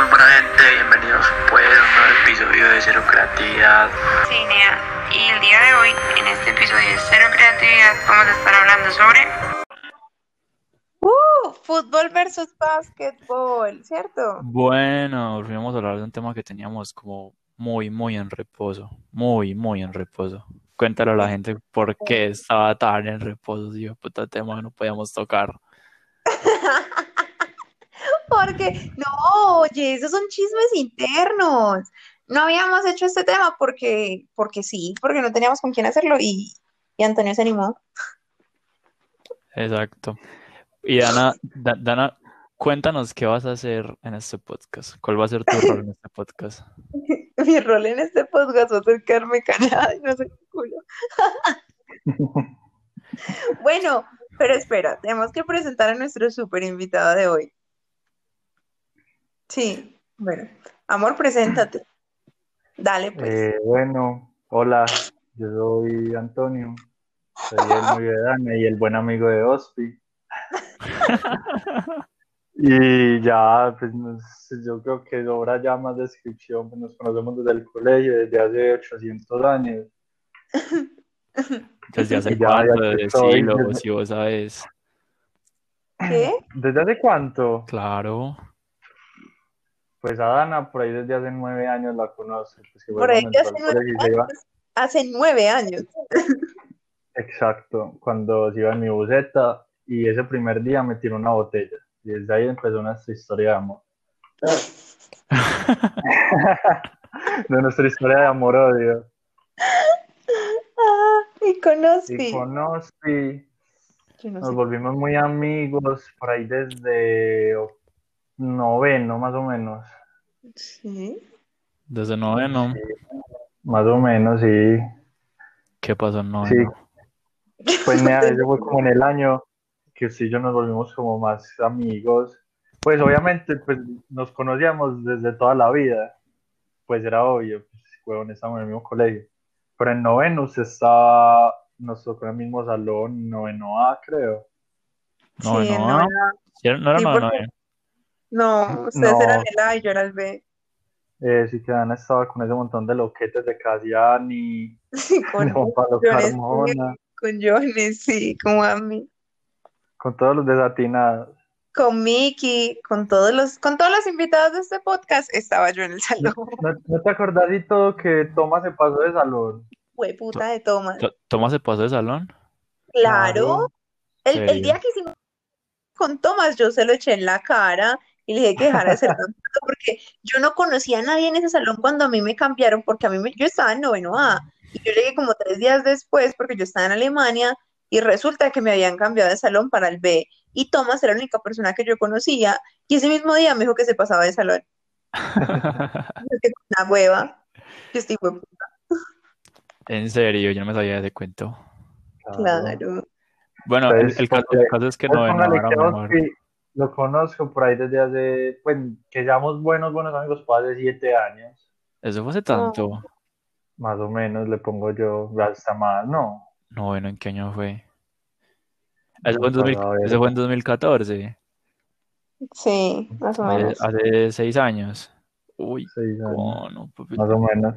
muy buena gente, bienvenidos pues a un nuevo episodio de Cero Creatividad. Sí, Nea. Y el día de hoy, en este episodio de Cero Creatividad, vamos a estar hablando sobre... Uh, fútbol versus básquetbol, ¿cierto? Bueno, volvimos a hablar de un tema que teníamos como muy, muy en reposo. Muy, muy en reposo. Cuéntale a la gente por qué estaba tan en reposo, tío, puta tema que no podíamos tocar. Porque, no, oye, esos son chismes internos. No habíamos hecho este tema porque, porque sí, porque no teníamos con quién hacerlo y, y Antonio se animó. Exacto. Y Dana, Da- Dana, cuéntanos qué vas a hacer en este podcast. ¿Cuál va a ser tu rol en este podcast? Mi rol en este podcast va a ser quedarme callada y no sé qué culo. Bueno, pero espera, tenemos que presentar a nuestro super invitado de hoy. Sí, bueno, amor, preséntate. Dale, pues. Eh, bueno, hola, yo soy Antonio, soy el novio de Dana y el buen amigo de Ospi. Y ya, pues nos- yo creo que sobra ya más descripción, pues nos conocemos desde el colegio, desde hace 800 años. Desde hace cuánto, desde- si vos sabes. ¿Qué? ¿Desde hace cuánto? Claro. Pues a Dana por ahí desde hace nueve años la conozco. Pues que Por ahí hace nueve años. Hace nueve años. Exacto, cuando se iba en mi buseta y ese primer día me tiró una botella. Y desde ahí empezó nuestra historia de amor. De nuestra historia de amor-odio. Ah, y con Y Ospi. con Ospi Yo no nos sé. volvimos muy amigos por ahí desde noveno, más o menos. Sí. Desde noveno. Más o menos, sí. ¿Qué pasó en Sí. noveno? Pues nada, ese fue como en el año que sí y yo nos volvimos como más amigos. Pues obviamente pues nos conocíamos desde toda la vida. Pues era obvio, pues huevón, estábamos en el mismo colegio. Pero en noveno usted estaba, nos tocó en el mismo salón, noveno A, creo. Noveno, Sí, ¿ah? no ¿Sí ¿No era Sí, noveno? No, ustedes No. eran el A y yo era el B. Eh, sí que Ana estaba con ese montón de loquetes de Casiani, Sí, con, Pablo Carmona, con Jones, sí, con Ami, con todos los desatinados. con Mickey, con todos los, con todos los invitados de este podcast, estaba yo en el salón. ¿No, no te acordás y todo que Tomás se pasó de salón? Fue puta de Tomás. To- ¿Tomás se pasó de salón? Claro. El, día que hicimos con Tomás, yo se lo eché en la cara y le dije que dejara de ser tan tonto, porque yo no conocía a nadie en ese salón cuando a mí me cambiaron, porque a mí me, yo estaba en noveno A y yo llegué como tres días después porque yo estaba en Alemania y resulta que me habían cambiado de salón para el B y Tomás era la única persona que yo conocía y ese mismo día me dijo que se pasaba de salón. Una hueva. Yo estoy hueputa, En serio, yo no me sabía de ese cuento. claro. Bueno, el, Entonces, el caso, el caso es que Pues noveno póngale era mejor. Lo conozco por ahí desde hace, pues, que seamos buenos, buenos amigos por hace siete años, Eso fue hace tanto. más o menos, le pongo yo, hasta más, no. Noveno, ¿en qué año fue? Eso No fue en, 2000 recuerdo, a ver. eso fue en 2014. Sí, más o Hace, menos. hace seis años. Uy, Seis años, cómo no, papi. más o menos.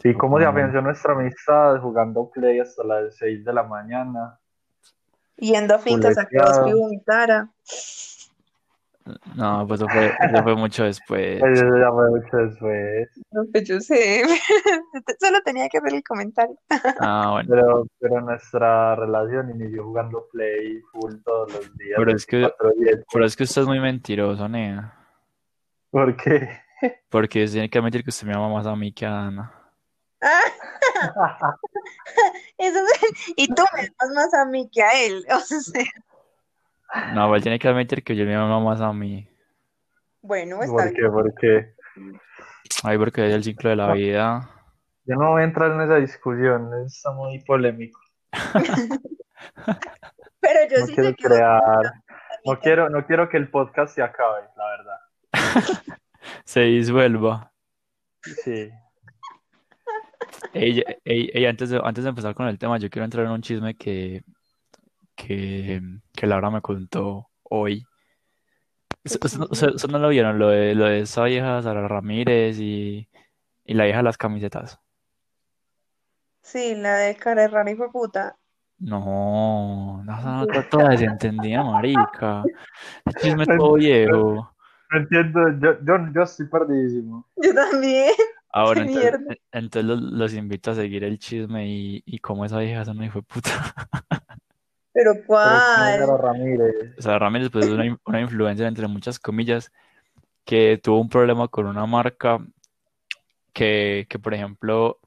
Sí, cómo se No. afianzó nuestra amistad jugando play hasta las seis de la mañana. Yendo a fincas a que Culeteado. No, pues eso fue, eso fue mucho después. Eso ya fue mucho después. No, pues yo sé. Solo tenía que hacer el comentario. Ah, bueno. Pero, pero nuestra relación inició jugando play full todos los días. Pero es que- 24/7. Pero es que usted es muy mentiroso, Nea. ¿Por qué? Porque tiene que admitir que usted me ama más a mí que a Ana. Eso es- Y tú me amas más a mí que a él. O sea, No, él tiene que admitir que yo me ama más a mí. bueno, está ¿Por bien. qué? ¿Por qué? Ay, porque es el ciclo de la vida. Yo no voy a entrar en esa discusión, está muy polémico. Pero yo No sí quiero sé que crear, no quiero, no quiero que el podcast se acabe, la verdad. Se disuelva. Sí. Ey, ey, ey, antes de, antes de empezar con el tema, yo quiero entrar en un chisme que, que, que Laura me contó hoy. Eso, eso no- no lo vieron, lo de, lo de esa vieja Sara Ramírez y, y la vieja de las camisetas. Sí, la de cara rara y fue puta. No, no, nota toda desentendida, marica. Ese chisme es todo viejo. No entiendo, yo, yo, yo estoy perdidísimo. Yo también. Ah, Qué entonces, mierda. entonces los, los invito a seguir el chisme y, y cómo esa vieja es una hijo de puta. Pero Pero ¿quién es ¿cuál? Sara Ramírez? O sea, Ramírez pues, es una, una influencer entre muchas comillas que tuvo un problema con una marca que, que por ejemplo,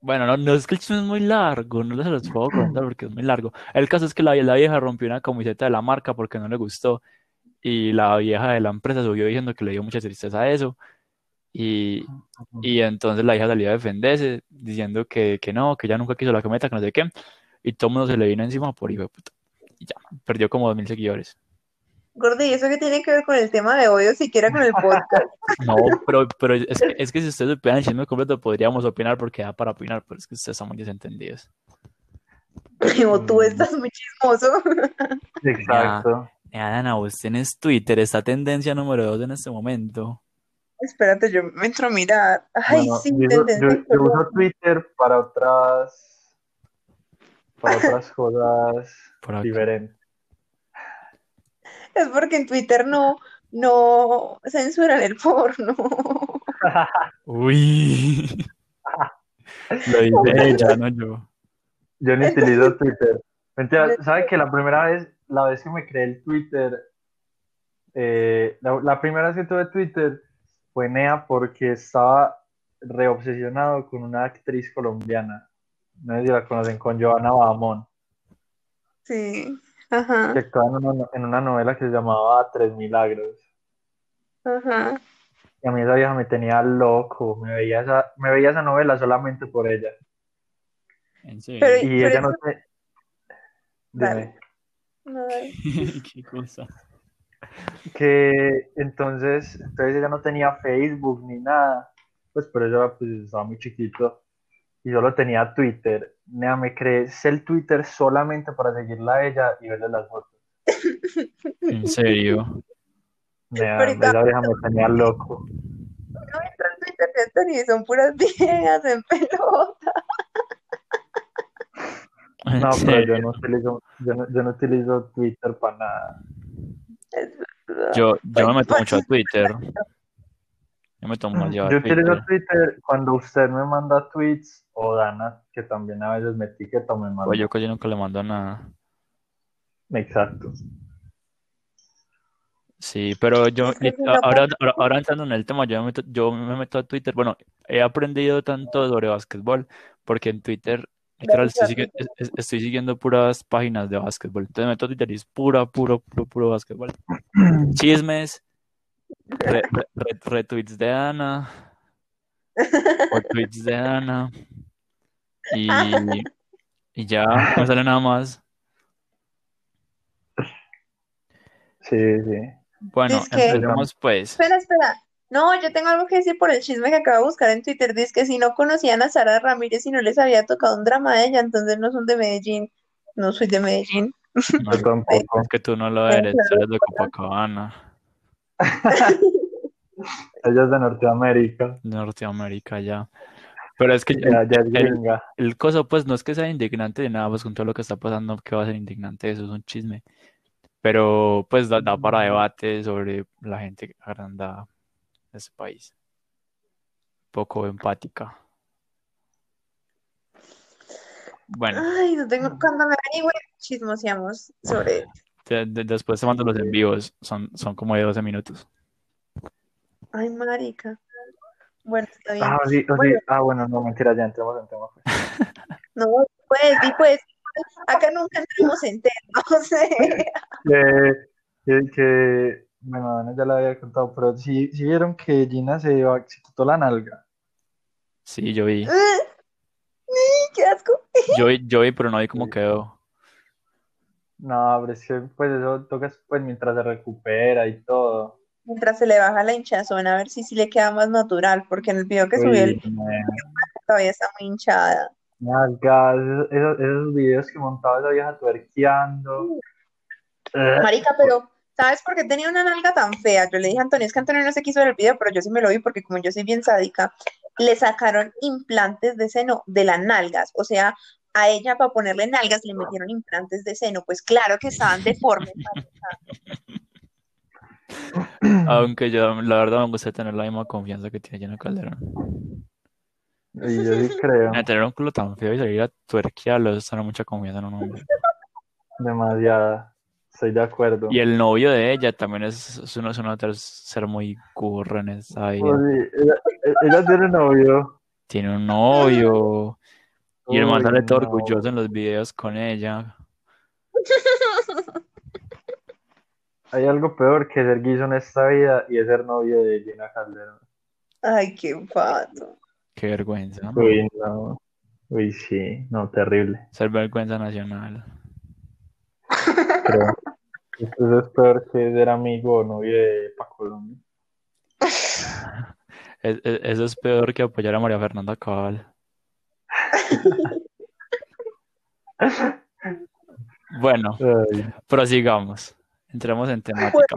bueno, no, no es que el chisme es muy largo, no se los puedo contar porque es muy largo. El caso es que la, la vieja rompió una camiseta de la marca porque no le gustó y la vieja de la empresa subió diciendo que le dio mucha tristeza a eso y, y entonces la hija salió a defenderse diciendo que, que no, que ella nunca quiso la camioneta, que no sé qué y todo el mundo se le vino encima por hijo de puta y ya, perdió como dos mil seguidores. Gordo, ¿y eso qué tiene que ver con el tema de hoy o siquiera con el podcast? No, pero, pero es que, es que si ustedes supieran el chisme completo podríamos opinar porque da para opinar, pero es que ustedes están muy desentendidos. O tú estás muy chismoso. Exacto. Eh, Adana, vos tenés Twitter, esta tendencia número dos en este momento. Espérate, yo me entro a mirar. Ay, Bueno, sí, yo, uso- tendencia yo- yo uso. Twitter para otras, para otras cosas Por diferentes. Es porque en Twitter no, no censuran el porno. Uy, lo dice ella, no yo. Yo ni utilizo Twitter. Mentira, ¿sabe que la primera vez, la vez que me creé el Twitter, eh, la, la primera vez que tuve Twitter fue Nea porque estaba reobsesionado con una actriz colombiana. No sé si la conocen, con Joana Bahamón, Sí, ajá, que actuaba en una, en una novela que se llamaba Tres Milagros. ajá. Y a mí esa vieja me tenía loco, me veía esa, me veía esa novela solamente por ella. En serio. Pero- Y ella no. Dale. Dime. No. Qué cosa. que entonces, entonces ella no tenía Facebook ni nada, pues por eso pues, estaba muy chiquito y solo tenía Twitter. Nea, me crees el Twitter solamente para seguirla a ella y verle las fotos. En serio. Nea, Ahorita- esa vieja me tenía loco. No en Twitter, Anthony, son puras viejas en pelota. En No, pero yo no utilizo, yo no, yo no utilizo Twitter para nada. Es verdad. Yo, yo me meto Pues- mucho a Twitter. Yo me tomo más Yo a utilizo Twitter. Twitter cuando usted me manda tweets o Dana, que también a veces me etiqueta o me manda. Pues yo casi nunca le mando nada. Exacto. Sí, pero yo, que ahora, ahora, ahora entrando en el tema, yo me meto, yo me meto a Twitter. Bueno, he aprendido tanto sobre básquetbol porque en Twitter, literal, estoy, estoy siguiendo puras páginas de básquetbol. Entonces me meto a Twitter y es pura, puro, puro, puro básquetbol. Chismes, re- re- re- retweets de Ana, o tweets de Ana, y, y ya, no sale nada más. Sí, sí. Bueno, Dizque- empecemos pues. Espera, espera. No, yo tengo algo que decir por el chisme que acabo de buscar en Twitter. Dice que si no conocían a Sara Ramírez y no les había tocado un drama de ella, entonces no son de Medellín. No soy de Medellín. No, Yo tampoco. es que tú no lo eres, tú eres de Copacabana, Ella es de Norteamérica. Norteamérica ya. Pero es que el, Ya, ya es el, el cosa, pues, no es que sea indignante de nada, pues con todo lo que está pasando, que va a ser indignante, eso es un chisme. Pero, pues, da, da para debate sobre la gente agrandada de ese país. Poco empática. Bueno, Ay, no tengo. Cuando me averigüe, chismoseamos sobre. De- de- después te mando los en vivos, son, son como de 12 minutos. Ay, marica. Bueno, está bien. Ah, sí, oh, sí. Bueno. Ah, bueno, no, mentira, ya entremos en tema. No, pues, y pues, acá nunca entramos en tema, o sea. Que, que, que, bueno, ya la había contado, pero sí, sí vieron que Gina se, se quitó la nalga. Sí, yo vi, ¡Qué asco! yo yo vi, pero no vi cómo quedó. No, pero es que, pues, eso toca, pues, mientras se recupera y todo. Mientras se le baja la hinchazón, a ver si sí le queda más natural, porque en el video que subí Uy, él man, todavía está muy hinchada. nalgas, esos, esos, esos videos que montaba esa vieja tuerqueando. Eh, Marica, pero ¿Sabes por qué tenía una nalga tan fea? Yo le dije a Antonio, es que Antonio no se quiso ver el video, pero yo sí me lo vi porque como yo soy bien sádica, le sacaron implantes de seno de las nalgas. O sea, a ella para ponerle nalgas le metieron implantes de seno. Pues claro que estaban deformes. Aunque yo, la verdad, me gusta tener la misma confianza que tiene Jenna Calderón. Y yo sí creo, A tener un culo tan feo y salir a tuerquearlo, eso es tener mucha confianza en un hombre. demasiada. Estoy de acuerdo. Y el novio de ella también es, es uno, es uno de ser muy curro en esa vida. Pues sí, ella, ella tiene novio. Tiene un novio. Y el man sale todo orgulloso en los videos con ella. Hay algo peor que ser guiso en esta vida y es ser novio de Gina Calderón. Ay, qué pato. Qué vergüenza. ¿no? Uy, no. Uy, sí, no, terrible. Ser vergüenza nacional. Eso es peor que ser amigo o novio de Paco es- eso es peor que apoyar a María Fernanda Cabal. Bueno, prosigamos. Entremos en temática.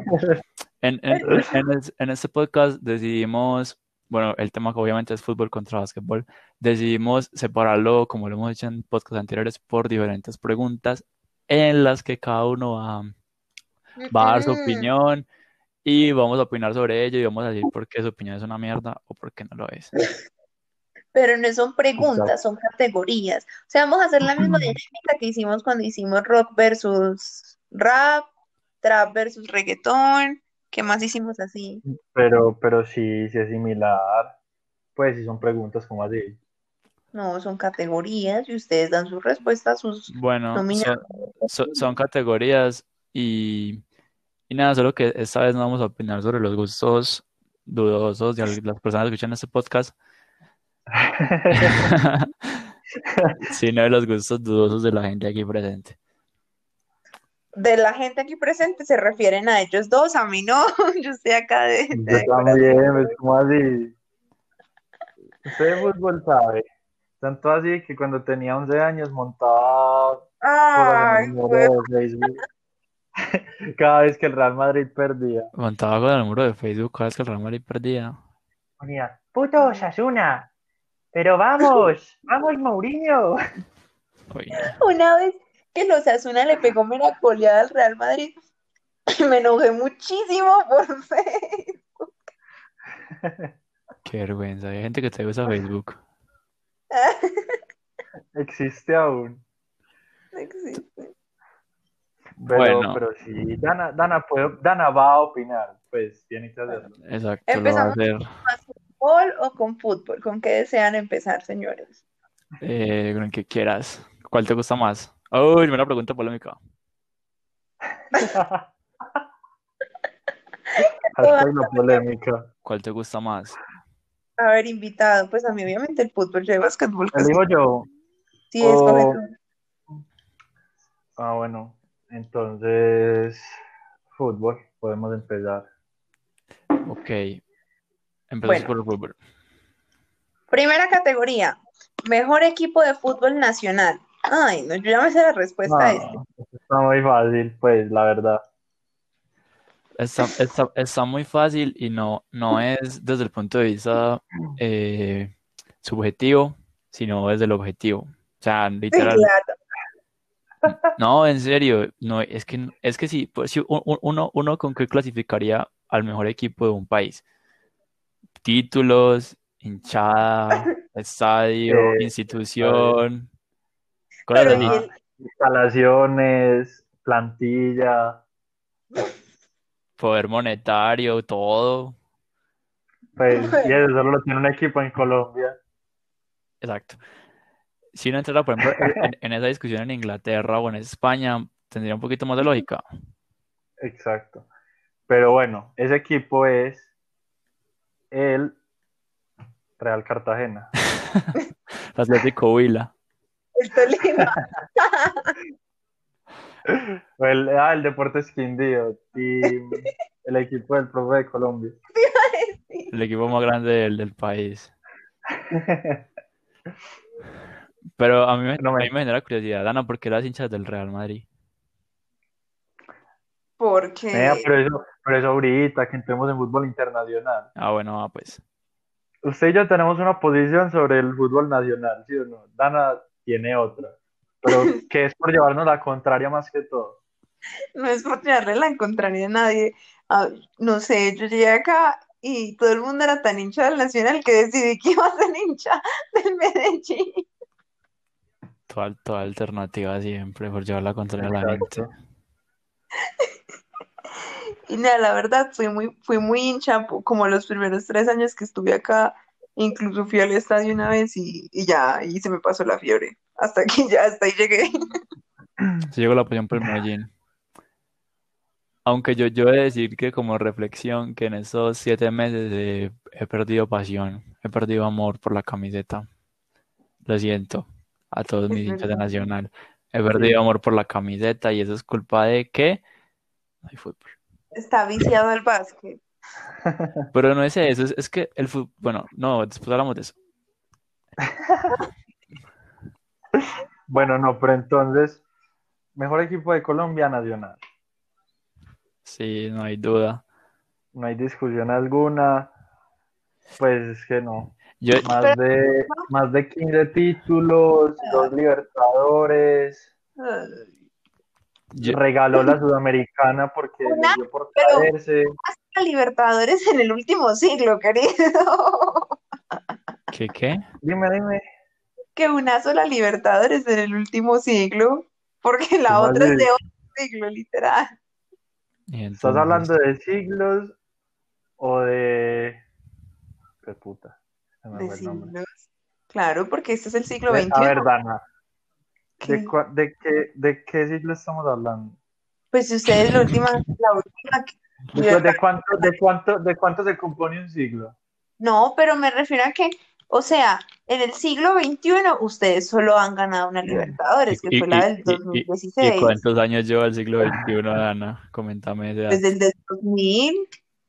En, en- en en este podcast decidimos, bueno, el tema que obviamente es fútbol contra básquetbol, decidimos separarlo, como lo hemos hecho en podcasts anteriores, por diferentes preguntas en las que cada uno va, va a dar su opinión y vamos a opinar sobre ello y vamos a decir por qué su opinión es una mierda o por qué no lo es. Pero no son preguntas, son categorías. O sea, vamos a hacer la misma dinámica que hicimos cuando hicimos rock versus rap, trap versus reggaetón. ¿Qué más hicimos así? Pero, pero sí, sí es similar. Pues sí son preguntas como así. No, son categorías y ustedes dan sus respuestas, sus Bueno, son, son- son categorías y, y nada, solo que esta vez no vamos a opinar sobre los gustos dudosos de las personas que escuchan este podcast, sino de los gustos dudosos de la gente aquí presente. De la gente aquí presente se refieren a ellos dos, a mí no. Yo estoy acá de, de Yo también, es como así. Usted de fútbol sabe. Tanto así que cuando tenía 11 años montaba Ay, en el muro de Facebook. Cada vez que el Real Madrid perdía. Montaba con el muro de Facebook cada vez que el Real Madrid perdía. Ponía, puto Osasuna, pero vamos, vamos Mourinho. Uy, Una vez que los Asuna le pegó mera goleada al Real Madrid, me enojé muchísimo por Facebook. qué vergüenza. Hay gente que te usa Facebook. Existe aún. Existe. Pero, Bueno. pero sí, Dana, Dana, puede- Dana va a opinar, pues tiene que hacerlo. Exacto, lo va a Empezamos. hacer. ¿Fútbol o con fútbol? ¿Con qué desean empezar, señores? Eh, con el que quieras. ¿Cuál te gusta más? Uy, una pregunta polémica. Polémica. ¿Cuál te gusta más? A ver, invitado, pues a mí obviamente el fútbol, yo de básquetbol Te digo yo. sí es correcto. Ah, bueno, entonces, fútbol, podemos empezar. Ok. Empezamos Bueno. por el fútbol. Primera categoría, mejor equipo de fútbol nacional. Ay, no, yo ya me sé la respuesta a este. Está muy fácil, pues, la verdad. Está, está, está muy fácil y no, no es desde el punto de vista eh, subjetivo, sino desde el objetivo. O sea, Sí, literal. claro. No, en serio, no, es que, es que sí, pues, uno, uno con qué clasificaría al mejor equipo de un país. Títulos, hinchada, estadio, Eh, institución, cosas así. el- Instalaciones, plantilla, Poder monetario, todo. pues, y eso solo lo tiene un equipo en Colombia. Exacto. Si uno entrara, por ejemplo, en, en esa discusión en Inglaterra o en España, tendría un poquito más de lógica. Exacto. Pero bueno, ese equipo es el Real Cartagena. Atlético Huila. el Tolima. El, ah, el Deportes Quindío y el equipo del profe de Colombia. el equipo más grande del, del país. Pero a mí, me, No a me- mí me genera curiosidad, Dana, ¿por qué las hinchas del Real Madrid? Porque Vea, pero eso, pero eso ahorita que entremos en fútbol internacional. Ah, bueno, ah, pues. Usted y yo tenemos una posición sobre el fútbol nacional, ¿sí o no? Dana tiene otra, pero que es por llevarnos la contraria más que todo. no es por tirarle la contraria a nadie. Ah, no sé, yo llegué acá y todo el mundo era tan hincha del Nacional que decidí que iba a ser hincha del Medellín. Toda, toda alternativa siempre, por llevar la contraria a la gente. Y nada, la verdad, fui muy, fui muy hincha, como los primeros tres años que estuve acá, incluso fui al estadio una vez y, y ya, y se me pasó la fiebre. Hasta aquí ya, hasta ahí llegué. Se llegó la pasión por el Medellín. Aunque yo, yo he de decir que como reflexión, que en esos siete meses he, he perdido pasión, he perdido amor por la camiseta. Lo siento a todos mis hinchas de. Nacional. He perdido amor por la camiseta y eso es culpa de que no hay fútbol. Está viciado al básquet. Pero no es eso, es, es que el fútbol, bueno, no, después hablamos de eso. Bueno, no, pero entonces, mejor equipo de Colombia, Nacional. Sí, no hay duda. No hay discusión alguna. Pues es que no. Yo, Más de, más de 15 títulos, dos Libertadores, Ay, yo- regaló la Sudamericana porque le Una, dio por pero- caerse. a Libertadores en el último siglo, querido. ¿qué qué? Dime, dime. Que una sola Libertadores en el último siglo, porque la ¿Cómo otra es de otro siglo, literal. ¿Estás hablando de siglos o de... Qué puta. se me De fue el nombre. siglos. Claro, porque este es el siglo XXI. a ver, Dana, ¿Qué? ¿de, cua- de qué, ¿de qué siglo estamos hablando? Pues si ustedes la última, la última que- ¿De cuánto, de, cuánto, ¿De cuánto se compone un siglo? No, pero me refiero a que, o sea, en el siglo XXI ustedes solo han ganado una Libertadores, que Y- fue y- la del y- ¿Y 2016. cuántos años lleva el siglo XXI, Ana? Coméntame esa edad. Desde el del 2000,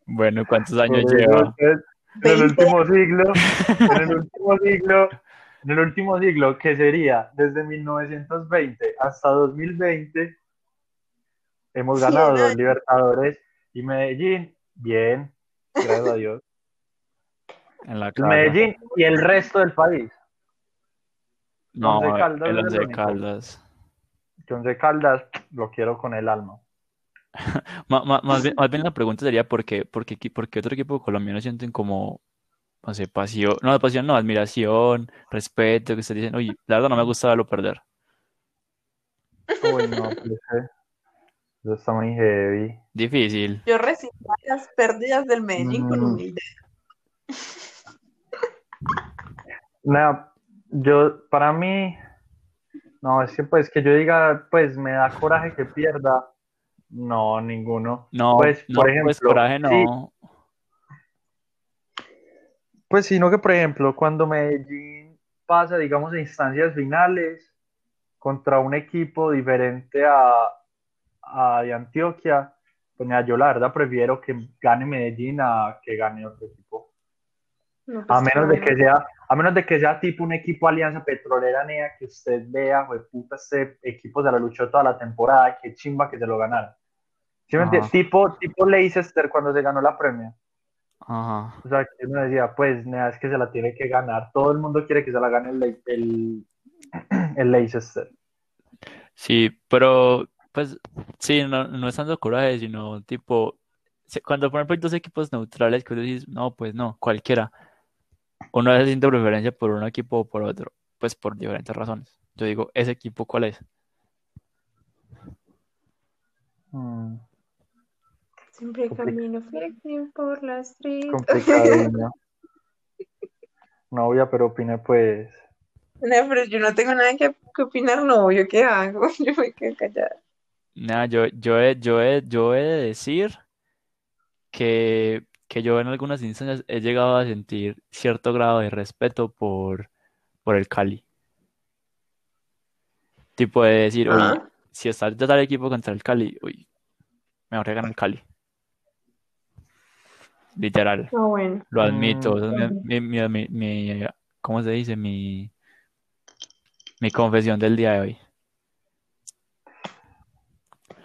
Bueno, ¿cuántos años Por eso, lleva? pues, en el 20. último siglo, en el último siglo, en el último siglo, que sería desde 1920 hasta 2020, hemos ganado dos años. Libertadores y Medellín, bien, gracias a Dios. En la. Medellín y el resto del país. No, Once Caldas el Once. Caldas. John de Caldas, lo quiero con el alma. Ma- ma- más bien, más bien la pregunta sería ¿por qué, por qué, por qué otro equipo colombiano sienten como, no sé, pasión, no, pasión, no, admiración, respeto, que ustedes dicen, oye, la verdad no me gusta verlo perder. Uy, no, pues, eh, eso está muy heavy. Difícil. yo recibí las pérdidas del Medellín con Mm. humildad. Nada, yo, para mí, no, es que pues que yo diga, pues me da coraje que pierda, no, ninguno. No, Pues, no, por pues ejemplo, coraje sí. Pues sino que, por ejemplo, cuando Medellín pasa, digamos, a instancias finales contra un equipo diferente a, a de Antioquia, pues mira, yo la verdad prefiero que gane Medellín a que gane otro equipo. No, A pues, menos de que sea, a menos de que sea tipo un equipo Alianza Petrolera NEA que usted vea, pues puta, este equipo se lo luchó toda la temporada, qué chimba que se lo ganara. ¿Sí me? Tipo, tipo Leicester cuando se ganó la Premier. Ajá. O sea, que uno decía, pues, nea, es que se la tiene que ganar. Todo el mundo quiere que se la gane el, el, el Leicester. Sí, pero pues sí, no, no es tanto coraje, sino tipo, cuando por ejemplo hay dos equipos neutrales que uno dice, no, pues no, cualquiera. Uno a veces siente preferencia por un equipo o por otro, pues por diferentes razones. Yo digo, ¿ese equipo cuál es? Mm, Siempre camino firme por la street. complicadinho. Novia, pero opine, pues. No, pero yo no tengo nada que, que opinar, no, ¿yo qué hago? Yo me quedo callada. Nada, yo, yo he, yo he, yo he de decir que, que yo en algunas instancias he llegado a sentir cierto grado de respeto por, por el Cali. Tipo de decir, oye, si está ya tal equipo contra el Cali, uy, mejor que gane el Cali. Literal, Ah, bueno. lo admito. Mm. mi, mi- mi- mi- ¿cómo se dice? Mi, mi confesión del día de hoy.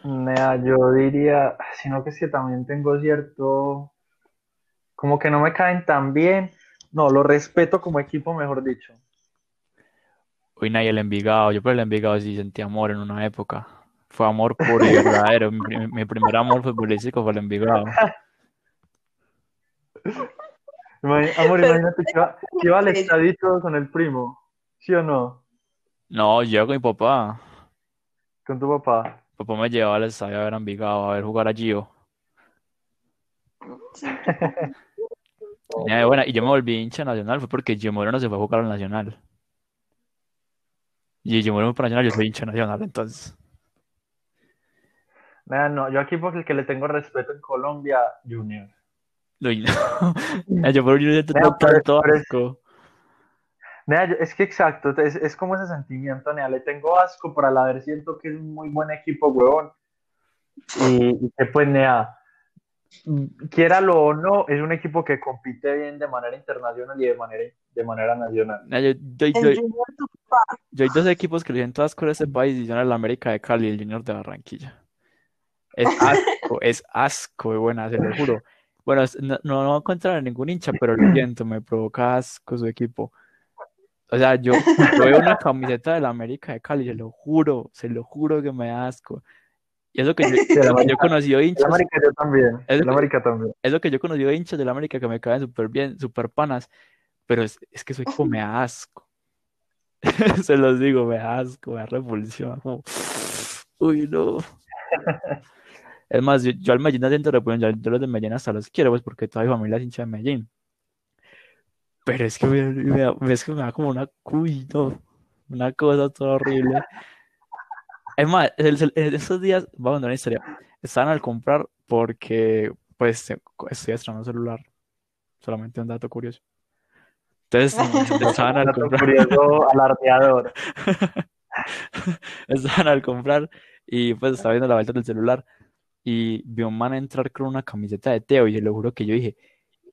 Nea, yo diría, sino que es que también tengo cierto, como que no me caen tan bien. No, lo respeto como equipo, mejor dicho. Uy, nadie el Envigado. Yo por el Envigado sí sentí amor en una época. Fue amor puro y verdadero. Mi, mi- mi primer amor futbolístico fue el Envigado. Amor, imagínate que iba, que iba al estadito con el primo, ¿sí o no? No, yo con mi papá. Con tu papá. Mi papá me llevaba al estadio a ver a Envigado, a ver jugar a Gio. Nea, buena, y yo me volví hincha nacional, fue porque Gio Moreno se fue a jugar al Nacional. Y Gio Moreno para Nacional, yo soy hincha nacional, entonces. Nea, no, yo aquí porque el que le tengo respeto en Colombia, Junior. Nea, Yo por un pero- tanto asco. Nea, yo- es que exacto, es, es como ese sentimiento, Nea, le tengo asco, pero a la vez siento que es un muy buen equipo, huevón. Y, y que pues, Nea, quiéralo o no, es un equipo que compite bien de manera internacional y de manera, de manera nacional. Nea, yo, yo- yo- hay dos equipos que le siento asco en este país y son el América de Cali y el Junior de Barranquilla. Es asco, es asco de buena, se lo juro. Bueno, es- no, no voy a encontrar a ningún hincha, pero lo siento, me provoca asco su equipo. O sea, yo, yo veo una camiseta del América de Cali, se lo juro, se lo juro que me da asco. Y eso que yo, que he América- conocido hinchas, América yo también, Es que- América también. eso que yo he conocido hinchas del América que me caen súper bien, súper panas, pero es, es que su equipo me asco. Se los digo, me asco, me da repulsión. como, Uy, no. Es más, yo, yo al Medellín siento repulsión, yo, yo los de Medellín hasta los quiero, pues porque toda mi familia es hincha de Medellín. Pero es que me, me da, es que me da como una, uy, no, una cosa toda horrible. Es más, el- esos días, vamos a contar una historia. Estaban al comprar porque, pues, estoy estrenando celular. Solamente un dato curioso. Entonces, estaban al comprar. curioso, alardeador. Estaban al comprar y pues estaba viendo la vuelta del celular y vi a un man entrar con una camiseta de Teo y se lo juro que yo dije,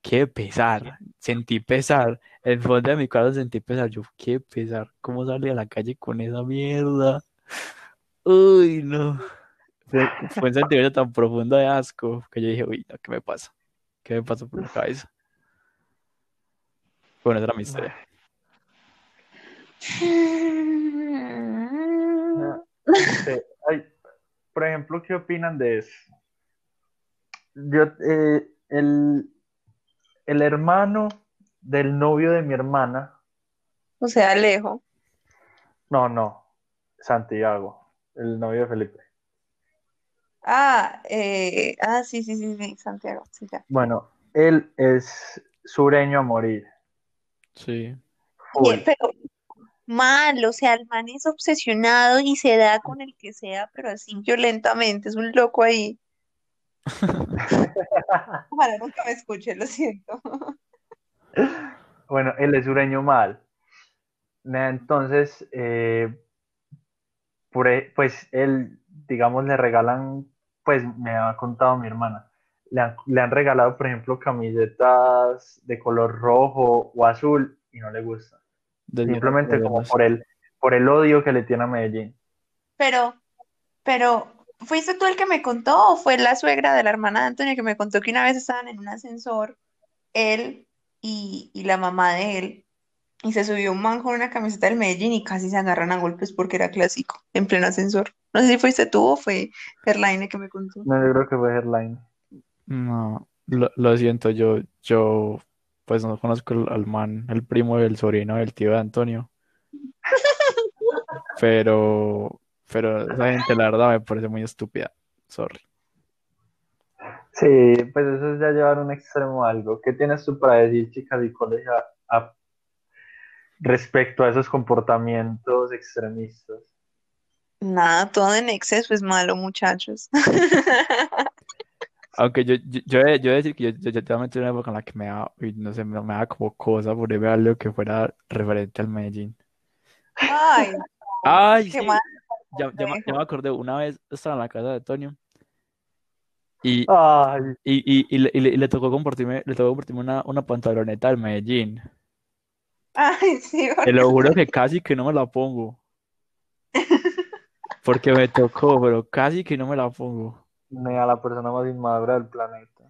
qué pesar, sentí pesar, en el fondo de mi corazón sentí pesar, yo, qué pesar, ¿cómo salí a la calle con esa mierda? Uy, no. Fue, fue un sentimiento tan profundo de asco que yo dije, uy, no, ¿qué me pasa? ¿Qué me pasa por la cabeza? Bueno, esa era mi historia. Sí, ay, por ejemplo, ¿qué opinan de eso? Yo, eh, el, el hermano del novio de mi hermana, O sea, Alejo. no, no, Santiago, el novio de Felipe. Ah, eh, ah, sí, sí, sí, sí, Santiago, sí, ya. Bueno, él es sureño a morir. Sí. Oye, pero mal, o sea, el man es obsesionado y se da con el que sea, pero así violentamente, es un loco ahí. Ojalá nunca me escuche, lo siento. Bueno, él es sureño mal. Entonces, eh, e- pues él, digamos, le regalan, pues me ha contado mi hermana, le han, le han regalado, por ejemplo, camisetas de color rojo o azul y no le gusta. Simplemente como por el, por el odio que le tiene a Medellín. Pero, pero, ¿fuiste tú el que me contó o fue la suegra de la hermana de Antonio que me contó que una vez estaban en un ascensor, él y, y la mamá de él, y se subió un man con una camiseta del Medellín y casi se agarran a golpes porque era clásico, en pleno ascensor? No sé si fuiste tú o fue Erlaine que me contó. No, yo creo que fue Headline. No, lo, lo siento, yo, yo pues no conozco al, al man, el primo del sobrino del tío de Antonio. Pero, pero esa gente la verdad me parece muy estúpida. Sorry. Sí, pues eso es ya llevar un extremo a algo. ¿Qué tienes tú para decir, chicas y a- respecto a esos comportamientos extremistas? Nada, todo en exceso es malo, muchachos. Aunque yo, yo, yo, he- yo he de decir que yo, yo, yo también tuve una época en la que me da, uy, no sé, me, me da como cosa por ver algo que fuera referente al Medellín. Ay, Ay, qué sí, mal. ya, ya, me- ya me acordé, una vez estaba en la casa de Antonio y, Ay, y, y, y le, y le- y le tocó compartirme, le tocó compartirme una, una pantaloneta del Medellín. Ay, sí, Te lo juro que casi que no me la pongo. Porque me tocó, pero casi que no me la pongo. Ni a la persona más inmadura del planeta.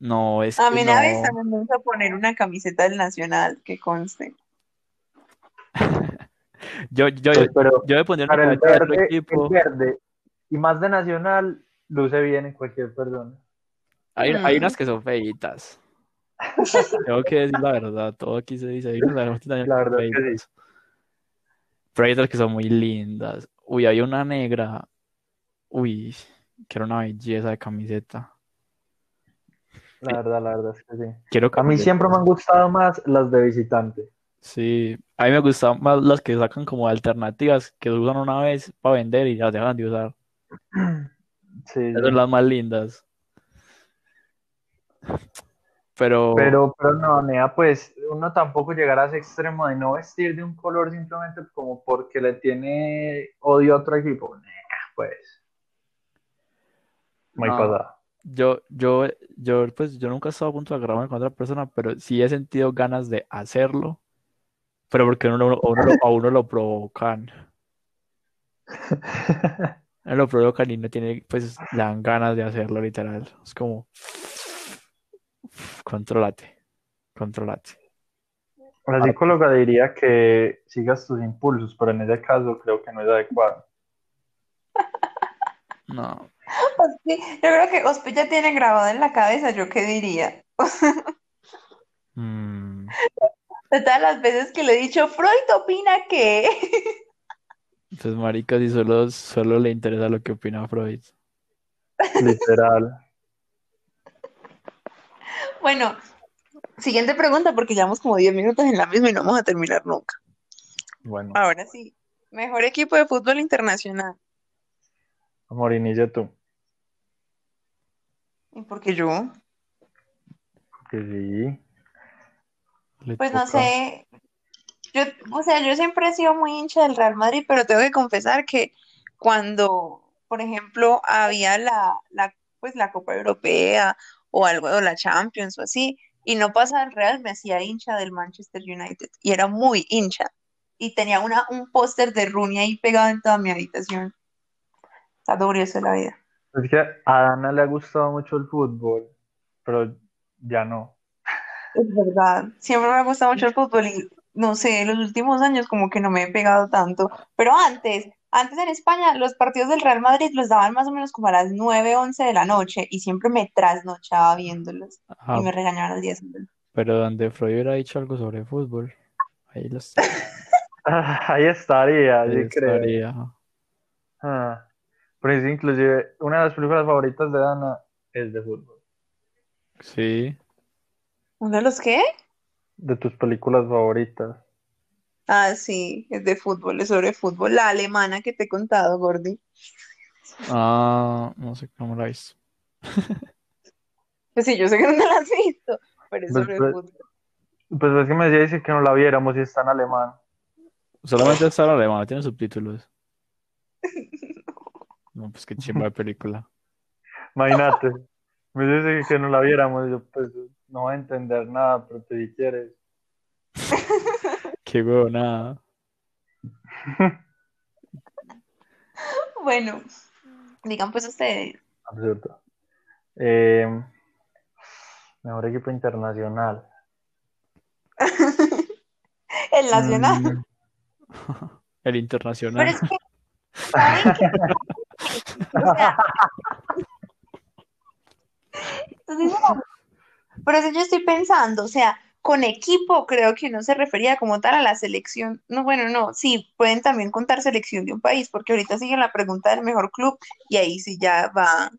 No, es A que mí una vez no. también me gusta poner una camiseta del Nacional, que conste. Yo, yo, Pues, pero yo me pondría una para el de verde, equipo. el verde y más de nacional luce bien en cualquier persona. Hay, hay Mm. unas que son feitas. Tengo que decir la verdad, todo aquí se dice. Hay unas que son La verdad es que feitas. Pero hay otras que son muy lindas. Uy, hay una negra. Uy, que era una belleza de camiseta. La verdad, la verdad es que sí. Quiero A mí siempre me han gustado más las de visitante. Sí, a mí me gustan más las que sacan como alternativas, que usan una vez para vender y las dejan de usar. Sí, Esas sí. son las más lindas. Pero, Pero, pero no, Nea, pues uno tampoco llegará a ese extremo de no vestir de un color simplemente como porque le tiene odio a otro equipo. Nea, pues. Muy No. pasada. yo, yo, yo, pues yo nunca he estado a punto de agarrarme con otra persona, pero sí he sentido ganas de hacerlo, pero porque a uno, lo- a uno lo provocan. A uno lo provocan y no tiene, pues le dan ganas de hacerlo literal. Es como, contrólate, contrólate. La psicóloga diría que sigas tus impulsos, pero en ese caso creo que no es adecuado. No, yo creo que Ospi ya tiene grabado en la cabeza, ¿yo qué diría? Mm, De todas las veces que le he dicho, Freud opina que... pues marica, si solo, solo le interesa lo que opina Freud. Literal. Bueno, siguiente pregunta porque llevamos como 10 minutos en la misma y no vamos a terminar nunca. Bueno, Ahora sí, mejor equipo de fútbol internacional. amor, inicia tú. ¿Y por qué yo? Que sí. Le Pues no sé, yo, o sea, yo siempre he sido muy hincha del Real Madrid, pero tengo que confesar que cuando, por ejemplo, había la, la, pues la Copa Europea o algo, o la Champions o así, y no pasaba el Real, me hacía hincha del Manchester United, y era muy hincha, y tenía una, un póster de Rooney ahí pegado en toda mi habitación. Está duro eso de la vida. Es que a Dana le ha gustado mucho el fútbol, pero ya no. Es verdad, siempre me ha gustado mucho el fútbol y no sé, en los últimos años como que no me he pegado tanto, pero antes, antes en España los partidos del Real Madrid los daban más o menos como a las 9, 11 de la noche y siempre me trasnochaba viéndolos Ah, y me regañaban al día siguiente. pero donde Freud hubiera dicho algo sobre fútbol, ahí lo está. Ah, Ahí estaría, Ahí creo. estaría. Ah, pero sí, inclusive una de las películas favoritas de Dana es de fútbol. Sí, ¿Uno de los qué? De tus películas favoritas. Ah, sí, es de fútbol, es sobre fútbol, la alemana que te he contado, Gordy. ah, no sé cómo la hizo. Pues sí, yo sé que no la has visto, pero es Pues, sobre pues, fútbol. Pues es que me decía que no la viéramos y está en alemán. Solamente está en alemán, tiene subtítulos. No, pues qué chimba de película. Imagínate. Me dice que no la viéramos. y yo, pues no voy a entender nada, pero te si quieres. Qué huevonada. Bueno, digan pues ustedes. Absurdo. Eh, mejor equipo internacional. El Nacional. Mm, El Pero internacional. es que, ¿saben qué? O sea, entonces, no. Pero eso yo estoy pensando, o sea, con equipo creo que no se refería como tal a la selección. No, bueno, no, sí, pueden también contar selección de un país, porque ahorita sigue la pregunta del mejor club y ahí sí ya va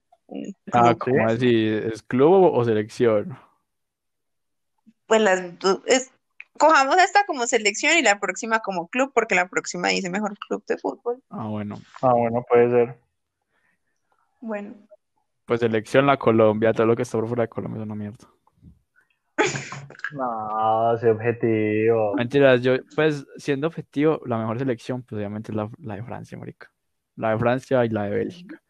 Ah, club. ¿cómo así? ¿Es club o, selección? Pues las do- es, cojamos esta como selección y la próxima como club, porque la próxima dice mejor club de fútbol. Ah, bueno. Ah, bueno, puede ser. Bueno, Pues selección la Colombia, todo lo que está por fuera de Colombia es una mierda. No, ese objetivo. Mentiras, yo, pues, siendo objetivo, la mejor selección, pues obviamente es la, la de Francia, marica. La de Francia y la de Bélgica.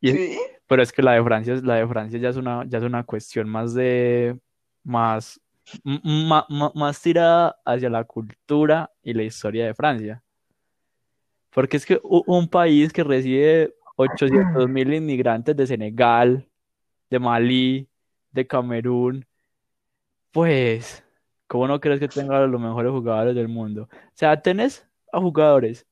Y es- sí. pero es que la de Francia, es- la de Francia ya es una, ya es una cuestión más de, más, m- ma- ma- más tirada hacia la cultura y la historia de Francia. Porque es que un país que recibe 800 mil inmigrantes de Senegal, de Malí, de Camerún, pues, ¿cómo no crees que tenga los mejores jugadores del mundo? O sea, tenés a jugadores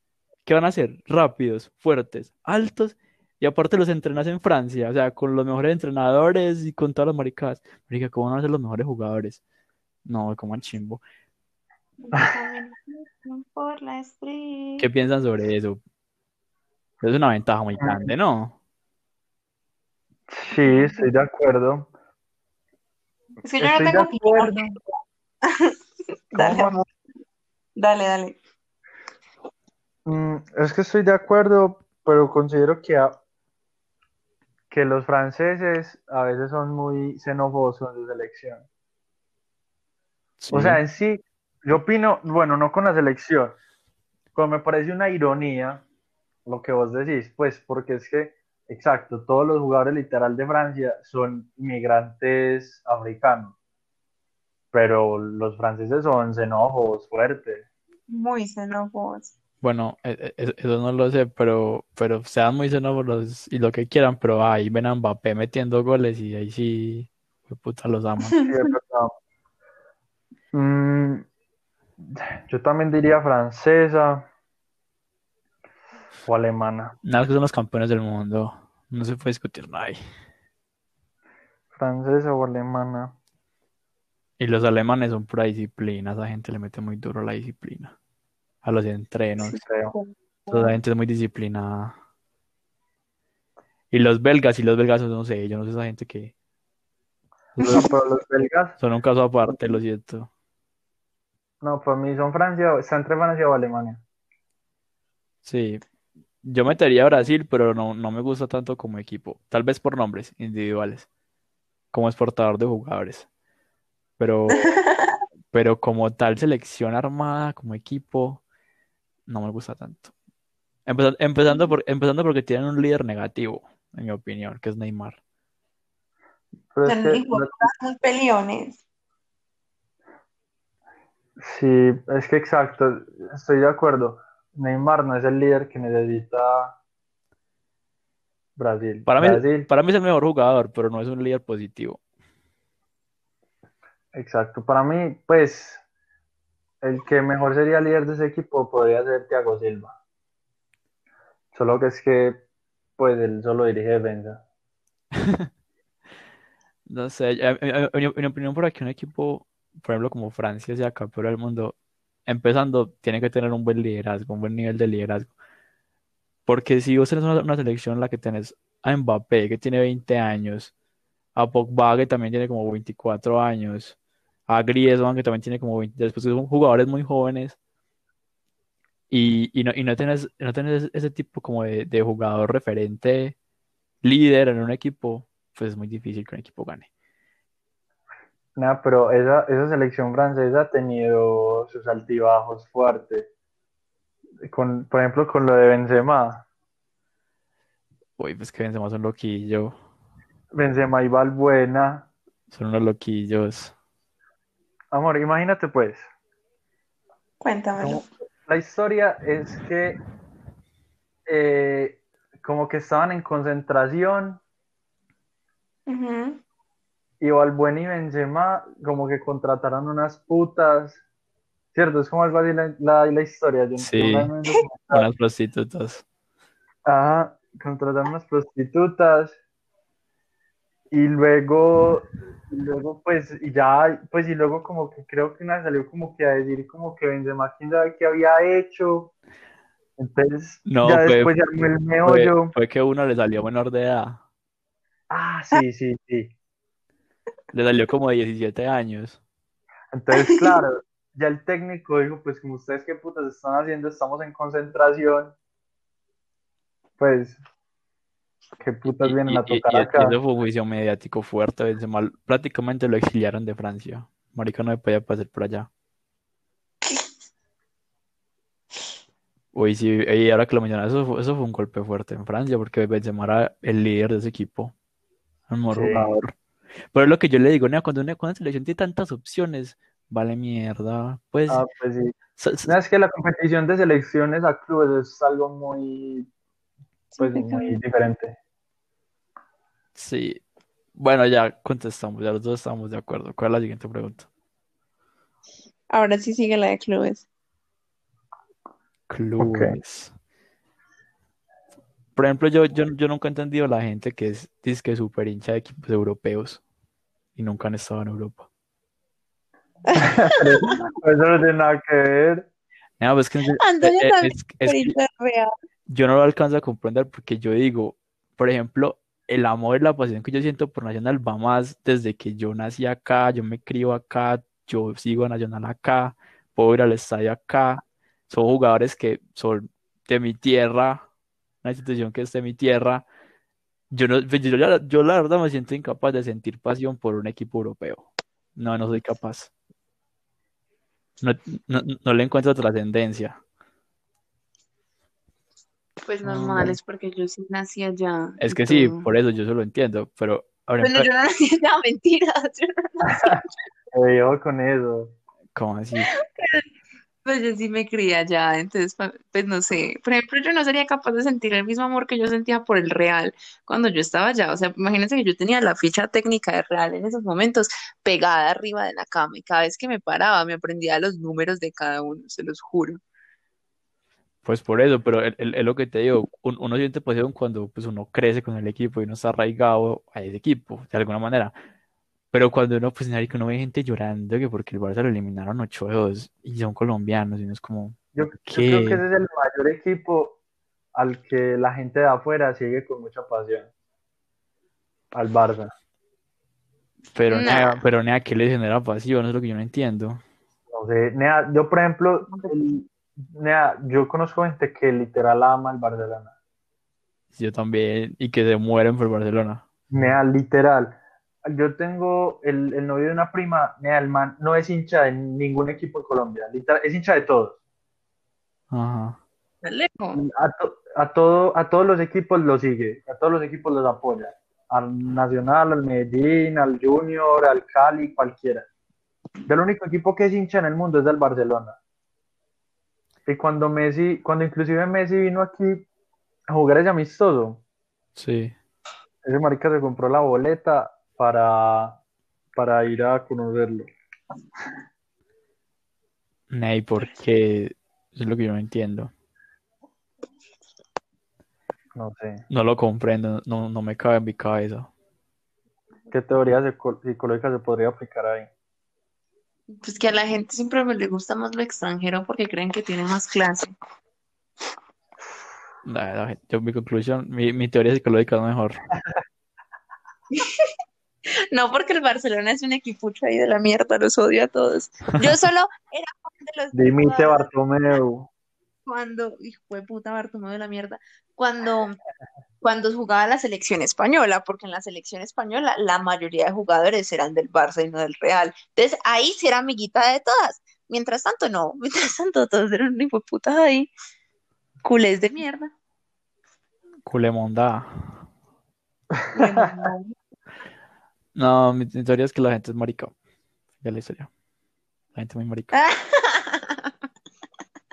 que van a ser rápidos, fuertes, altos, y aparte los entrenas en Francia, o sea, con los mejores entrenadores y con todas las maricadas. Marica, ¿cómo van a ser los mejores jugadores? No, como chimbo. Por la street. ¿Qué piensan sobre eso? Es una ventaja muy grande, ¿no? Sí, estoy de acuerdo. Es que yo no Estoy de tengo opinión. Dale. Dale, dale. Mm, es que estoy de acuerdo, pero considero que, a- que los franceses a veces son muy xenófobos con su selección. Sí. O sea, en sí, yo opino, bueno, no con la selección, pero me parece una ironía lo que vos decís, pues porque es que, exacto, todos los jugadores literal de Francia son inmigrantes africanos, pero los franceses son xenófobos fuertes. Muy xenófobos. Bueno, e- e- eso no lo sé, pero, pero sean muy xenófobos y lo que quieran, pero ahí ven a Mbappé metiendo goles y ahí sí, puta, los aman. Sí. Mm, yo también diría francesa o alemana. Nada, que son los campeones del mundo. No se puede discutir nada ahí. Francesa o alemana. Y los alemanes son pura disciplina, esa gente le mete muy duro a la disciplina, a los entrenos, Sí, creo. toda la gente es muy disciplinada. Y los belgas, y los belgas, no sé, yo no sé esa gente que No, pero los belgas, son un caso aparte, lo siento. no, para mí son Francia, está entre Francia o Alemania. Sí, yo metería a Brasil, pero no, no me gusta tanto como equipo, tal vez por nombres individuales, como exportador de jugadores, pero, pero como tal selección armada, como equipo, no me gusta tanto. Empeza- empezando por, empezando porque tienen un líder negativo, en mi opinión, que es Neymar. Pero es que, peleones. sí, es que exacto, estoy de acuerdo. Neymar no es el líder que necesita Brasil. Para mí, Brasil, para mí es el mejor jugador, pero no es un líder positivo. exacto. Para mí, pues, el que mejor sería líder de ese equipo podría ser Thiago Silva. Solo que es que, pues, él solo dirige defensa. No sé, en mi en mi opinión por aquí un equipo, por ejemplo, como Francia, sea campeón del mundo, empezando, tiene que tener un buen liderazgo, un buen nivel de liderazgo. Porque si vos tenés una, selección en la que tenés a Mbappé, que tiene 20 años, a Pogba, que también tiene como 24 años, a Griezmann, que también tiene como 23, pues son jugadores muy jóvenes, y, no, y no tenés, no tenés ese tipo como de jugador referente, líder en un equipo, pues es muy difícil que un equipo gane. Nada, pero esa, esa selección francesa ha tenido sus altibajos fuertes. Con, por ejemplo, con lo de Benzema. Uy, pues que Benzema son loquillos, Benzema y Valbuena. son unos loquillos. Amor, imagínate pues. Cuéntamelo. como- la historia es que eh, como que estaban en concentración Ujú. Y Valbuena y Benzema como que contrataron unas putas. ¿Cierto? Es como algo así la, la, la historia. Yo- Sí. no. Unas prostitutas. Ajá, contrataron unas prostitutas y luego, y luego pues, y ya, pues, y luego como que creo que una salió como que a decir como que Benzema quién sabe qué había hecho. Entonces, No, ya fue- después el Fue, meollo. fue que uno le salió menor de edad. Ah, sí, sí, sí. Le salió como de 17 años. Entonces, claro, ya el técnico dijo, pues como ustedes qué putas están haciendo, estamos en concentración. Pues, qué putas Y, vienen y- a tocar y acá. eso fue un juicio mediático fuerte. Benzema prácticamente lo exiliaron de Francia. Marica no me podía pasar por allá. Uy, sí, y ahora que lo mencionas, eso fue, eso fue un golpe fuerte en Francia, porque Benzema era el líder de ese equipo, el mejor Sí. jugador. Pero es lo que yo le digo, nea, cuando una, cuando una selección tiene tantas opciones, vale mierda. Pues Ah, pues sí. No, es que la competición de selecciones a clubes es algo muy, pues, muy diferente. sí. Bueno, ya contestamos, ya los dos estamos de acuerdo. ¿Cuál es la siguiente pregunta? Ahora sí sigue la de clubes. Clubes. Por ejemplo, yo, yo, yo nunca he entendido la gente que es, dice que súper hincha de equipos europeos y nunca han estado en Europa. Eso no tiene nada que ver. No, pues que es- Antonio eh, también es- es que yo no lo alcanzo a comprender porque yo digo, por ejemplo, el amor y la pasión que yo siento por Nacional va más desde que yo nací acá, yo me crío acá, yo sigo a Nacional acá, puedo ir al estadio acá, son jugadores que son de mi tierra, una institución que es de mi tierra. Yo, no, pues, yo, la- yo la verdad me siento incapaz de sentir pasión por un equipo europeo. No, no soy capaz. No, no, no le encuentro trascendencia. Pues normal, es porque yo sí nací allá. Es que sí, todo. por eso yo eso lo entiendo, pero por Bueno, yo no nací allá, mentiras. Yo no nací ojo con eso. ¿cómo así? Pues yo sí me crié allá, entonces, pues no sé. Por ejemplo, yo no sería capaz de sentir el mismo amor que yo sentía por el Real cuando yo estaba allá. O sea, imagínense que yo tenía la ficha técnica de Real en esos momentos pegada arriba de la cama y cada vez que me paraba me aprendía los números de cada uno, se los juro. Pues por eso, pero es lo que te digo, un- uno siente pasión cuando pues uno crece con el equipo y uno está arraigado a ese equipo, de alguna manera. Pero cuando uno, pues, que uno ve gente llorando que porque el Barça lo eliminaron 8-2 y son colombianos y uno es como, Yo, ¿por yo creo que ese es el mayor equipo al que la gente de afuera sigue con mucha pasión. Al Barça. Pero Nah. nea, pero nea, ¿qué le genera pasión? Es lo que yo no entiendo. No sé, Nea, yo por ejemplo, el- Nea, yo conozco gente que literal ama el Barcelona. Yo también, y que se mueren por Barcelona. Nea, literal. Yo tengo el, el novio de una prima, Nea, el man no es hincha de ningún equipo en Colombia, literal, es hincha de todos. Ajá. A, to- a, todo, a todos los equipos los sigue, a todos los equipos los apoya. Al Nacional, al Medellín, al Junior, al Cali, cualquiera. Yo el único equipo que es hincha en el mundo es del Barcelona. Y cuando Messi, cuando inclusive Messi vino aquí a jugar ese amistoso, Sí. ese marica se compró la boleta para, para ir a conocerlo. Ney, ¿por qué? Eso es lo que yo no entiendo. No sé. No lo comprendo, no, no me cabe en mi cabeza. ¿Qué teoría psico- psicológica se podría aplicar ahí? Pues que a la gente siempre le gusta más lo extranjero porque creen que tiene más clase. La- la gente- yo, mi conclusión, mi, mi teoría psicológica es mejor. No, porque el Barcelona es un equipucho ahí de la mierda, los odio a todos. Yo solo era fan de los Dimite Bartomeu. cuando, hijo de puta Bartomeu de la mierda, cuando, cuando jugaba la selección española, porque en la selección española la mayoría de jugadores eran del Barça y no del Real. Entonces ahí sí era amiguita de todas. Mientras tanto, no. Mientras tanto, todos eran hijo de putas ahí. Culés de mierda. Culemonda. Bueno, no. No, mi, mi teoría es que la gente es marica. Ya la historia. La gente es muy marica.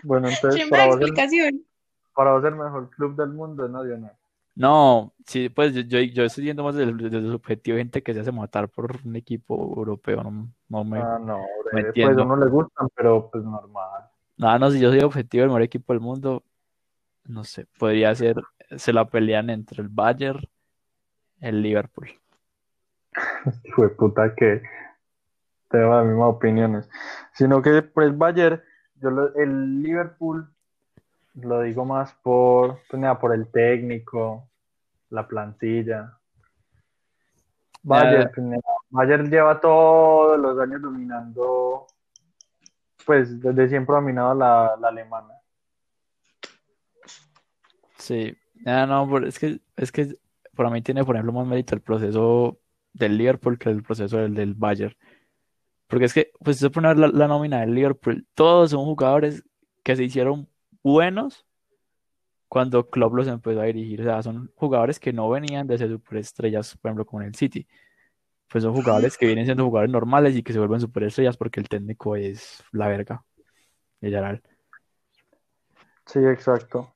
Bueno, entonces Siempre para vos, el, explicación. para vos el mejor club del mundo es Nacional. No, sí, pues yo, yo, yo estoy yendo más desde, el- desde el subjetivo de gente que se hace matar por un equipo europeo. No, no me. Ah, no, me pues a uno le gustan, pero pues normal. Nada, no, si yo soy objetivo del mejor equipo del mundo, no sé, podría ser, se la pelean entre el Bayern, el Liverpool. Hijo de puta que tengo las mismas opiniones. Sino que pues Bayern, yo lo- el Liverpool lo digo más por, pues, nada, por el técnico, la plantilla. Bayern, pues, nada, Bayern lleva todos los años dominando, pues desde siempre dominado la, la alemana. Sí, ah, no, es que, es que para mí tiene, por ejemplo, más mérito el proceso del Liverpool que el proceso del, del Bayern. Porque es que, pues, se pone la, la nómina del Liverpool, todos son jugadores que se hicieron buenos cuando Klopp los empezó a dirigir. O sea, son jugadores que no venían de ser superestrellas, por ejemplo, como en el City. Pues son jugadores que vienen siendo jugadores normales y que se vuelven superestrellas porque el técnico es la verga. literal. Sí, exacto.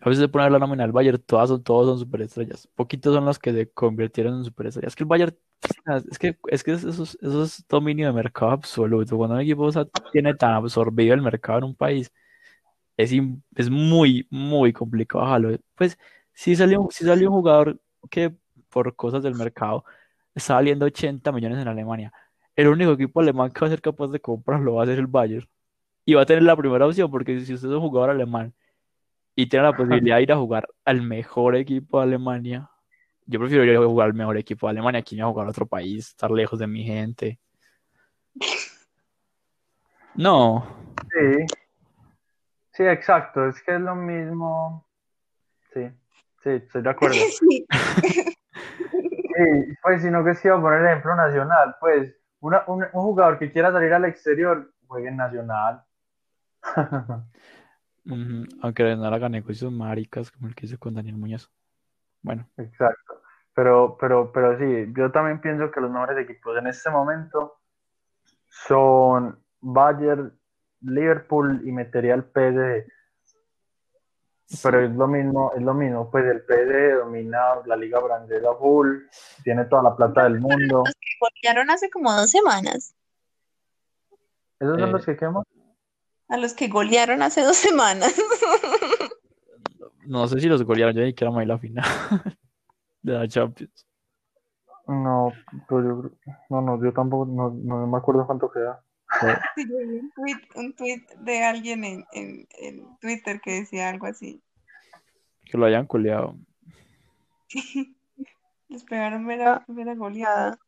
A veces se pone a ver la nómina del Bayern, todas son, todos son superestrellas. Poquitos son los que se convirtieron en superestrellas. Es que el Bayern, es que, es que eso, es- eso es dominio de mercado absoluto. Cuando un equipo o sea, tiene tan absorbido el mercado en un país, es, es muy, muy complicado bajarlo. Pues si salió, si salió un jugador que por cosas del mercado está valiendo 80 millones en Alemania. El único equipo alemán que va a ser capaz de comprarlo va a ser el Bayern. Y va a tener la primera opción, porque si usted es un jugador alemán y tiene la posibilidad de ir a jugar al mejor equipo de Alemania, yo prefiero ir a jugar al mejor equipo de Alemania que ir a jugar a otro país, estar lejos de mi gente. No, Sí. Sí, exacto. Es que es lo mismo. Sí, sí, estoy de acuerdo. Sí. Sí, pues sino que es que iba a poner ejemplo nacional, pues una- un, un jugador que quiera salir al exterior, juegue en nacional. ujú, aunque no hagan negocios maricas como el que hizo con Daniel Muñoz. Bueno, Exacto. Pero, pero, pero sí, yo también pienso que los mejores equipos en este momento son Bayern, Liverpool y metería el PSG. Pero es lo mismo, es lo mismo, pues el PSG domina la liga francesa full, tiene toda la plata del mundo. Los que golearon hace como dos semanas. ¿Esos son Eh, los que queman? A los que golearon hace dos semanas. no sé si los golearon, yo ni siquiera me la final de la Champions. No, pues yo creo- no, no, yo tampoco, no, no me acuerdo cuánto queda. Sí, yo vi un tweet, un tweet de alguien en, en, en Twitter que decía algo así. Que lo hayan culeado. Les pegaron mera, mera goleada.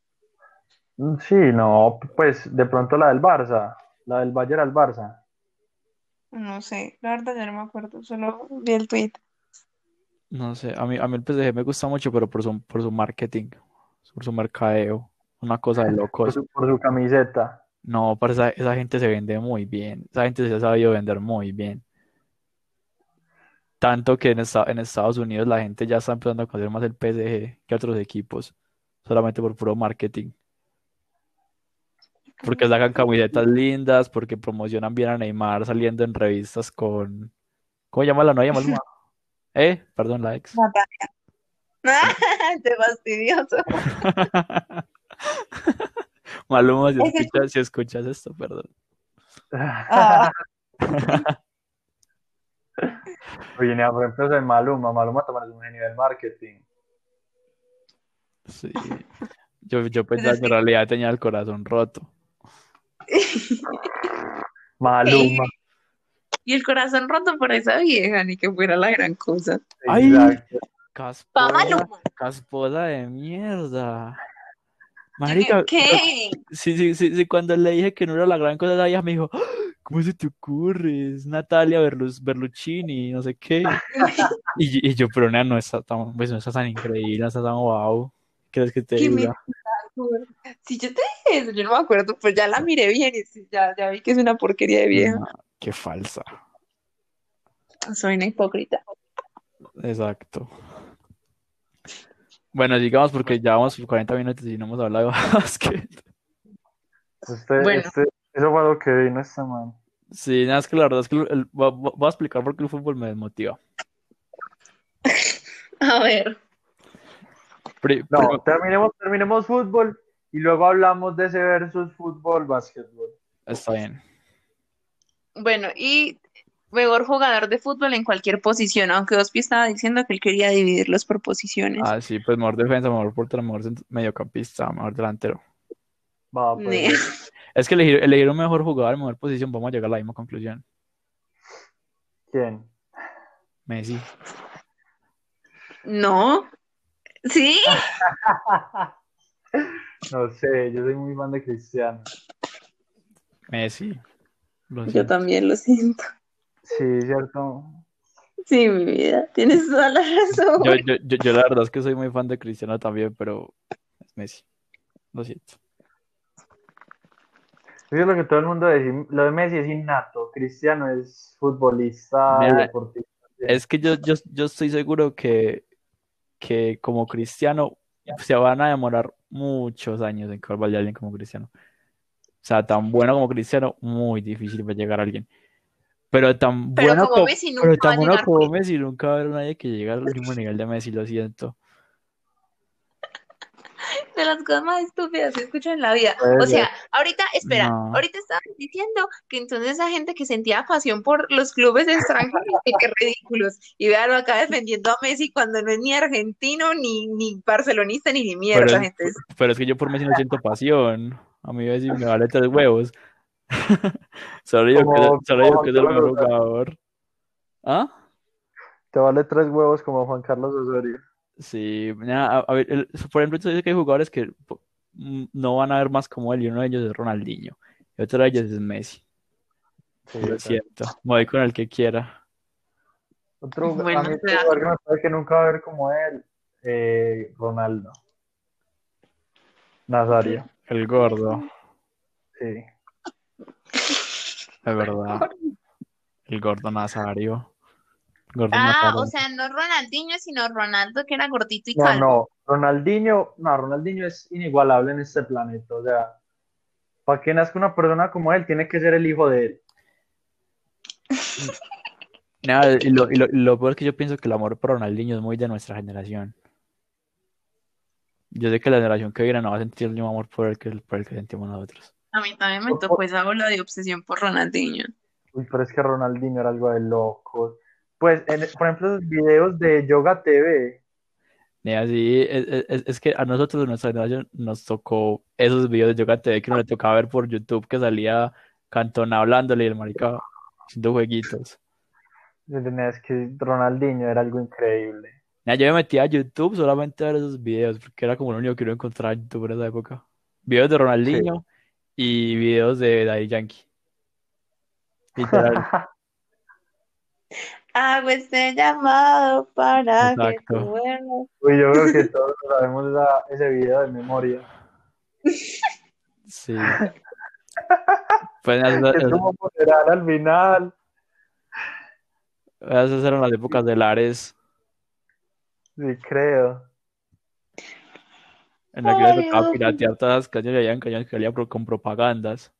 Sí, no, pues de pronto la del Barça, la del Bayern al Barça. No sé, la verdad ya no me acuerdo, solo vi el tweet. No sé, a mí, a mí el PSG me gusta mucho, pero por su, por su marketing, por su mercadeo, una cosa de Por locos. su, por su camiseta. No, para esa, esa gente se vende muy bien, esa gente se ha sabido vender muy bien. Tanto que en, esta- en Estados Unidos la gente ya está empezando a conocer más el PSG que otros equipos, solamente por puro marketing. Porque sacan camisetas lindas, porque promocionan bien a Neymar saliendo en revistas con... ¿Cómo llama la novia Maluma? ¿Eh? Perdón, la ex. Te fastidioso. Maluma, si escuchas, si escuchas esto, perdón. Ah, Oye, nea, por ejemplo, de Maluma, Maluma también es un genio del marketing. Sí. Yo, yo pensaba es que en realidad tenía el corazón roto. Maluma. y el corazón roto por esa vieja, ni que fuera la gran cosa. Ay. Maluma. casposa de mierda. Marica, ¿Qué? sí, sí, sí, sí, cuando le dije que no era la gran cosa, ella ella me dijo, "Ah, ¿cómo se te ocurre? Es Natalia Berlus- Berluccini, no sé qué. Y, y yo, pero nena, no está tan, pues no está tan increíble, no está tan wow. ¿Qué crees que te ¿Qué me- diga? Si yo te dije eso, yo no me acuerdo, pues ya la miré bien y ya, ya vi que es una porquería de vieja. No, qué falsa. Soy una hipócrita. Exacto. Bueno, digamos porque ya vamos por 40 minutos y no hemos hablado de básquet. Este, Bueno. este, eso fue lo que vino esta man. Sí, nada, es que la verdad es que el- el- voy a explicar por qué el fútbol me desmotiva. A ver, Pri- No, terminemos, terminemos fútbol y luego hablamos de ese versus fútbol, básquetbol. está bien. bueno, y mejor jugador de fútbol en cualquier posición, aunque Ospi estaba diciendo que él quería dividirlos por posiciones. Ah, sí, pues mejor defensa, mejor portero, mejor mediocampista, mejor delantero. Va, pues. Es que elegir, elegir un mejor jugador, mejor posición, vamos a llegar a la misma conclusión. ¿quién? Messi. No. ¿Sí? No sé, yo soy muy fan de Cristiano. Messi. Lo Yo también lo siento. Sí, cierto. Sí, mi vida, tienes toda la razón. Yo, yo, yo, yo la verdad es que soy muy fan de Cristiano también, pero es Messi. Lo siento. Eso es lo que todo el mundo dice. Lo de Messi es innato. Cristiano es futbolista, Mira, deportista. Es que yo, yo, yo estoy seguro que, que como Cristiano se van a demorar muchos años en que vaya alguien como Cristiano. O sea, tan bueno como Cristiano, muy difícil va a llegar alguien. Pero tan Pero bueno como como, Messi nunca pero a tan bueno como por- Messi, nunca va a haber nadie que llegue al mismo nivel de Messi, lo siento. De las cosas más estúpidas que escucho en la vida. O sea, ahorita, espera, No. ahorita estaban diciendo que entonces esa gente que sentía pasión por los clubes extranjeros, que qué ridículos. Y véalo acá defendiendo a Messi cuando no es ni argentino, ni, ni barcelonista, ni ni mierda. Pero, La gente es- pero es que yo por Messi no siento pasión. A mí Messi me vale tres huevos. Solo que, Como- solo como que es el mejor jugador. ¿Ah? Te vale tres huevos como Juan Carlos Osorio. Sí, a, a ver, el- por ejemplo, tú dices que hay jugadores que no van a ver más como él, y uno de ellos es Ronaldinho, y otro de ellos es Messi. Sí, Lo siento, me voy con el que quiera. Otro, Bueno, a mí sea- jugador que me parece que nunca va a ver como él, eh, Ronaldo. Nazario, El gordo, sí. es verdad. El gordo Nazario. Gordo Ah, o sea, no Ronaldinho, sino Ronaldo, que era gordito y No, calvo. no, Ronaldinho, no, Ronaldinho es inigualable en este planeta. O sea, para que nazca una persona como él, tiene que ser el hijo de él. Nada, y lo, y lo, lo peor es que yo pienso que el amor por Ronaldinho es muy de nuestra generación. Yo sé que la generación que viene no va a sentir el mismo amor por el que, por el que sentimos nosotros. A mí también me tocó esa ola de obsesión por Ronaldinho. Uy, pero es que Ronaldinho era algo de locos. Pues, en- por ejemplo, los videos de Yoga TV. Y así, es, es- es que a nosotros de nuestra generación nos tocó esos videos de Yoga TV que uno le tocaba ver por YouTube que salía Cantona hablándole y el marica haciendo jueguitos. Es que Ronaldinho era algo increíble. Ya, yo me metía a YouTube solamente a ver esos videos porque era como lo único que uno encontraba en YouTube en esa época. Videos de Ronaldinho y videos de Daddy Yankee. Literal. Hago este llamado para que tú vuelvas. Uy, yo creo que todos sabemos ese video de memoria. Sí. Pues esas, Que tuvo funeral al final. esas eran las épocas de Lares Sí, creo. en las que le Ay, tocaba piratear todas las canciones y habían canciones que salían con propagandas.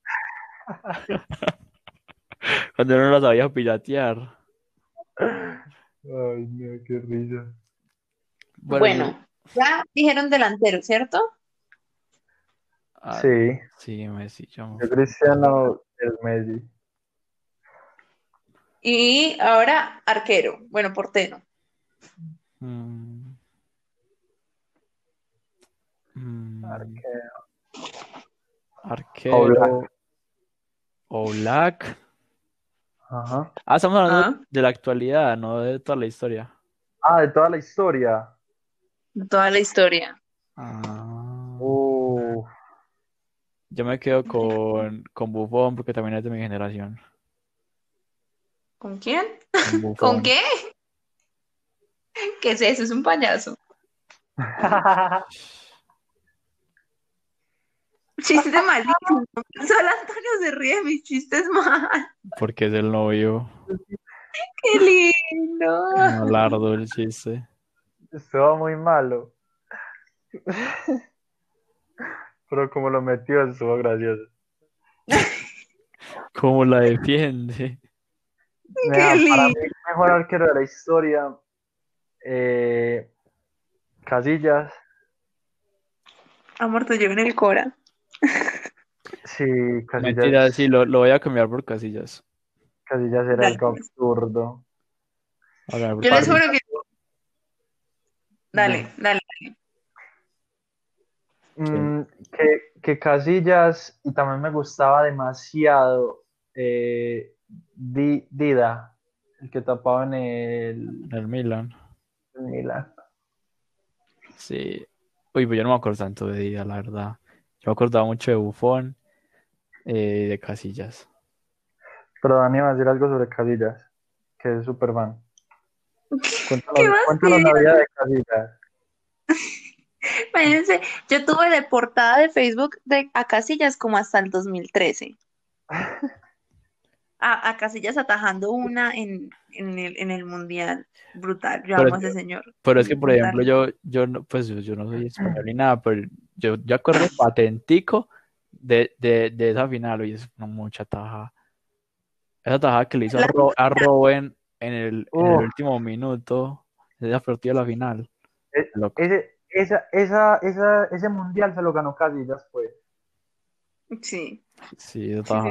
Cuando uno no las sabía piratear. Ay, no, qué risa. Bueno, ya dijeron delantero, ¿cierto? ah, Sí, sí, Messi, yo- yo Cristiano el Messi. Y ahora arquero, bueno, portero. Mm. Mm. Arquero. Arquero. Oblak. Oblak. Ajá. Ah, estamos hablando Ah. de la actualidad, no de toda la historia. Ah, de toda la historia. Toda la historia. Ah. Uh, Yo me quedo con, con Buffon porque también es de mi generación. ¿Con quién? Con ¿Con qué? ¿Qué es eso? Es un payaso. Chiste malísimo. Solo Antonio se ríe de mis chistes mal. Porque es el novio. ¡Qué lindo! Lardo el chiste. Estuvo muy malo. Pero como lo metió, estuvo gracioso. ¿Cómo la defiende? Mira, para lindo. mí, el mejor arquero de la historia, eh, Casillas, Amor, te llevo en el Cora. Sí, Mentira, Casillas, sí, lo, lo voy a cambiar por casillas. Casillas era Dale, algo absurdo. A ver, Yo les juro que. Dale, dale. Mm, que, que Casillas, y también me gustaba demasiado eh, Di- Dida, el que tapaba en el, el Milan. el Milan. Sí. Uy, pues yo no me acuerdo tanto de Dida, la verdad. Yo me acordaba mucho de Buffon eh, de Casillas. Pero Dani va a decir algo sobre Casillas, que es súper fan. Cuéntanos, de Casillas. Imagínense, yo tuve de portada de Facebook de a Casillas como hasta el 2013. A, a Casillas atajando una en, en el, en el Mundial. Brutal. Yo Pero amo a es ese señor. Pero es que, por Brutal. ejemplo, yo, yo no, pues yo, yo no soy español ni nada, pero yo, yo acuerdo patentico de, de, de esa final, y es una mucha taja. Esa tajada que le hizo a, Ro- a Robben en el, en el Uf. último minuto, esa partido de la final. Loco. Ese, esa, esa, esa, ese mundial se lo ganó Casillas, pues. Sí. Sí, esa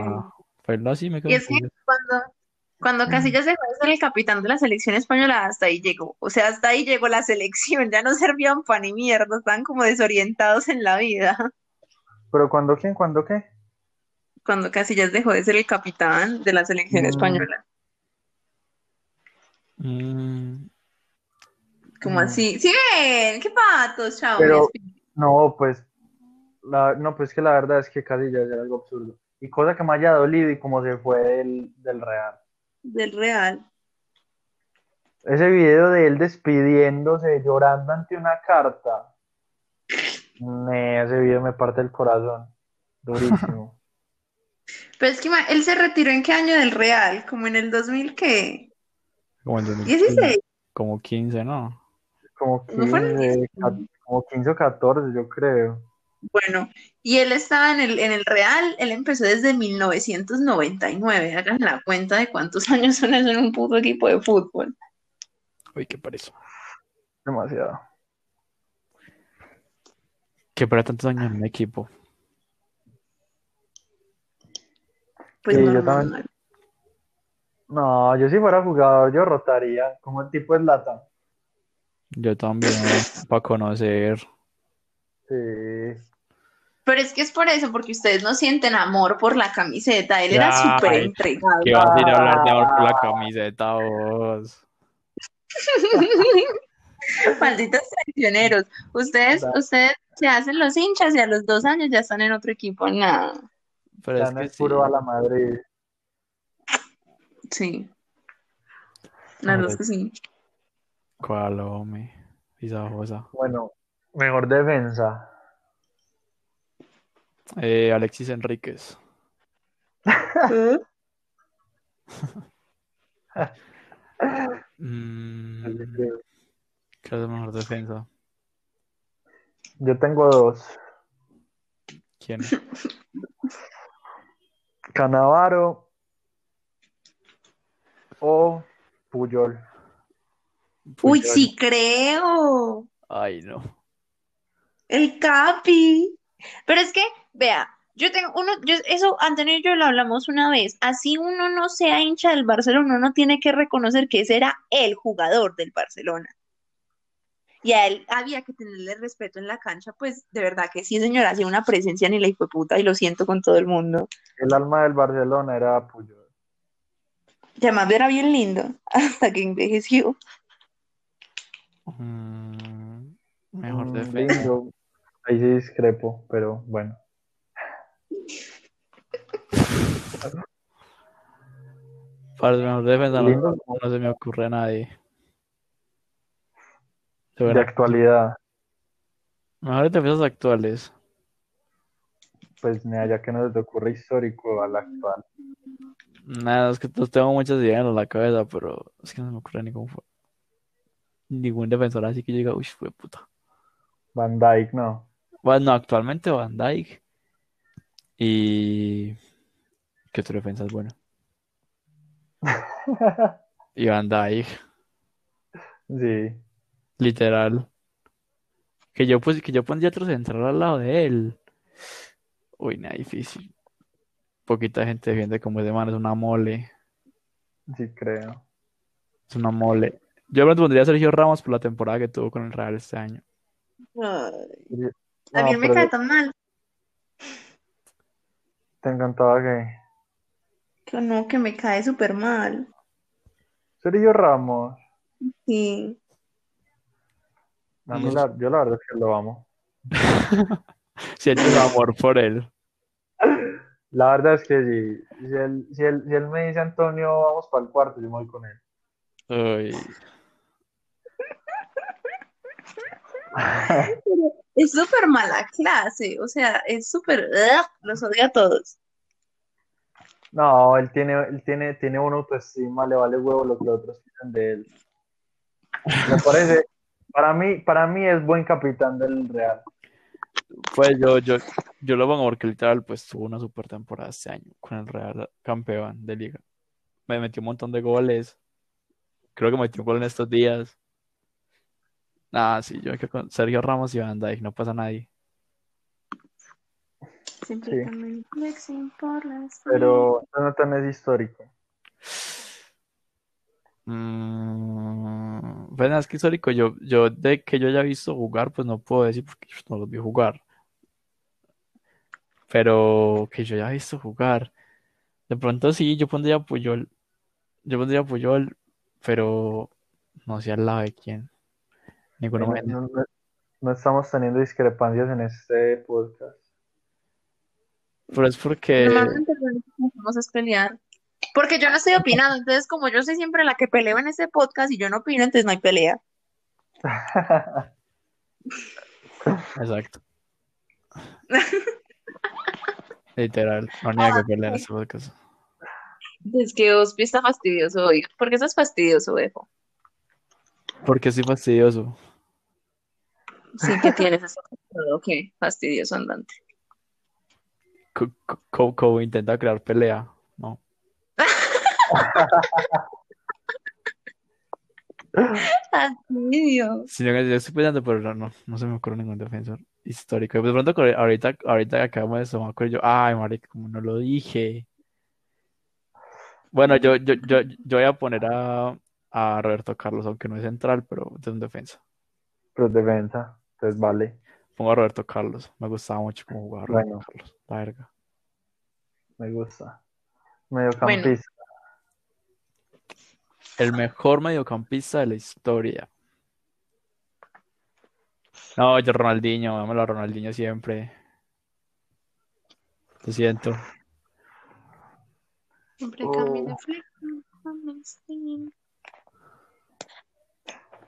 no, sí me quedo Y es que cuando, cuando Casillas dejó de ser el capitán de la selección española, hasta ahí llegó. O sea, hasta ahí llegó la selección. Ya no servían para ni mierda, estaban como desorientados en la vida. Pero cuando quién, cuando qué? Cuando Casillas dejó de ser el capitán de la selección Mm. española. Mm, Como Mm. así. Sí, ven, qué patos, chao. Pero-. No, pues, la, no, pues que la verdad es que Casillas era algo absurdo. Y cosa que me haya dolido y como se fue del, del Real. Del Real. Ese video de él despidiéndose, llorando ante una carta. Nee, ese video me parte el corazón. Durísimo. Pero es que él se retiró en qué año del Real, como en el 2000, ¿qué? como en 2015, 16. como 15, ¿no? Como ¿No fue en el 15, 16? ca- como 15 o 14, yo creo. Bueno, y él estaba en el, en el Real, él empezó desde 1999. Hagan la cuenta de cuántos años son eso en un puto equipo de fútbol. Uy, qué parece. Demasiado. Que para tantos años en un equipo. Pues Sí, yo también. No, yo si fuera jugador, yo rotaría, como el tipo es lata. Yo también, para conocer. Sí. Pero es que es por eso, porque ustedes no sienten amor por la camiseta. Él era súper entregado. ¿Qué vas a ir a hablar de amor por la camiseta vos? Malditos traicioneros. Ustedes, Da- ustedes se hacen los hinchas y a los dos años ya están en otro equipo. Nada. Pero Ya es no que es puro sí. a la Madrid. Sí. La verdad es que sí. ¿Cuál, hombre? Bueno, mejor defensa. Eh, Alexis Enríquez. Mm, ¿qué es mejor defensa? Yo tengo dos. ¿Quién? Canavaro o Puyol. Uy, sí creo. Ay, no. El Capi. Pero es que, vea, yo tengo uno, yo, eso Antonio y yo lo hablamos una vez. Así uno no sea hincha del Barcelona, uno tiene que reconocer que ese era el jugador del Barcelona. Y a él había que tenerle respeto en la cancha, pues de verdad que sí, señora, hacía una presencia ni la puta y lo siento con todo el mundo. El alma del Barcelona era Puyol. Y además era bien lindo, hasta que envejeció. Mm, mejor Mm, defensa. lindo. Ahí sí discrepo, pero bueno. Para el mejor defensa no, no se me ocurre a nadie. De actualidad, Mejores defensas actuales. pues ni allá que no se te ocurre histórico al actual. Nada, es que tengo muchas ideas en la cabeza, pero es que no se me ocurre ningún, ningún defensor así que yo diga, uy, fue puta. Van Dijk, no. Bueno, actualmente Van Dijk. Y. ¿Qué otro defensa es bueno? Y Van Dijk, Sí. Literal. Que yo, pues, que yo pondría otro central al lado de él. Uy, nada difícil. Poquita gente defiende como ese man, es una mole. Sí, creo. Es una mole. Yo de pronto pondría a Sergio Ramos por la temporada que tuvo con el Real este año. Ay, No, a mí me pero cae tan mal. te encantaba que. Que no, que me cae súper mal. Sergio Ramos. Sí. A mí No la- yo la verdad es que lo amo. Siento un amor por él. La verdad es que sí. Si él, si él, si él me dice, Antonio, vamos para el cuarto, yo me voy con él. Uy. Es súper mala clase, o sea, es súper... los odio a todos. No, él tiene, él tiene, tiene una autoestima, le vale huevo lo que los otros piensan de él. Me parece, para mí, para mí es buen capitán del Real. Pues yo, yo, yo lo pongo porque literal pues tuvo una super temporada este año con el Real campeón de liga. me metió un montón de goles. Creo que metió un gol en estos días. Ah, sí, yo me quedo con Sergio Ramos y Van Dijk, no pasa nadie. Siempre Sí. por las Pero Jonathan es histórico. Mm, bueno, es que histórico, yo, yo de que yo haya visto jugar, pues no puedo decir porque yo no los vi jugar. Pero que yo haya visto jugar. De pronto sí, yo pondría a Puyol. Yo pondría a Puyol, pero no sé al lado de quién. Ninguno No, no- no- no estamos teniendo discrepancias en este podcast. Pero es porque Normalmente lo que hacemos es pelear. Porque yo no estoy opinando, entonces como yo soy siempre la que peleo en este podcast y yo no opino, entonces no hay pelea. Exacto. Literal, no niega que pelear en este podcast. Es que Ospi está fastidioso hoy. ¿Por qué estás fastidioso, Ejo? Porque soy fastidioso. Sí, que tienes eso. Ok, fastidioso andante. Co- co- co- Como intenta crear pelea, ¿no? Sino que yo estoy pensando, pero no, no, no se me ocurre ningún defensor histórico. De pronto, que ahorita, ahorita que acabamos de eso, me acuerdo yo, ay, marica, como no lo dije. Bueno, yo, yo, yo, yo voy a poner a, a Roberto Carlos, aunque no es central, pero es un defensa. Pero es defensa, entonces vale. Pongo a Roberto Carlos. Me gustaba mucho cómo jugaba Roberto Bueno. Carlos. La verga. Me gusta. Mediocampista. El mejor mediocampista de la historia. No, yo Ronaldinho, dámelo a Ronaldinho siempre. Lo siento. Siempre Oh. steam.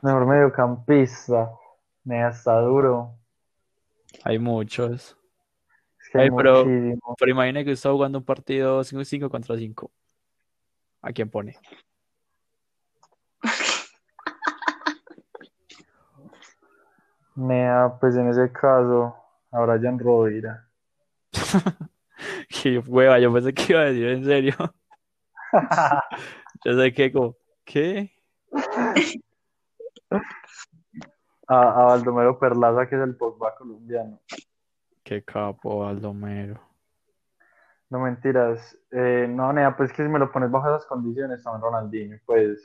Mejor mediocampista. Me está duro. Hay muchos. Es que hay Ay, pero- muchísimo. Pero imagina que está jugando un partido 5-5 contra 5. ¿A quién pone? Me da, pues en ese caso, a Brian Rovira. Qué hueva, yo pensé que iba a decir en serio. Yo sé que como, ¿qué? A, a Baldomero Perlaza, que es el Pogba colombiano. Qué capo, Baldomero. No mentiras. Eh, no, Nea, pues que si me lo pones bajo esas condiciones, también Ronaldinho. Pues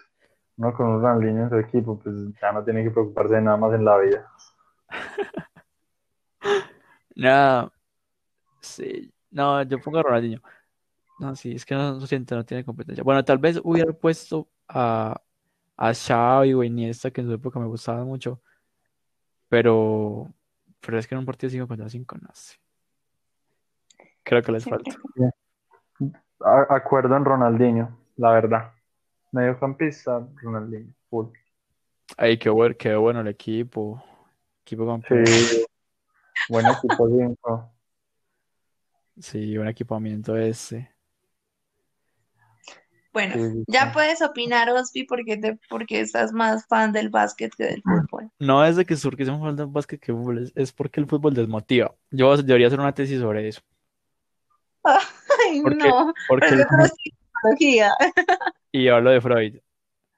uno con un Ronaldinho en su equipo, pues ya no tiene que preocuparse de nada más en la vida. No, sí, no, yo pongo a Ronaldinho. No, sí, es que no, lo siento, no tiene competencia. Bueno, tal vez hubiera puesto a, a Xavi o Iniesta, que en su época me gustaban mucho, pero, pero es que en un partido 5 contra 5, no sé. Creo que les falta. Acuerdo en Ronaldinho, la verdad. Mediocampista, Ronaldinho, full. Ay, qué bueno, qué bueno el equipo. Equipo campeón. Sí, buen equipo cinco. Sí, un equipamiento ese. Bueno, Sí, ya sí. puedes opinar, Ospi, porque, te, porque estás más fan del básquet que del fútbol. No es de que surquismo falta en básquet que fútbol, es, es porque el fútbol desmotiva. Yo debería hacer una tesis sobre eso. Ay, ¿Por qué? no, Porque pero el- psicología. y hablo de Freud.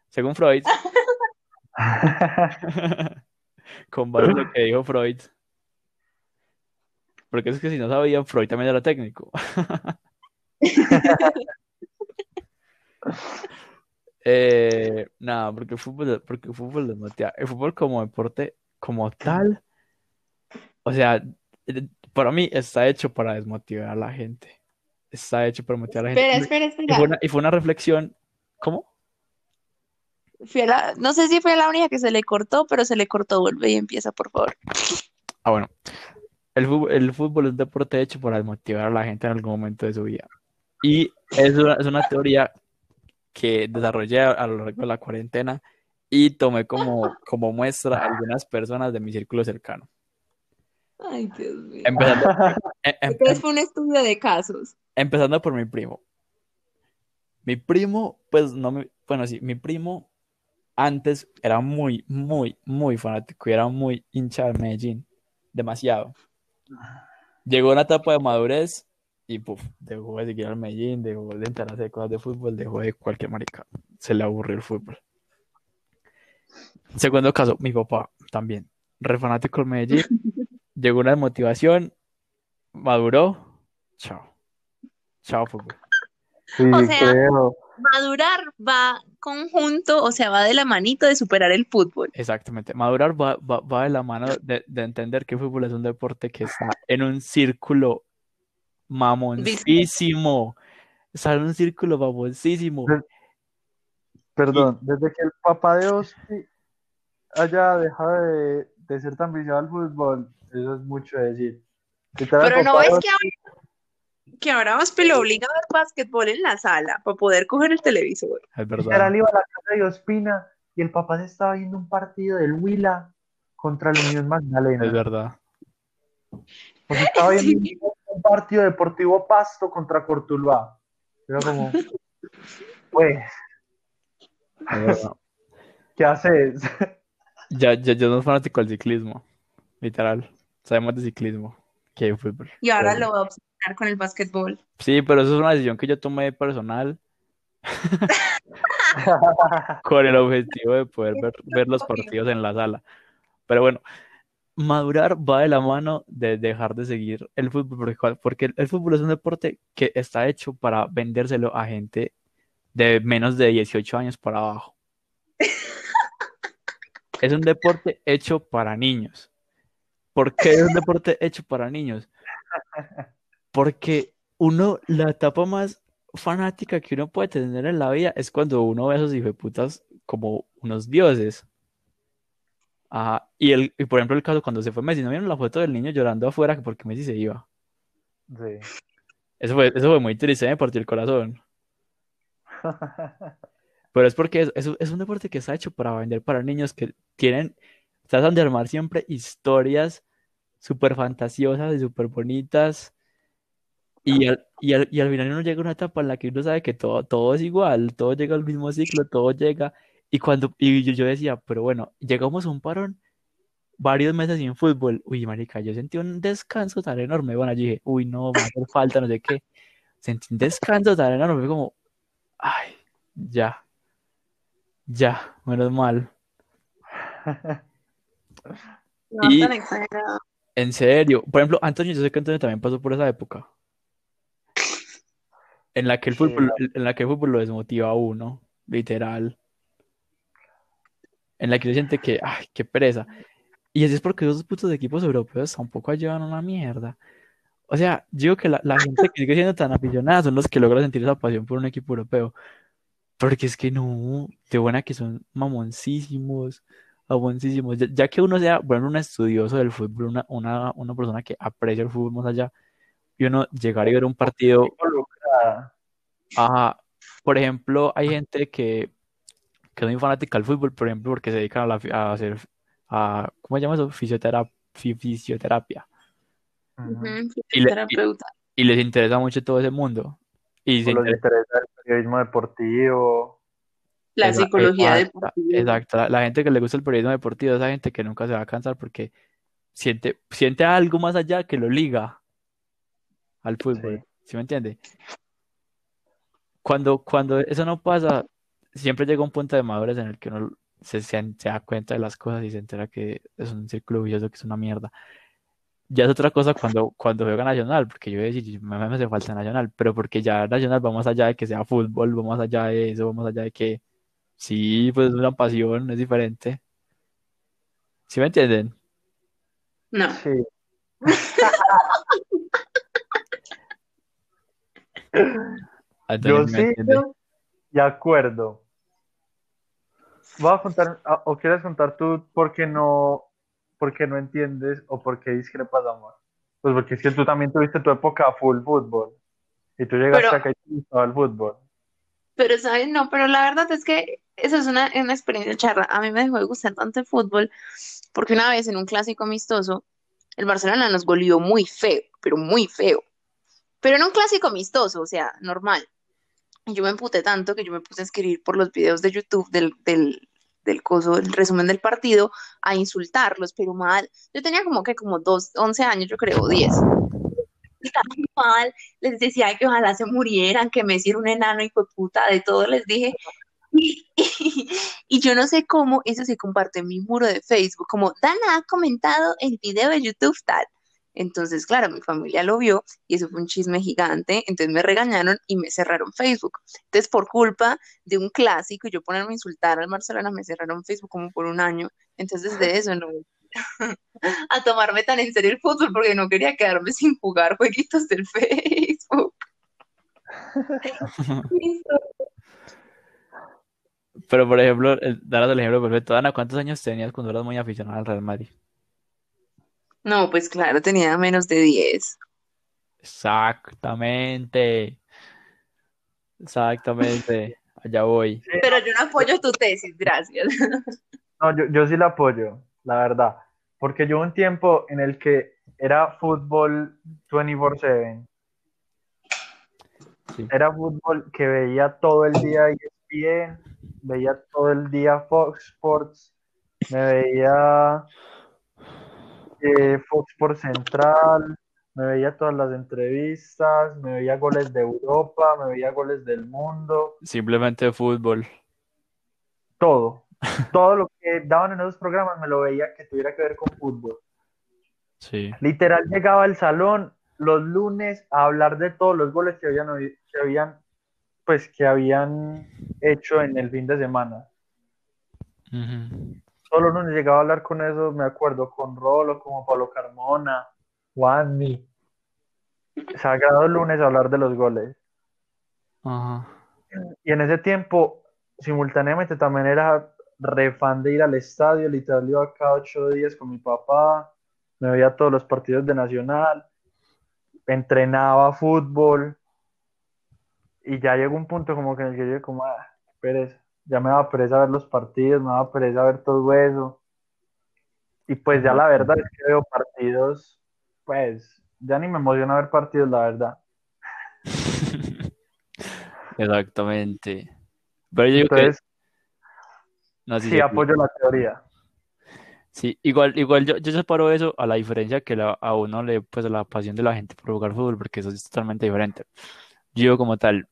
Según Freud, con base en lo que dijo Freud. Porque es que si no sabían, Freud también era técnico. Eh, nada, porque el fútbol, porque el fútbol. El fútbol como deporte, como tal, o sea, eh, para mí está hecho para desmotivar a la gente. Está hecho para motivar a la Espera, gente. espera, Y fue espera. una, y fue una reflexión. ¿Cómo? Fui a la- no sé si fue la única que se le cortó, pero se le cortó. Vuelve y empieza, por favor. Ah, bueno. El fútbol, el fútbol es un deporte hecho para desmotivar a la gente en algún momento de su vida. Y es una, es una teoría que desarrollé a, a lo largo de la cuarentena y tomé como, como muestra a algunas personas de mi círculo cercano. Ay, Dios mío. Empezando, em- em- Entonces fue un estudio de casos. empezando por mi primo. Mi primo, pues no me, bueno, sí, mi primo antes era muy, muy, muy fanático y era muy hincha de Medellín, demasiado. Llegó una etapa de madurez Y puf, dejó de seguir al Medellín, dejó de enterarse de cosas de fútbol, dejó de cualquier marica. Se le aburrió el fútbol. Segundo caso, mi papá también, re fanático del Medellín, llegó una desmotivación, maduró, chao. Chao fútbol. Sí, O sea, creo. Madurar va conjunto, o sea, va de la manito de superar el fútbol. Exactamente. Madurar va, va, va de la mano de, de entender que el fútbol es un deporte que está en un círculo mamoncísimo. Está en un círculo mamoncísimo. Perdón, desde que el papá de Osti haya dejado de, de ser tan viciado al fútbol, eso es mucho decir. Pero no Osti- que ahora, que ahora Vaspe lo obliga a ver básquetbol en la sala para poder coger el televisor. Es Literal verdad. iba a la casa de Ospina y el papá se estaba viendo un partido del Huila contra la Unión Magdalena. Es verdad. Sea, estaba viendo Sí. un partido deportivo Pasto contra Cortuluá. Era como, pues. ¿qué haces? Ya, ya, yo no soy fanático del ciclismo. Literal. Sabemos de ciclismo que de fútbol. Y ahora Pero- lo con el básquetbol. Sí, pero eso es una decisión que yo tomé personal con el objetivo de poder ver, ver los partidos en la sala. Pero bueno, madurar va de la mano de dejar de seguir el fútbol, porque, el fútbol es un deporte que está hecho para vendérselo a gente de menos de 18 años para abajo. Es un deporte hecho para niños. ¿Por qué es un deporte hecho para niños? Porque uno, la etapa más fanática que uno puede tener en la vida es cuando uno ve a esos hijueputas como unos dioses. Ajá. Y, el, y por ejemplo, el caso cuando se fue Messi, ¿no vieron la foto del niño llorando afuera porque Messi se iba? Sí. Eso fue, eso fue muy triste, me partió el corazón. Pero es porque es, es- es un deporte que está hecho para vender para niños que tienen, tratan de armar siempre historias súper fantasiosas y súper bonitas. Y al, y, al, y al final uno llega a una etapa en la que uno sabe que todo, todo es igual, todo llega al mismo ciclo, todo llega. Y cuando y yo, yo decía, pero bueno, llegamos a un parón varios meses sin fútbol. Uy, marica, yo sentí un descanso tan enorme. Bueno, yo dije, uy, no, va a hacer falta, no sé qué. Sentí un descanso tan enorme, fue como, ay, ya, ya, menos mal. No Y- tan exagerado. En serio, por ejemplo, Antonio, yo sé que Antonio también pasó por esa época. En la que el Sí, fútbol, en la que el fútbol lo desmotiva a uno, literal. En la que uno siente que, ay, qué pereza. Y así es porque esos putos equipos europeos tampoco a una mierda. O sea, digo que la, la gente que sigue siendo tan aficionada son los que logran sentir esa pasión por un equipo europeo. Porque es que no, de buena que son mamoncísimos, mamoncísimos. Ya, ya que uno sea, bueno, un estudioso del fútbol, una, una, una persona que aprecia el fútbol más allá, y uno llegar y ver un partido Ajá. Por ejemplo, hay gente que, que es muy fanática del fútbol, por ejemplo, porque se dedican a, la a hacer, a, ¿cómo se llama eso? Fisioterapia. Ujú, Y le- fisioterapeuta. Y les interesa mucho todo ese mundo. Y se interesa- interesa el periodismo deportivo. La Esa- psicología deportiva. Exacto. La, la gente que le gusta el periodismo deportivo, esa gente que nunca se va a cansar porque siente, siente algo más allá que lo liga al fútbol. ¿Sí me entiende? Cuando, cuando eso no pasa, siempre llega un punto de madurez en el que uno se, se, se da cuenta de las cosas y se entera que es un círculo vicioso, que es una mierda. Ya es otra cosa cuando, cuando juega Nacional, porque yo voy a decir, me, me hace falta Nacional, pero porque ya Nacional va más allá de que sea fútbol, va más allá de eso, va más allá de que sí, pues es una pasión, es diferente. ¿Sí me entienden? No. Sí. Yo ¿sí de acuerdo. Voy a contar, ah, o quieres contar tú por qué no, por qué no entiendes o por qué discrepas, amor. Pues porque es que tú también tuviste tu época full fútbol. Y tú llegaste Pero- acá y te gustaba el fútbol. Pero, ¿sabes? No, pero la verdad es que eso es una, una experiencia charra. A mí me dejó de gustar tanto el fútbol porque una vez en un clásico amistoso, el Barcelona nos goleó muy feo, pero muy feo. Pero en un clásico amistoso, o sea, normal. Yo me emputé tanto que yo me puse a escribir por los videos de YouTube del, del, del coso, el resumen del partido, a insultarlos, pero mal. Yo tenía como que como dos, 11 años, yo creo, 10. tan mal, les decía que ojalá se murieran, que Messi era un enano y fue puta, de todo les dije. Y, y- yo no sé cómo eso se compartió en mi muro de Facebook, como Dana ha comentado el video de YouTube tal. Entonces, claro, mi familia lo vio y eso fue un chisme gigante, entonces me regañaron y me cerraron Facebook. Entonces, por culpa de un clásico y yo ponerme a insultar al Barcelona, me cerraron Facebook como por un año. Entonces, de eso no a tomarme tan en serio el fútbol porque no quería quedarme sin jugar jueguitos del Facebook. Pero, por ejemplo, daros el ejemplo perfecto. Ana, ¿cuántos años tenías cuando eras muy aficionada al Real Madrid? No, pues claro, tenía menos de 10. Exactamente. Exactamente. Allá voy. Pero yo no apoyo tu tesis, gracias. No, yo, yo sí la apoyo, la verdad. Porque yo hubo un tiempo en el que era fútbol 24/7. Sí. Era fútbol que veía todo el día ESPN, veía todo el día Fox Sports, me veía eh, Fox Sports Central, me veía todas las entrevistas, me veía goles de Europa, me veía goles del mundo, Simplemente fútbol. todo. Todo lo que daban en esos programas me lo veía que tuviera que ver con fútbol. Sí. Literal llegaba al salón los lunes a hablar de todos los goles que habían, que habían, pues, que habían hecho en el fin de semana. Todos los lunes llegaba a hablar con eso, me acuerdo, con Rolo, como Pablo Carmona, Juanmi. Sagrado lunes a hablar de los goles. Ajá. Y en ese tiempo, simultáneamente también era re fan de ir al estadio, literal iba cada ocho días con mi papá, me veía todos los partidos de Nacional, entrenaba fútbol, y ya llegó un punto como que en el que yo como, ah, pereza, ya me daba pereza ver los partidos, me daba pereza ver todo eso, y pues ya la verdad es que veo partidos, pues, ya ni me emociona ver partidos, la verdad. Exactamente. Pero yo digo que Entonces, no, sí, apoyo la teoría. Sí, igual, igual yo, yo separo eso a la diferencia que la- a uno le, pues a la pasión de la gente por jugar fútbol, porque eso es totalmente diferente. Yo como tal,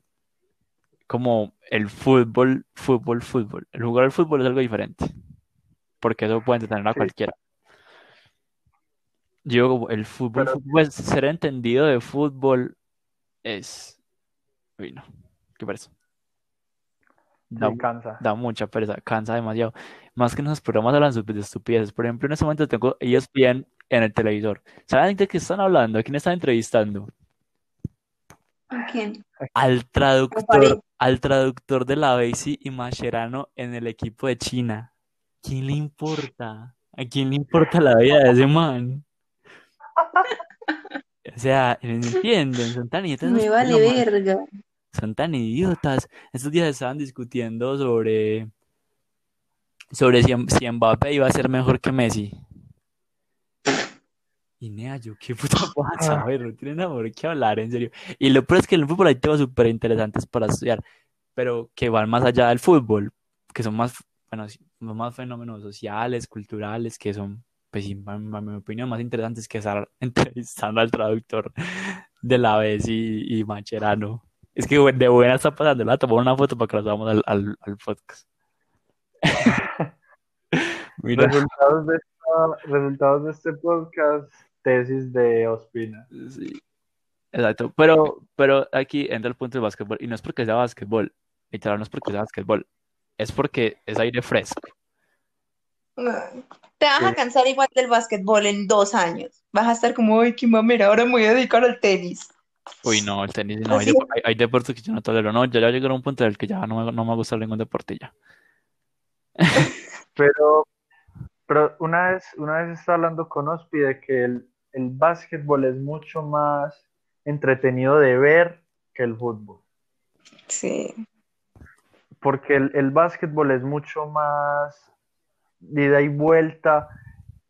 como el fútbol, fútbol, fútbol. El jugar al fútbol es algo diferente, porque eso puede entretener a Sí. cualquiera. Yo digo como el fútbol, Pero- fútbol, pues, ser entendido de fútbol es, uy, no, qué pereza. Da, Sí, cansa. da mucha pereza, cansa demasiado. Más que en esos programas hablan de estupideces. Por ejemplo, en ese momento tengo E ESPN en el televisor. ¿Saben de qué están hablando? ¿A quién están entrevistando? ¿A quién? Al traductor, al traductor de la Basi y Mascherano en el equipo de China. ¿Quién le importa? ¿A quién le importa la vida de ese man? O sea, ¿me entienden? Son tan idiotas Me vale verga. Son tan idiotas. Estos días estaban discutiendo sobre, sobre si, si Mbappé iba a ser mejor que Messi. Y nea, yo qué puta pasa, ver, no tienen nada por qué hablar, en serio. Y lo peor es que en el fútbol hay temas súper interesantes para estudiar, pero que van más allá del fútbol, que son más, bueno, más fenómenos sociales, culturales, que son, pues, sí, en mi opinión, más interesantes que estar entrevistando al traductor de la vez y, y Macherano. Es que de buena está pasando, la tomamos una foto para que la subamos al, al, al podcast. Mira, Resultados de, esta- resultados de este podcast, tesis de Ospina. sí, exacto. Pero, pero aquí entra el punto del básquetbol, y no es porque sea básquetbol, literal, no es porque sea básquetbol, es porque es aire fresco. Te vas a cansar igual del básquetbol en dos años. Vas a estar como, ay, qué mamera, ahora me voy a dedicar al tenis. Uy, no, el tenis, no, hay, dep- hay, hay deportes que yo no tolero, no, ya ya llegué a un punto en el que ya no me, no me gusta ningún deporte ya. Pero, pero una vez, una vez estaba hablando con Ospi de que el, el básquetbol es mucho más entretenido de ver que el fútbol. Sí. Porque el, el básquetbol es mucho más de ida y vuelta.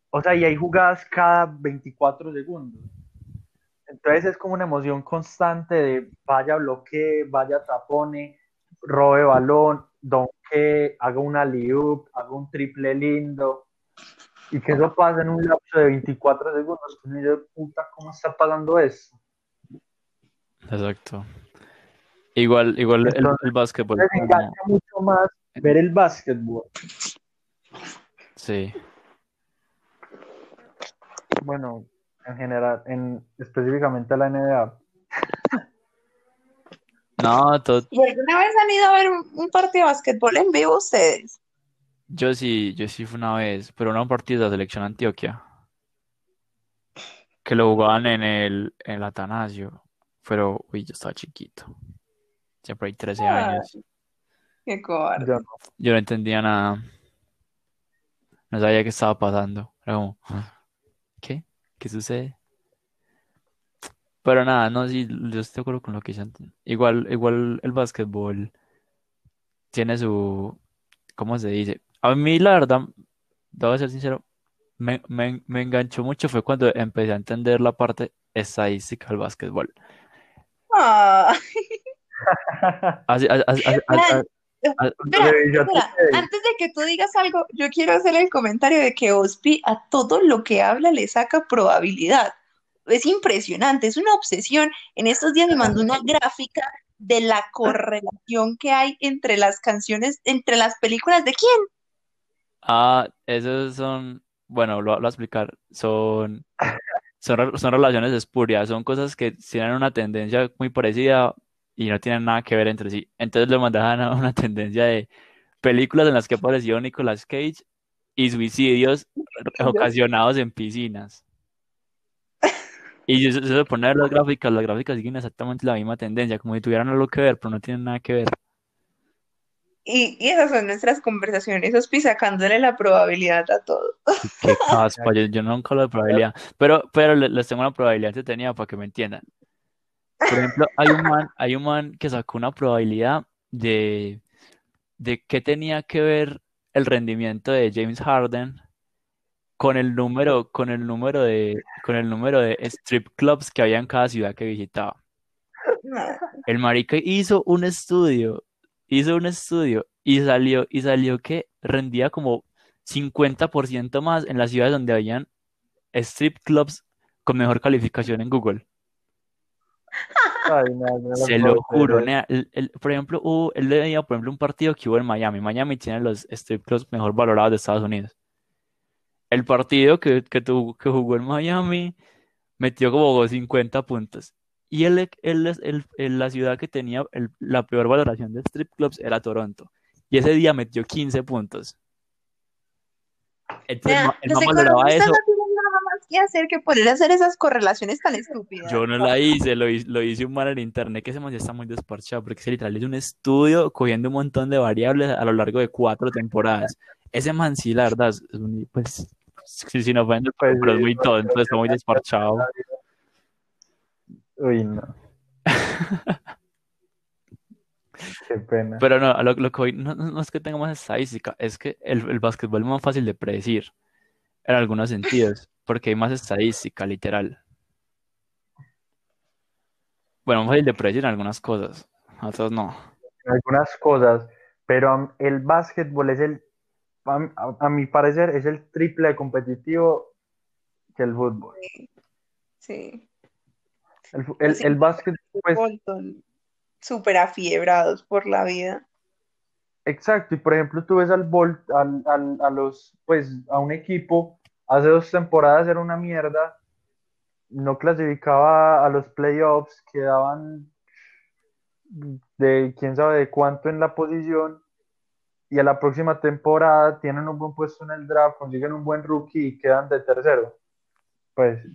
O sea, y hay jugadas cada 24 segundos. Entonces es como una emoción constante de vaya bloquee, vaya tapone, robe balón, donque, haga una alley-oop, haga un triple lindo. Y que eso pasa en un lapso de 24 segundos. Uno dice, puta, ¿cómo está pasando eso? Exacto. Igual, igual el, Entonces, el básquetbol. Me como- engancha mucho más ver el básquetbol. Sí. Bueno, en general, en específicamente la NBA. No, todo, ¿Y alguna vez han ido a ver un, un partido de básquetbol en vivo ustedes? Yo sí, yo sí fui una vez, pero no un partido de la selección Antioquia. Que lo jugaban en el, en el Atanasio. Pero, uy, yo estaba chiquito. Siempre hay 13 Ah. años. Qué cobarde. Yo no. Yo no entendía nada. No sabía qué estaba pasando. Era como, ¿qué? ¿Qué sucede? Pero nada, no, sí, yo estoy de acuerdo con lo que dicen. Igual, igual el básquetbol tiene su, ¿cómo se dice? A mí, la verdad, debo ser sincero, me, me, me enganchó mucho fue cuando empecé a entender la parte estadística del básquetbol. Ah, Así, así- así- así- así- Fran, así- espera, Yo te espera, sé. antes de que tú digas algo, yo quiero hacer el comentario de que Ospi a todo lo que habla le saca probabilidad. Es impresionante, es una obsesión. En estos días me mandó una gráfica de la correlación que hay entre las canciones, entre las películas de quién. Ah, esos son, bueno, lo, lo voy a explicar, son, son, son relaciones espurias, son cosas que tienen una tendencia muy parecida y no tienen nada que ver entre sí. Entonces le mandaban a una tendencia de películas en las que apareció Nicolas Cage y suicidios ocasionados en piscinas. Y si se se pone a ver las gráficas, las gráficas siguen exactamente la misma tendencia, como si tuvieran algo que ver, pero no tienen nada que ver. Y, y esas son nuestras conversaciones, Ospi sacándole la probabilidad a todo. Qué caspa, yo, yo nunca hablo de probabilidad, pero, pero le- les tengo una probabilidad entretenida para que me entiendan. Por ejemplo, hay un man, hay un man que sacó una probabilidad de, de qué tenía que ver el rendimiento de James Harden con el número, con el número de, con el número de strip clubs que había en cada ciudad que visitaba. El marica hizo un estudio, hizo un estudio y salió, y salió que rendía como 50% más en las ciudades donde habían strip clubs con mejor calificación en Google. Ay, no, no Se lo juro, creer. nea. El- el- por ejemplo, hubo, él leía, por ejemplo, un partido que hubo en Miami. Miami tiene los strip clubs mejor valorados de Estados Unidos. El partido que, que, tuvo- que jugó en Miami metió como 50 puntos. Y él, él, es- él- la ciudad que tenía el- la peor valoración de strip clubs era Toronto. Y ese día metió 15 puntos. Entonces, ma- el man valoraba eso. no nada más que hacer que poder hacer esas correlaciones tan estúpidas. Yo no la hice, lo, lo hice un man en internet que ese man ya está muy desparchado porque se literal hizo un estudio cogiendo un montón de variables a lo largo de cuatro temporadas. Ese man sí, la verdad, es un- pues, si, si no ofende, Pues pero es muy tonto, está muy desparchado. Uy, no. Qué pena. Pero no, a lo, lo que voy- no, no- es que tenga más estadística, es que el, el básquetbol es más fácil de predecir en algunos sentidos, porque hay más estadística, literal. Bueno, más fácil de predecir en algunas cosas, otras no. en algunas cosas, pero el básquetbol es el, a, a- a mi parecer, es el triple de competitivo que el fútbol. Sí. El, el, el básquetbol, pues, son súper afiebrados por la vida. exacto, y por ejemplo, tú ves al, Bol- al, al- a los, pues, a un equipo, hace dos temporadas era una mierda, no clasificaba a los playoffs, quedaban de quién sabe de cuánto en la posición, y a la próxima temporada tienen un buen puesto en el draft, consiguen un buen rookie y quedan de tercero. Pues,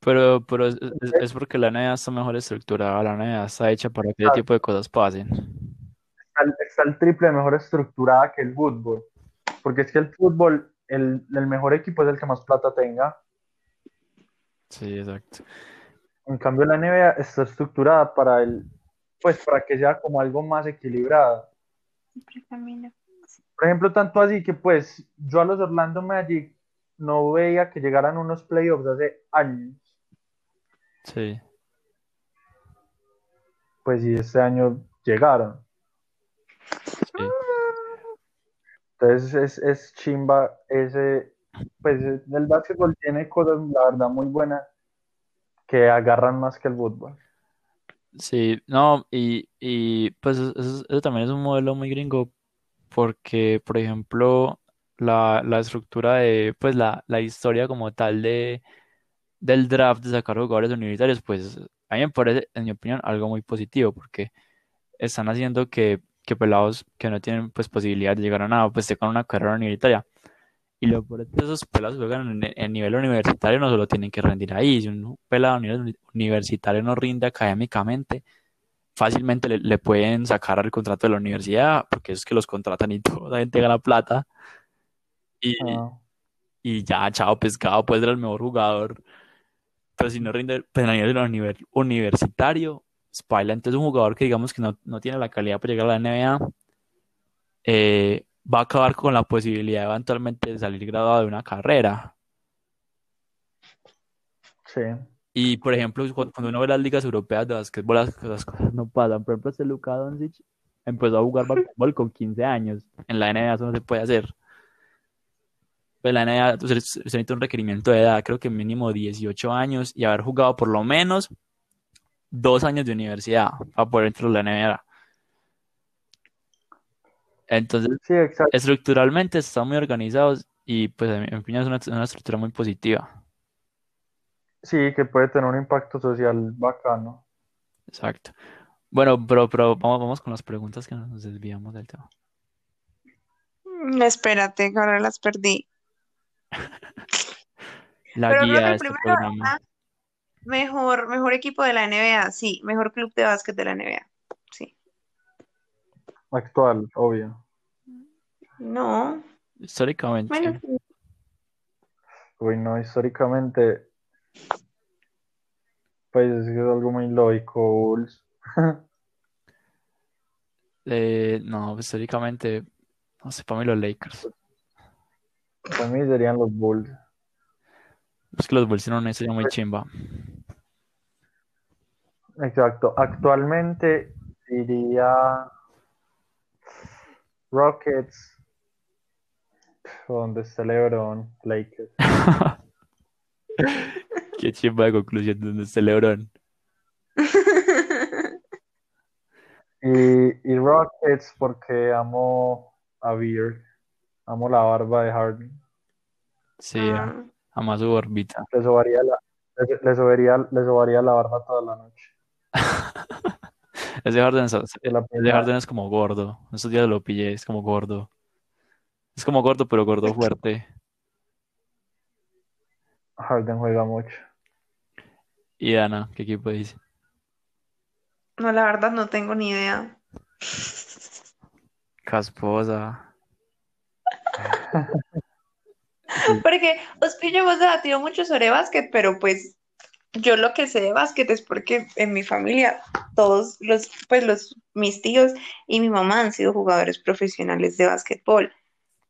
Pero, pero es, es- es porque la NBA está mejor estructurada, la NBA está hecha para que ese tipo de cosas pasen. está el, está el triple mejor estructurada que el fútbol. Porque es que el fútbol, el, el mejor equipo es el que más plata tenga. Sí, exacto. En cambio, la NBA está estructurada para el, pues para que sea como algo más equilibrado. Por ejemplo, tanto así que pues yo a los Orlando Magic no veía que llegaran unos playoffs hace años. Sí. Pues y este año llegaron. Sí. Entonces es, es chimba ese, pues el básquetbol tiene cosas, la verdad, muy buenas que agarran más que el fútbol. Sí, no, y, y pues eso, eso- eso también es un modelo muy gringo porque, por ejemplo, la, la estructura de, pues la, la historia como tal de, del draft de sacar jugadores universitarios, pues a mí me parece, en mi opinión, algo muy positivo porque están haciendo que, que pelados que no tienen pues posibilidad de llegar a nada, pues tengan una carrera universitaria. Y lo que esos pelados que juegan en, en nivel universitario no solo tienen que rendir ahí, si un pelado a nivel uni- universitario no rinde académicamente, fácilmente le, le pueden sacar el contrato de la universidad, porque es que los contratan y toda la gente gana plata. Y, Ah, y ya, chao, pescado, puede ser el mejor jugador. Pero si no rinde pues, a nivel univer- universitario, Spila, entonces un jugador que digamos que no, no tiene la calidad para llegar a la NBA, eh, va a acabar con la posibilidad eventualmente de salir graduado de una carrera. sí. Y por ejemplo, cu- cuando uno ve las ligas europeas de básquetbol, las, las cosas no pasan. Por ejemplo, este Luka Doncic empezó a jugar básquetbol con 15 años. En la NBA eso no se puede hacer. Pues la NBA pues, se se necesita un requerimiento de edad, creo que mínimo 18 años y haber jugado por lo menos dos años de universidad para poder entrar a la NBA. Entonces, Sí, estructuralmente están muy organizados y pues en mi opinión es una, una estructura muy positiva. Sí, que puede tener un impacto social bacano. Exacto. Bueno, pero, pero vamos, vamos con las preguntas que nos desviamos del tema. Mm, Espérate, ahora las perdí. La Pero creo guía que de el este primero programa. era mejor, mejor equipo de la NBA, sí, mejor club de básquet de la NBA, sí. Actual, obvio. No, Históricamente, bueno, sí. Uy, no, históricamente, pues es que es algo muy lógico, Bulls. Eh, no, históricamente, no sé, para mí los Lakers. Para mí serían los Bulls. Es que los Bulls tienen una historia muy chimba. Exacto. Actualmente diría Rockets, donde está LeBron, Lakers. Qué chimba de conclusión donde está LeBron. Y, y Rockets porque amo a Beard, amo la barba de Harden. Sí, Ah, ama su órbita. Le sobaría la, le, le sobaría, le sobaría la barba toda la noche. Ese Harden es, ese Harden es como gordo. Estos días lo pillé, es como gordo. Es como gordo, pero gordo fuerte. Harden juega mucho. Y Ana, ¿qué equipo dice? no, la verdad no tengo ni idea. Casposa. Porque Ospi y yo hemos debatido mucho sobre básquet, pero pues yo lo que sé de básquet es porque en mi familia todos los, pues los, mis tíos y mi mamá han sido jugadores profesionales de básquetbol.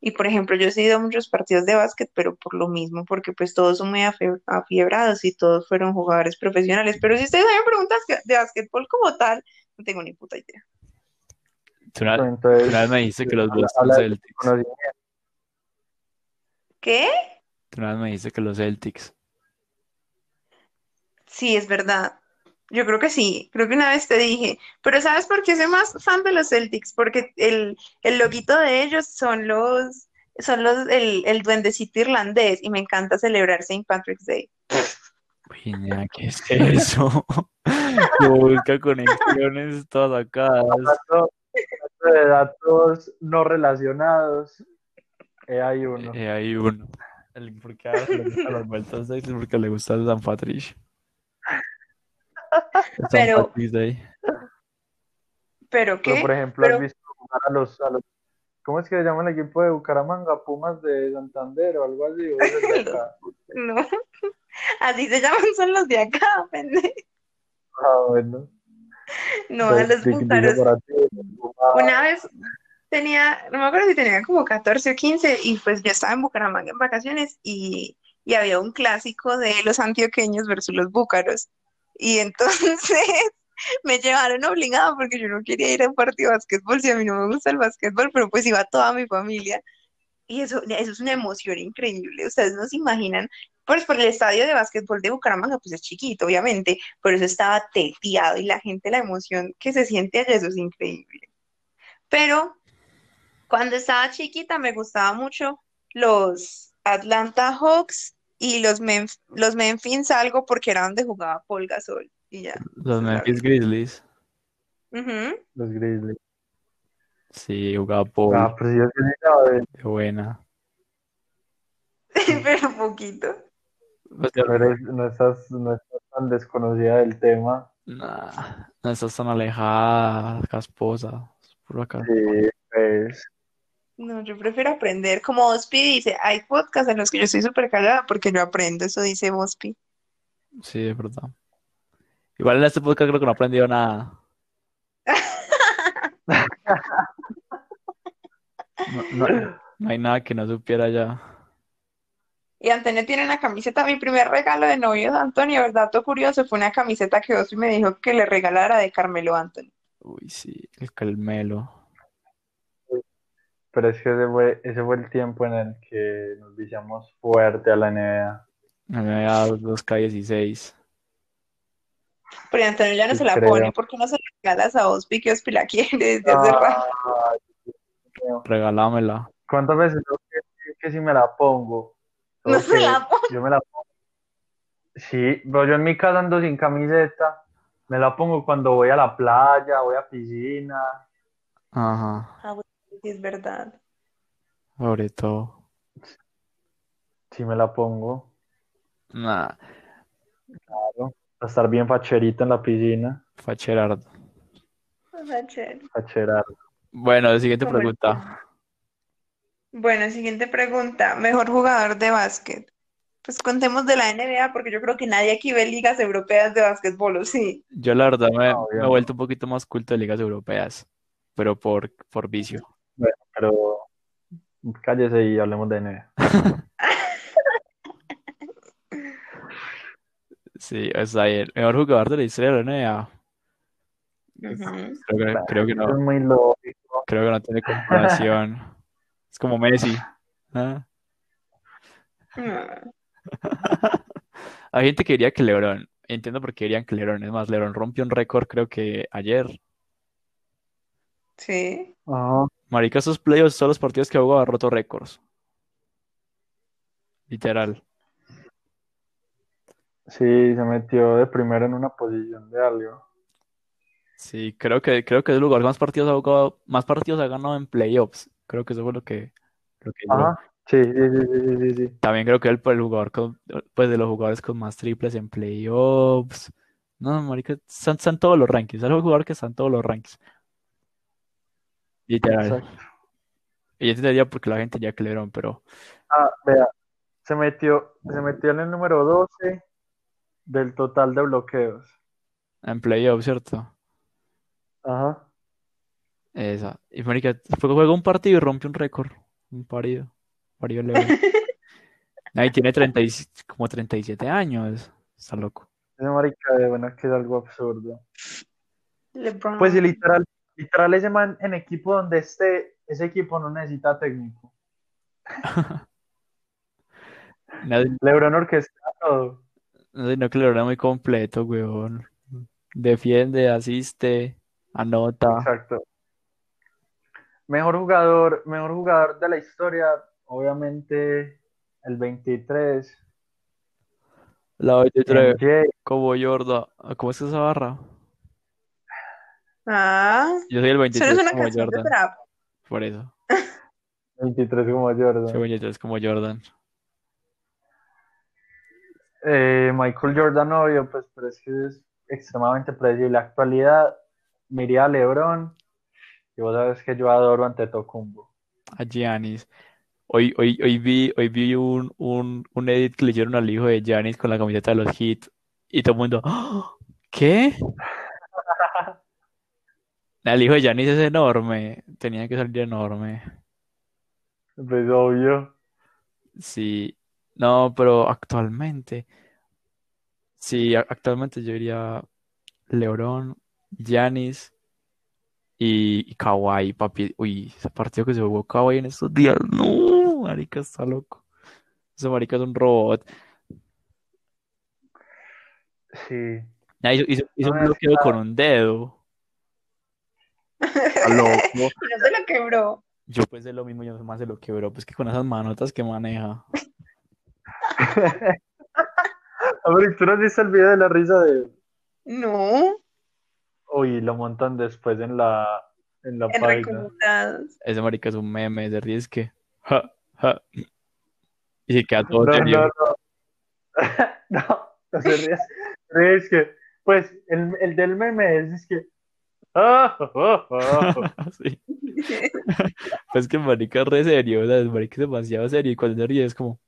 Y por ejemplo, yo he seguido muchos partidos de básquet, pero por lo mismo, porque pues todos son muy afiebrados y todos fueron jugadores profesionales. Pero si ustedes me preguntan de básquetbol como tal, no tengo ni puta idea. Tú una, Entonces, una vez me dijiste que los Boston Celtics. ¿Qué? Tú una vez me dijiste que los Celtics. Sí, es verdad. Yo creo que sí, creo que una vez te dije, pero ¿sabes por qué soy más fan de los Celtics? Porque el, el loguito de ellos son los, son los, el, el duendecito irlandés y me encanta celebrar St. Patrick's Day. Nena, ¿qué es eso? Busca conexiones todas acá. De datos no relacionados, eh, hay uno. Eh, hay uno. El, porque a le gustan los porque le gusta el San Patricio. El Pero-. ¿Pero Pero, qué? por ejemplo, Pero- has visto jugar a los, a los, ¿cómo es que se llama el equipo de Bucaramanga? Pumas de Santander o algo así. No, así se llaman, son los de acá, pendejo. Ah, bueno. No, a Pues, los di- digo búcaros. Una vez tenía, no me acuerdo si tenía como 14 o 15 y pues yo estaba en Bucaramanga en vacaciones y, y había un clásico de los antioqueños versus los búcaros. Y entonces me llevaron obligada porque yo no quería ir a un partido de básquetbol, si a mí no me gusta el básquetbol, pero pues iba toda mi familia. Y eso, eso es una emoción increíble. Ustedes no se imaginan Pues por el estadio de básquetbol de Bucaramanga, pues es chiquito, obviamente, pero eso estaba teteado y la gente, la emoción que se siente allá, eso es increíble. Pero cuando estaba chiquita me gustaba mucho los Atlanta Hawks y los, Memf- los Memphis algo porque era donde jugaba Paul Gasol y ya. Los Memphis Grizzlies. Los Grizzlies. Sí, jugaba Paul. Ah, pero. Qué buena. Pero poquito. Pues ya- No eres- no estás, no estás tan desconocida del tema. Nah, no estás tan alejada, casposa. Es puro acá. Sí, pues. No, yo prefiero aprender. Como Bospi dice, hay podcasts en los que yo estoy súper callada porque yo aprendo, eso dice Bospi. Sí, es verdad. Igual en este podcast creo que no he aprendido nada. No, no- no hay nada que no supiera ya. Y Antonio tiene una camiseta, mi primer regalo de novio de Antonio, ¿verdad? Dato curioso, fue una camiseta que Bospi me dijo que le regalara de Carmelo Anthony. Uy, sí, el Calmelo. Pero es que ese fue, ese fue el tiempo en el que nos viciamos fuerte a la NBA. Dado 2K16. Pero Antonio ya no Sí, se la creo. pone, ¿por qué no se la regalas a Bospi que Bospi la quiere desde hace rato? Regalámela. ¿Cuántas veces yo que, que si me la pongo? No se la pone. Yo me la pongo. Sí, pero yo en mi casa ando sin camiseta. Me la pongo cuando voy a la playa, voy a piscina. Ajá, Ah, bueno, es verdad. sobre todo. Sí me la pongo. Nah, Claro. Para estar bien facherita en la piscina. facherardo. Ah, chévere. Facherar. Bueno, siguiente Como el pregunta. Bueno, siguiente pregunta. Mejor jugador de básquet. Pues contemos de la NBA porque yo creo que nadie aquí ve ligas europeas de básquetbol, ¿o sí? Yo la verdad me, No, me he vuelto un poquito más culto de ligas europeas, pero por, por vicio. Pero cállese y hablemos de NBA. Sí, o sea, el mejor jugador de la historia de la NBA. Creo que, creo que no, es muy lógico. creo que no tiene comparación. Es como Messi. ¿ah? Mm. Hay gente que diría que LeBron. Entiendo por qué dirían que LeBron. Es más, LeBron rompió un récord creo que ayer. Sí. Ajá. Marica, esos playoffs, todos los partidos que ha jugado ha roto récords. Literal. Sí, se metió de primero en una posición de algo. Sí, creo que, creo que es el lugar que más partidos ha jugado, más partidos ha ganado en playoffs. Creo que eso fue lo que, lo que. Ajá. Sí, sí, sí, sí, sí. También creo que él fue el jugador con, pues de los jugadores con más triples en playoffs. No, marica, están, están todos los rankings. Es el jugador que está en todos los rankings. Literal. Exacto. Y yo entendería porque la gente ya que pero Ah, vea, se metió, se metió en el número 12 del total de bloqueos. en playoffs, ¿cierto? Ajá. Esa. Y marica, fue- juega un partido y rompe un récord. Un parido. Parido LeBron. Ahí tiene 30 y- como 37 años. Está loco. Ese marica de bueno que es algo absurdo. LeBron. Pues sí, literal, literal ese man en equipo donde esté, ese equipo no necesita técnico. Nadie, LeBron orquesta todo. no, no que LeBron es muy completo, weón. Defiende, asiste, anota. Exacto. Mejor jugador, mejor jugador de la historia, obviamente el 23, La 23, MJ. como Jordan. ¿Cómo es esa barra? Ah, Yo soy el eso no 23 es una como canción de Jordan. trap. Por eso. 23 como Jordan. Soy 23 como Jordan. Eh, Michael Jordan, obvio, pues, pero es que es extremadamente predecible. La actualidad, miría a LeBron, y vos sabes que yo adoro ante Tocumbo. A Giannis. Hoy, hoy, hoy vi, hoy vi un, un, un edit que le hicieron al hijo de Giannis con la camiseta de los Heat. Y todo el mundo. ¿qué? El hijo de Giannis es enorme. Tenía que salir enorme. Pues obvio. Sí. No, pero actualmente. Sí, actualmente yo diría LeBron, Giannis y, y Kawhi, papi. Uy, ese partido que se jugó Kawhi en estos días. No, marica, está loco. Ese marica es un robot. Sí. Hizo, hizo- hizo No, un bloqueo que- con un dedo. Loco. Se lo quebró. Yo pensé lo mismo, yo más se lo quebró. Pues que con esas manotas que maneja. A ver, ¿tú no has visto el video de la risa de No, Uy, lo montan después en la, en la en página. Ese marica es un meme, se ríe es que. ja, ja, y se queda todo No, serio. no, no. No, no se ríes. Es que, pues, el, el del meme es, es que. Ah, ah, ah, ah. Sí. Pues que el marica es re serio, o sea, el marica es demasiado serio y cuando se ríe es como.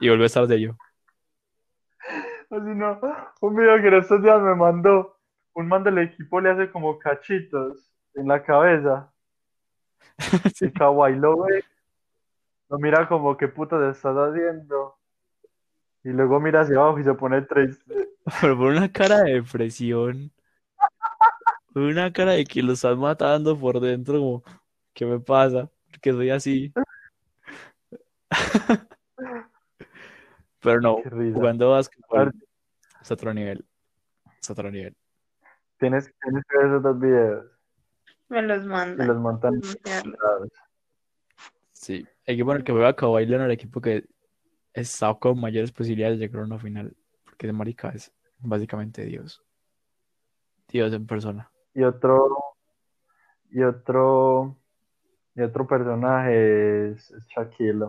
Y vuelve a estar serio. Así no. Un video que en estos días me mandó. Un man del equipo le hace como cachitos en la cabeza. Sí. Y Kawhi lo ve. Lo mira como, ¿qué puta te estás haciendo? Y luego mira hacia abajo y se pone triste. Pero por una cara de depresión. Una cara de que lo estás matando por dentro, como, ¿qué me pasa? Que soy así. Pero no, jugando A básquetbol es otro nivel. Es otro nivel. Tienes, tienes que ver esos dos videos. Me los mandan. los montan. Sí, el equipo en el que juega Kawhi Leonard, el equipo que está con mayores posibilidades de llegar a una final. Porque ese marica es básicamente Dios. Dios en persona. Y otro. Y otro. Y otro personaje es, es Shaquille.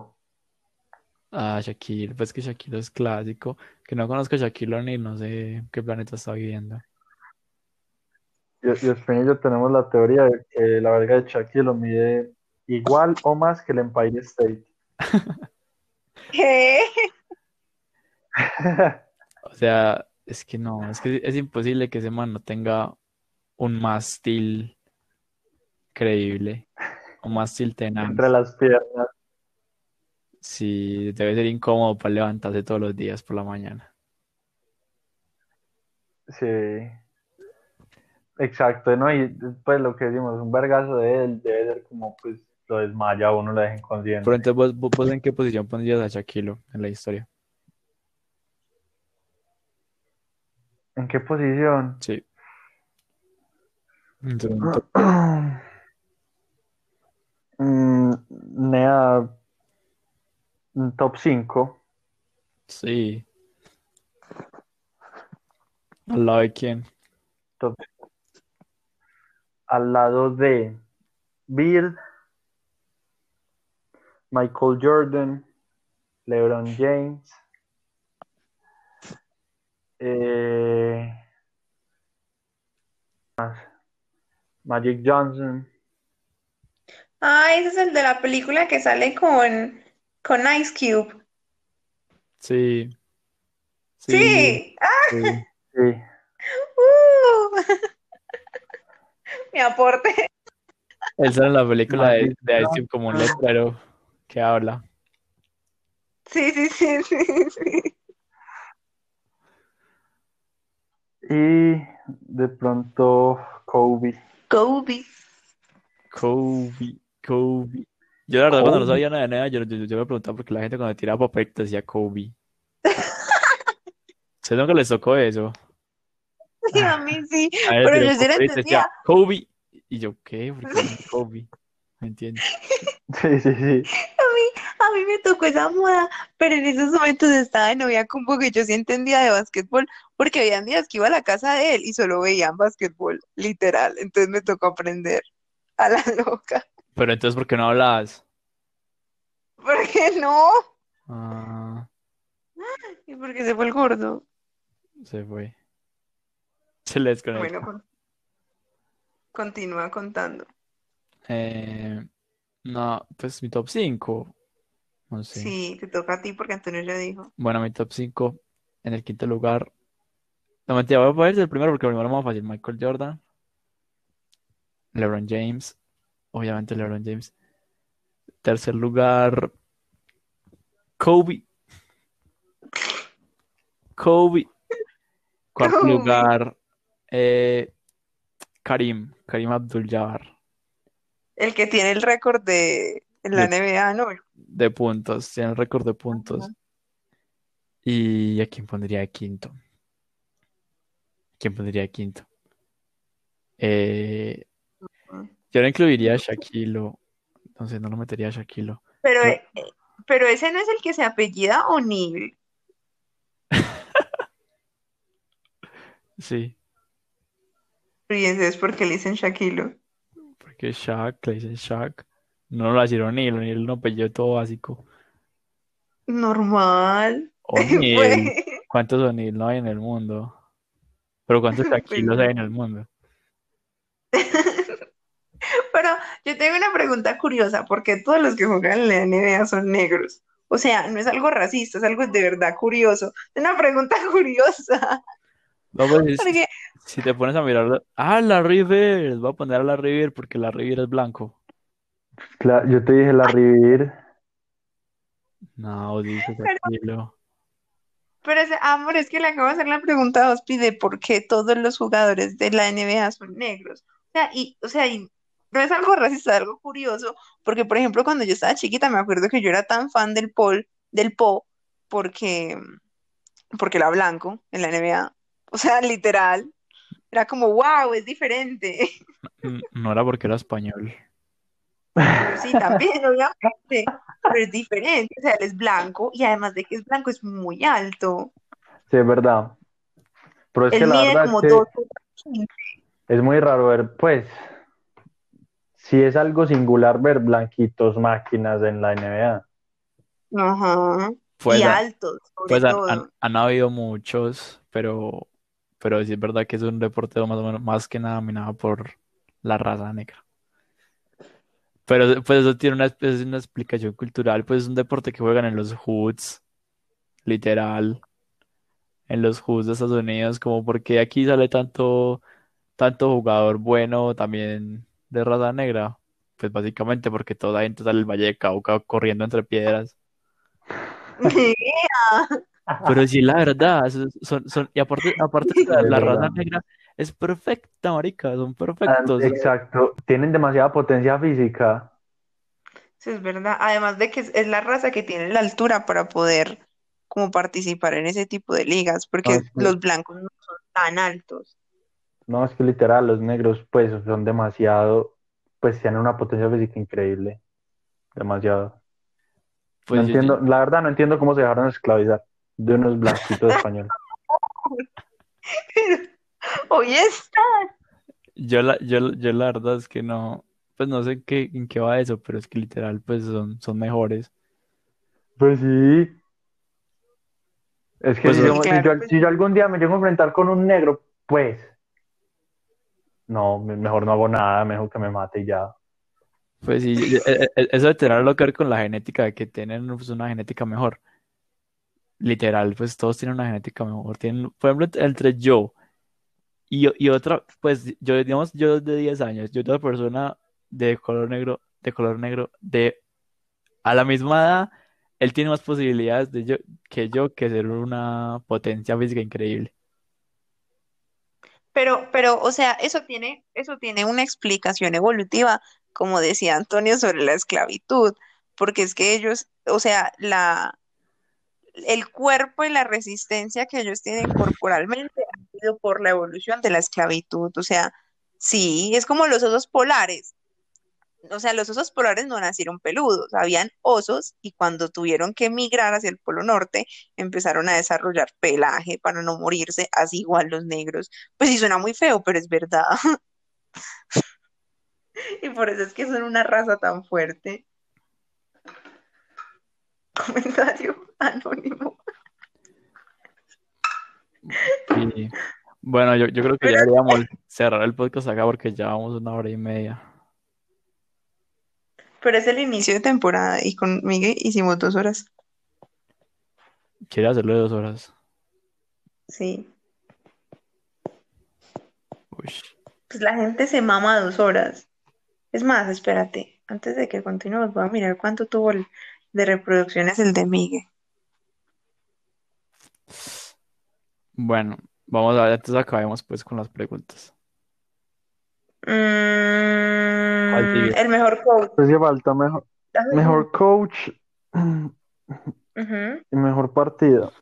Ah, Shaquille, pues que Shaquille es clásico. Que no conozco a Shaquille ni no sé qué planeta está viviendo. Y, y Ospina y yo tenemos la teoría de que la verga de Shaquille mide igual o más que el Empire State. ¿Qué? O sea, es que no, es que es imposible que ese man no tenga un mástil creíble. Un mástil tenaz. Entre las piernas. Sí, debe ser incómodo para levantarse todos los días por la mañana. Sí. Exacto, ¿no? Y pues lo que decimos, un vergazo de él debe ser como, pues, lo desmaya a uno, lo deja inconsciente. Pero entonces, ¿vos, vos- vos en qué posición pondrías a Shaquille en la historia? ¿En qué posición? Sí. Mm, un top 5. Sí. ¿Al lado de quién? Top... Al lado de Bill, Michael Jordan, LeBron James, eh, más, Magic Johnson. Ah, ese es el de la película que sale con, con Ice Cube. Sí. Sí. Ah, sí. Sí, uh. Mi aporte. Sale en la película de, de Ice Cube como un letrero que habla. Sí, sí, sí, sí, sí. y de pronto Kobe. Kobe. Kobe, Kobe. Yo la verdad cuando no sabía nada de nada, yo, yo, yo me preguntaba porque la gente cuando tiraba papel te decía Kobe. ¿Ustedes nunca les tocó eso? Sí, a mí sí. Pero yo sí te decía entendía. Kobe. Y yo, ¿qué? ¿Por qué Kobe? ¿Me entiendes? Sí, sí, sí. A mí me tocó esa moda, pero en esos momentos estaba de novia con porque yo sí entendía de básquetbol, porque habían días que iba a la casa de él y solo veían básquetbol, literal. Entonces me tocó aprender a la loca. Pero entonces, ¿por qué no hablas? ¿Por qué no? Ah, ¿Y por qué se fue el gordo? se fue. Se le desconectó. Bueno, con- continúa contando. Eh, no, pues mi top 5. No sé. Sí, te toca a ti porque Antonio ya dijo. Bueno, mi top 5. En el quinto lugar. No mentira, voy a poner el primero porque el primero es más fácil. Michael Jordan. LeBron James. Obviamente LeBron James. Tercer lugar. Kobe. Kobe. Cuarto lugar. eh, Karim. Karim Abdul-Jabbar. El que tiene el récord de en la De- NBA, ¿no? De puntos. Tiene el récord de puntos. ¿Y a quién pondría de quinto? ¿Quién pondría de quinto? Eh, yo no incluiría a Shaquilo. Entonces no lo metería a Shaquilo. Pero, eh, pero ese no es el que se apellida O'Neal. Sí, Fíjense, es porque le dicen Shaquilo. Porque Shaq, le dicen Shaq. No lo hicieron O'Neal, O'Neal no pilló todo básico. Normal. O'Neal, Fue- ¿cuántos O'Neal no hay en el mundo? Pero ¿cuántos Shaquilos hay en el mundo? Pero yo tengo una pregunta curiosa, porque todos los que juegan en la NBA son negros. O sea, no es algo racista, es algo de verdad curioso. Es una pregunta curiosa. No, pues, Porque, si te pones a mirar, ah, la River, voy a poner a la River porque la River es blanco. Cla- yo te dije la Rivir. No, dice Shaquilo. pero ese, amor, es que le acabo de hacer la pregunta a Ospi de por qué todos los jugadores de la NBA son negros. O sea, y, o sea, y no es algo racista, es algo curioso, porque por ejemplo, cuando yo estaba chiquita, me acuerdo que yo era tan fan del Paul, del Po, porque, porque era blanco en la NBA. O sea, literal. Era como, wow, es diferente. No era porque era español. Pero sí, también, obviamente. Pero es diferente. O sea, él es blanco y además de que es blanco, es muy alto. Sí, es verdad. Pero es que la mide verdad como es que dos. es muy raro ver, pues, si es algo singular ver blanquitos máquinas en la NBA. Ajá. Pues, Y a- altos, sobre pues han, todo. han- han habido muchos, pero, pero sí es verdad que es un deporte más o menos más que nada dominado por la raza negra. Pero pues eso tiene una, es una explicación cultural, pues es un deporte que juegan en los hoods, literal, en los hoods de Estados Unidos, como porque aquí sale tanto, tanto jugador bueno también de raza negra, pues básicamente porque toda la gente sale del Valle de Cauca corriendo entre piedras. Pero sí, la verdad, son, son, y aparte, aparte la, raza negra es perfecta, marica, son Ah, perfectos. Exacto, tienen demasiada potencia física. Sí, es verdad. Además de que es, es la raza que tiene la altura para poder como participar en ese tipo de ligas, porque Ah, sí. los blancos no son tan altos. No, es que literal, los negros, pues, son demasiado, pues, tienen una potencia física increíble. Demasiado. No Pues yo- entiendo, la verdad no entiendo cómo se dejaron esclavizar de unos blanquitos españoles. Oye, está. Yo la, yo, yo la verdad es que no, pues no sé en qué, en qué va eso, pero es que literal, pues son, son mejores. Pues sí. Es que Pues si, yo, si claro, yo- pues si yo algún día me llego a enfrentar con un negro, pues, no, me- mejor no hago nada, mejor que me mate y ya. Pues sí, e- e- eso de tener algo que ver con la genética, de que tienen pues, una genética mejor. Literal, pues todos tienen una genética mejor. Tienen, por ejemplo, ent- entre yo y, y otra, pues yo, digamos, yo de 10 años, yo otra persona de color negro, de color negro, de a la misma edad, él tiene más posibilidades de yo, que yo que ser una potencia física increíble. Pero, pero, o sea, eso tiene, eso tiene una explicación evolutiva, como decía Antonio, sobre la esclavitud, porque es que ellos, o sea, la, el cuerpo y la resistencia que ellos tienen corporalmente ha sido por la evolución de la esclavitud. O sea, sí, es como los osos polares. O sea, los osos polares no nacieron peludos, habían osos y cuando tuvieron que migrar hacia el Polo Norte, empezaron a desarrollar pelaje para no morirse, así igual los negros. Pues sí, suena muy feo, pero es verdad. Y por eso es que son una raza tan fuerte. Comentario anónimo. Y bueno, yo, yo creo que ya deberíamos cerrar el podcast acá porque ya vamos una hora y media. Pero es el inicio de temporada y con Miguel hicimos dos horas. Quiere hacerlo de dos horas. Sí. Uy. Pues la gente se mama dos horas. Es más, espérate. Antes de que continuemos, voy a mirar cuánto tuvo el de reproducciones el de Miguel. Bueno, vamos a ver, antes acabemos pues con las preguntas. Mm, el mejor coach. Pues que falta mejor, mejor coach y mejor partido.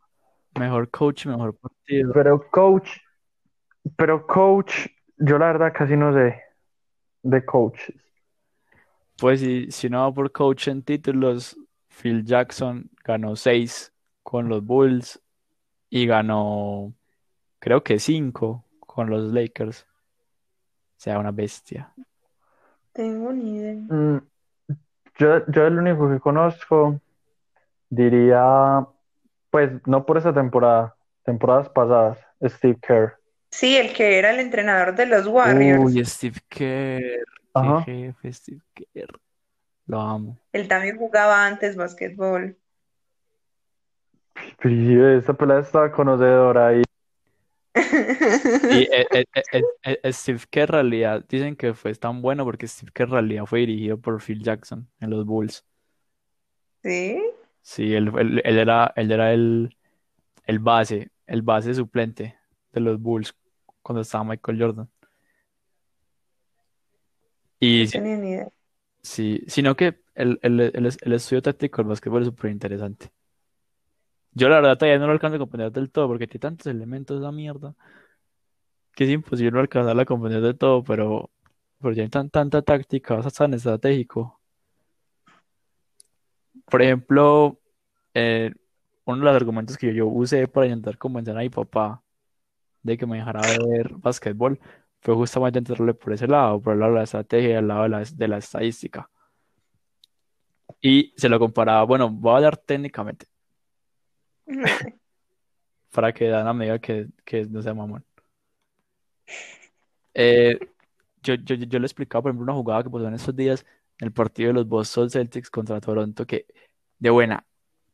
Mejor coach, mejor partido. Pero coach, Pero coach, yo la verdad casi no sé de coaches. Pues si, si no va por coach en títulos, Phil Jackson ganó seis con los Bulls y ganó, creo que cinco con los Lakers. O sea, una bestia. Tengo ni idea. Mm, yo, yo el único que conozco diría, pues no por esa temporada, temporadas pasadas, Steve Kerr. Sí, el que era el entrenador de los Warriors. Uy, Steve Kerr, Ajá. qué jefe, Steve Kerr. Lo amo. Él también jugaba antes básquetbol. Pero sí, esta pelada estaba conocedora y Y eh, eh, eh, Steve Kerr en realidad dicen que fue tan bueno porque Steve Kerr en realidad fue dirigido por Phil Jackson en los Bulls. ¿Sí? Sí, él, él- él era, él era el, el base, el base suplente de los Bulls cuando estaba Michael Jordan. Y No tenía ni idea. Sí, sino que el, el, el, el estudio táctico del básquetbol es súper interesante. Yo la verdad todavía no lo alcanzo a comprender del todo porque tiene tantos elementos esa mierda que es imposible no alcanzarla a comprender del todo, pero, pero tiene tan, tanta táctica, o sea, tan estratégico. Por ejemplo, eh, uno de los argumentos que yo usé para intentar convencer a mi papá de que me dejara ver básquetbol fue justamente entrarle por ese lado, por el lado de la estrategia y el lado de la, de la estadística. Y se lo comparaba, bueno, voy a hablar técnicamente para que Dana me diga que, que no sea mamón. Eh, yo, yo, yo le explicaba, por ejemplo, una jugada que pasó en estos días en el partido de los Boston Celtics contra Toronto, que de buena,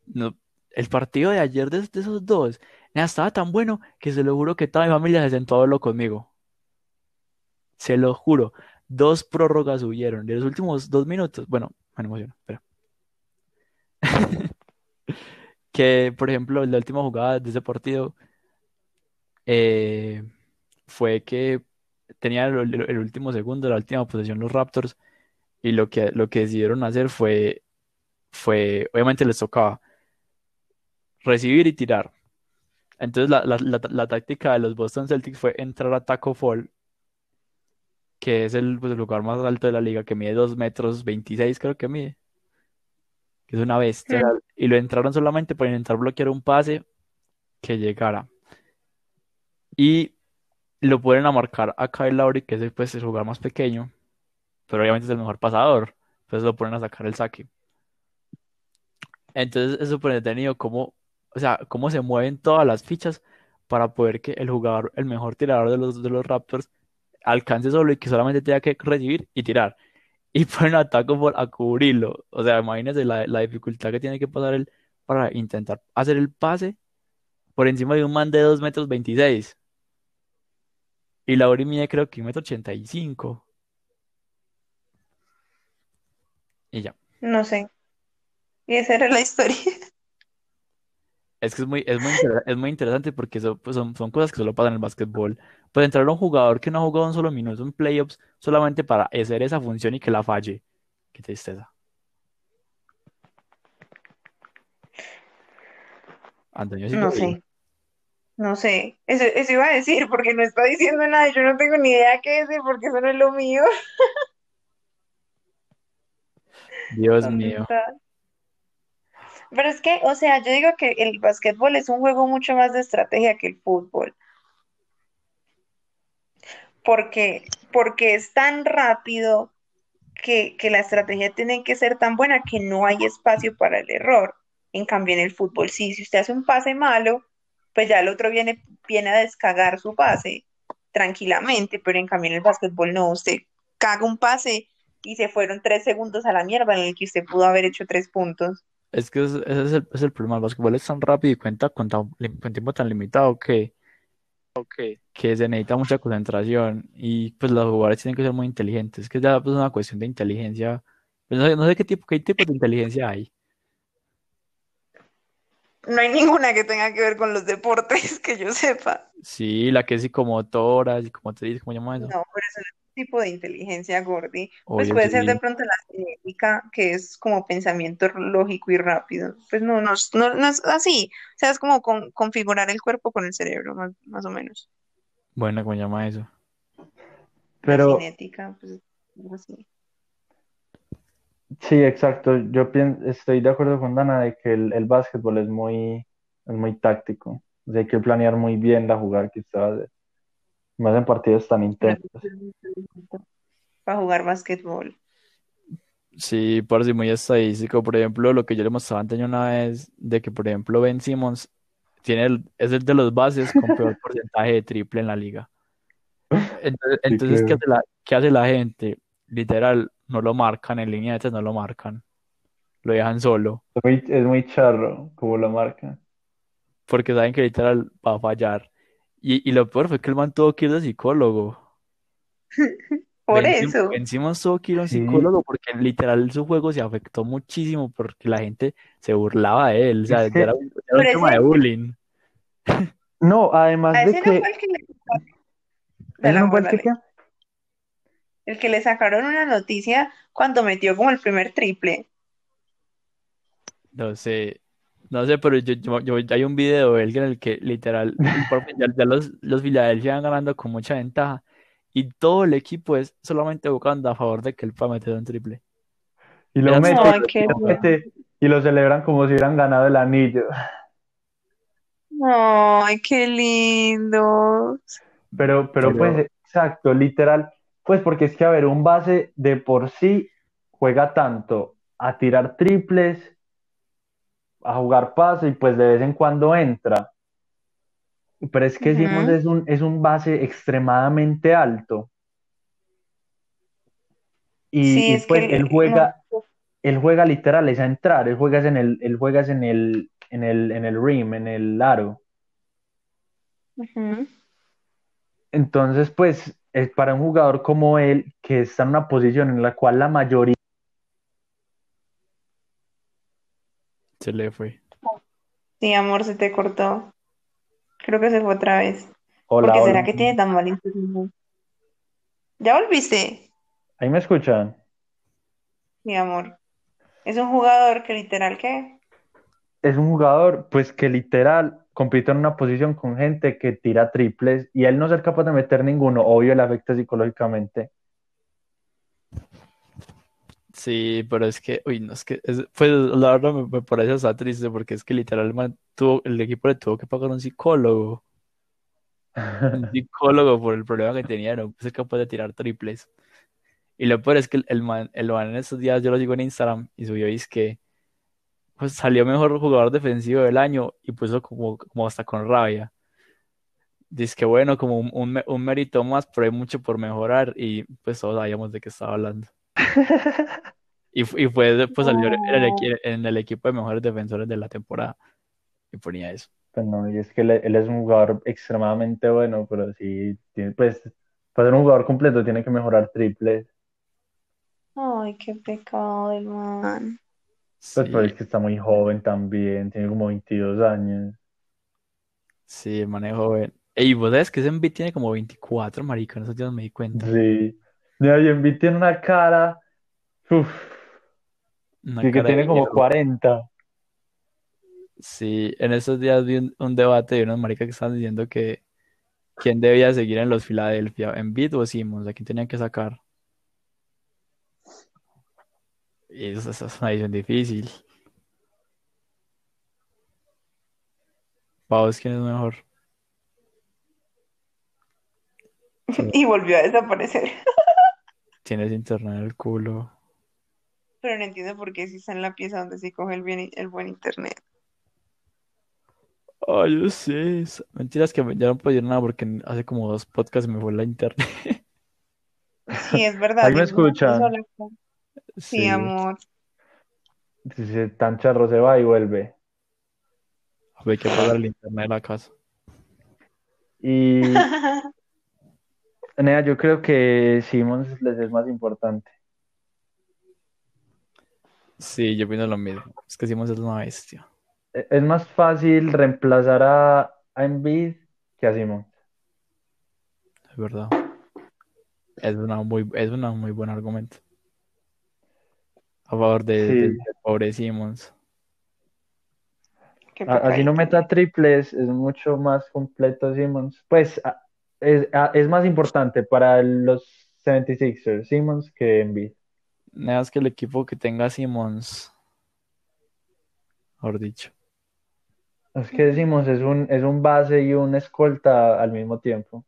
no, el partido de ayer de, de esos dos nada, estaba tan bueno que se lo juro que toda mi familia se sentó a verlo conmigo. Se lo juro. Dos prórrogas hubieron. De los últimos dos minutos. Bueno, me emociono, espera. Que, por ejemplo, la última jugada de ese partido eh, fue que tenían el, el- último segundo, la última posesión los Raptors, y lo que, lo que decidieron hacer fue, fue, obviamente les tocaba recibir y tirar. Entonces la, la, la, la táctica de los Boston Celtics fue entrar a Taco Fall, que es el, pues, el lugar más alto de la liga, que mide 2 metros 26 creo que mide, que es una bestia. Y lo entraron solamente para intentar bloquear un pase que llegara. Y lo pueden a marcar a Kyle Lowry, que es el, pues, el jugador más pequeño, pero obviamente es el mejor pasador. Entonces lo ponen a sacar el saque. Entonces es súper entretenido cómo, o sea, cómo se mueven todas las fichas para poder que el jugador, el mejor tirador de los, de los Raptors, alcance solo y que solamente tenga que recibir y tirar. Y ponen a Taco Fall a cubrirlo. O sea, imagínense la, la dificultad que tiene que pasar él para intentar hacer el pase por encima de un man de 2 metros 26. Y Lauri mide creo que 1 metro 85. Y ya. No sé. Y esa era la historia. Es que es muy, es muy, es muy interesante porque eso, pues, son, son cosas que solo pasan en el básquetbol. Puede entrar un jugador que no ha jugado un solo minuto en playoffs solamente para hacer esa función y que la falle. Qué tristeza. Antonio sigue No sé. No sé. Eso, eso iba a decir porque no está diciendo nada. Yo no tengo ni idea qué decir porque eso no es lo mío. Dios ¿Dónde mío. está? Pero es que, o sea, yo digo que el básquetbol es un juego mucho más de estrategia que el fútbol. Porque, porque es tan rápido que, que la estrategia tiene que ser tan buena que no hay espacio para el error. En cambio, en el fútbol, sí, si usted hace un pase malo, pues ya el otro viene, viene a descagar su pase tranquilamente, pero en cambio en el básquetbol no, usted caga un pase y se fueron tres segundos a la mierda en el que usted pudo haber hecho tres puntos. Es que es- ese es el, es el problema. El básquetbol es tan rápido y cuenta con, tan- con tiempo tan limitado que, que se necesita mucha concentración y pues los jugadores tienen que ser muy inteligentes. Es que ya pues, es una cuestión de inteligencia. Pues, no sé, no sé qué tipo, qué tipo de inteligencia hay. No hay ninguna que tenga que ver con los deportes que yo sepa. Sí, la que es psicomotora, psicomotriz, ¿cómo llama eso? No, pero eso tipo de inteligencia, Gordy. Pues puede ser de pronto la cinética, que es como pensamiento lógico y rápido. Pues no, no, es- no, no es así. O sea, es como con- configurar el cuerpo con el cerebro, más, más o menos. Bueno, ¿cómo llama eso? La Pero cinética, pues, algo así. sí, exacto. Yo pien- estoy de acuerdo con Dana de que el, el básquetbol es muy, es muy táctico. O sea, hay que planear muy bien la jugada que usted va a hacer. Más en partidos tan intensos. Para jugar básquetbol. Sí, por si muy estadístico. Por ejemplo, lo que yo le mostraba antes una vez, de que, por ejemplo, Ben Simmons tiene el- es el de los bases con peor porcentaje de triple en la liga. Entonces, entonces, ¿qué hace la, qué hace la gente? Literal, no lo marcan en línea de tres, no lo marcan. Lo dejan solo. Es muy, es muy charro como lo marca. Porque saben que literal va a fallar. Y, y lo peor fue que el man tuvo que ir de psicólogo. Por eso. Simmons tuvo que ir a un Sí. psicólogo porque literal su juego se afectó muchísimo porque la gente se burlaba de él. O sea, era un, era un tema de bullying. No, además A de ese no que... fue el que le, ¿Ese Dale, no fue el que qué? el que le sacaron una noticia cuando metió como el primer triple. No sé, no sé, pero yo, yo, yo- hay un video de él en el que literal ya, ya los, los Philadelphia van ganando con mucha ventaja y todo el equipo es solamente buscando a favor de que él pueda meter un triple. Y lo mete, y lo bueno. mete, y lo celebran como si hubieran ganado el anillo. Ay, qué lindo. Pero, pero Pero- pues, exacto, literal, pues porque es que, a ver, un base de por sí juega tanto a tirar triples, a jugar pase y pues de vez en cuando entra. Pero es que. Simmons es un, es un base extremadamente alto. Y, Sí, pues él juega, no. él juega literal, es a entrar, él juega en el, él juega en el, en el, en el rim, en el aro. Entonces, pues, es para un jugador como él, que está en una posición en la cual la mayoría Se le fue. Sí, amor, se te cortó. Creo que se fue otra vez. Hola, ¿Por qué será que tiene tan mal internet? ¿Ya volviste? Ahí me escuchan. Mi amor. Es un jugador que literal, ¿qué? Es un jugador, pues, que literal compite en una posición con gente que tira triples y él no ser capaz de meter ninguno, obvio le afecta psicológicamente. Sí, pero es que, uy, no, es que, es- pues la verdad me, me parece hasta triste porque es que literal el man tuvo- el equipo le tuvo que pagar un psicólogo, un psicólogo por el problema que tenía, no ser capaz de tirar triples. Y lo peor es que el, el man, el man en estos días yo lo sigo en Instagram y subió y es que pues salió mejor jugador defensivo del año y puso como, como hasta con rabia. Dice que bueno, como un, un, un mérito más, pero hay mucho por mejorar y pues todos sabíamos de qué estaba hablando. Y, fu- y fue, pues salió en el, equi- en el equipo de mejores defensores de la temporada y ponía eso. Pues no, y es que él, él es un jugador extremadamente bueno, pero sí, tiene- pues, para ser un jugador completo tiene que mejorar triples. Ay, qué pecado del man. Pues, pero es Sí, que está muy joven también, tiene como 22 años. sí, el manejo joven. Ey, vos sabes que ese Embiid tiene como 24, marica, en esos días me di cuenta. Sí. Embiid tiene una cara, uf, Una sí que cara de tiene como viejo. 40. Sí, en esos días vi un, un debate de unos maricas que estaban diciendo que quién debía seguir en los Philadelphia, Embiid o Simmons, a quién tenían que sacar. Y eso, eso es una decisión difícil. Para vos, ¿quién es mejor? Y volvió a desaparecer. Tienes internet en el culo. Pero no entiendo por qué si está en la pieza donde sí coge el, bien, el buen internet. Ay, yo sé. Mentiras que ya no puedo decir nada porque hace como dos podcasts me fue la internet. Sí, es verdad. Ahí me acá. Sí, Sí. amor. Si se tan charro se va y vuelve. Hay que pagar el internet de la casa. Y Nea, yo creo que Simmons les es más importante. Sí, yo opino lo mismo. Es que Simmons es una bestia. E- Es más fácil reemplazar a, a Embiid que a Simmons. Es verdad. Es una muy, es una muy buen argumento. A favor de, Sí. de- del pobre Simmons. Así no meta triples, es mucho más completo Simmons. Pues a- es, ah, es más importante para los 76ers, Simmons, que Embiid. Nada más que el equipo que tenga Simmons, mejor dicho. Es que Simmons es un, es un base y un escolta al mismo tiempo.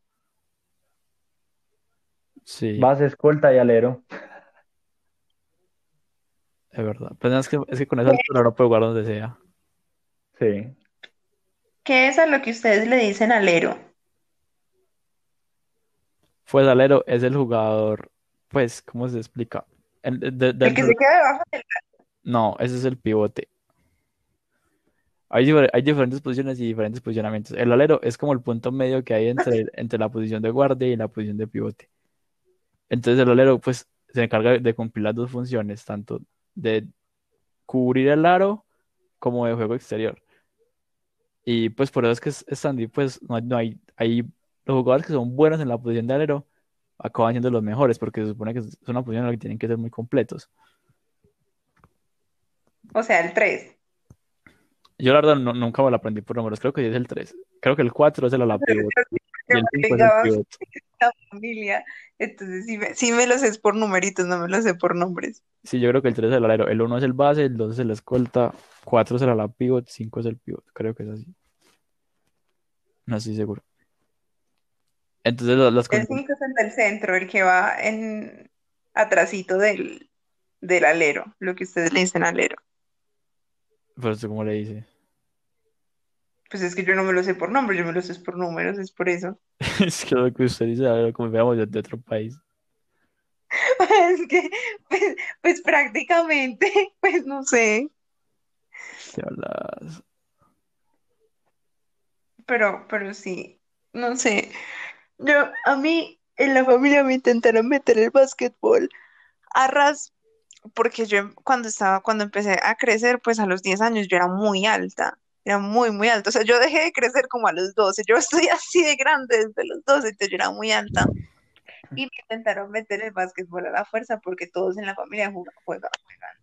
Sí, Base, escolta y alero. es verdad. Pero es que, es que con esa altura no puede jugar donde sea. Sí. ¿Qué es a lo que ustedes le dicen alero? Pues alero es el jugador, pues, ¿cómo se explica? El, de- de- El del- que se queda debajo del... No, ese es el pivote. Hay, difer- hay diferentes posiciones y diferentes posicionamientos. El alero es como el punto medio que hay entre, entre la posición de guardia y la posición de pivote. Entonces el alero pues se encarga de cumplir las dos funciones, tanto de cubrir el aro como de juego exterior. Y pues por eso es que es, es pues no no hay, hay los jugadores que son buenos en la posición de alero acaban siendo los mejores porque se supone que es una posición en la que tienen que ser muy completos. O sea, el 3. Yo la verdad no- nunca me lo aprendí por números, creo que es el 3. Creo que el 4 es el ala pivot y el 5 es el Venga, pivot. la familia. Entonces sí me, sí me los sé por numeritos, no me los sé por nombres. Sí, yo creo que el 3 es el alero, el 1 es el base, el 2 es el escolta, 4 es el ala pivot, 5 es el pivot, creo que es así. No estoy seguro. Entonces la- las El cosas, 5 es el del centro, el que va en atrasito del, del alero, lo que ustedes le dicen alero. pero esto cómo le dice. Pues es que yo no me lo sé por nombre, yo me lo sé por números, es por eso. Es que lo que usted dice, alero, como de, de otro país. Es que, pues, pues prácticamente, pues no sé, ¿Qué hablas? pero, pero sí, no sé. Yo, a mí, en la familia me intentaron meter el básquetbol a ras, porque yo cuando estaba, cuando empecé a crecer, pues a los 10 años yo era muy alta, era muy, muy alta. O sea, yo dejé de crecer como a los 12, yo estoy así de grande desde los 12, entonces yo era muy alta. Y me intentaron meter el básquetbol a la fuerza porque todos en la familia jugaban, juegan, juegan,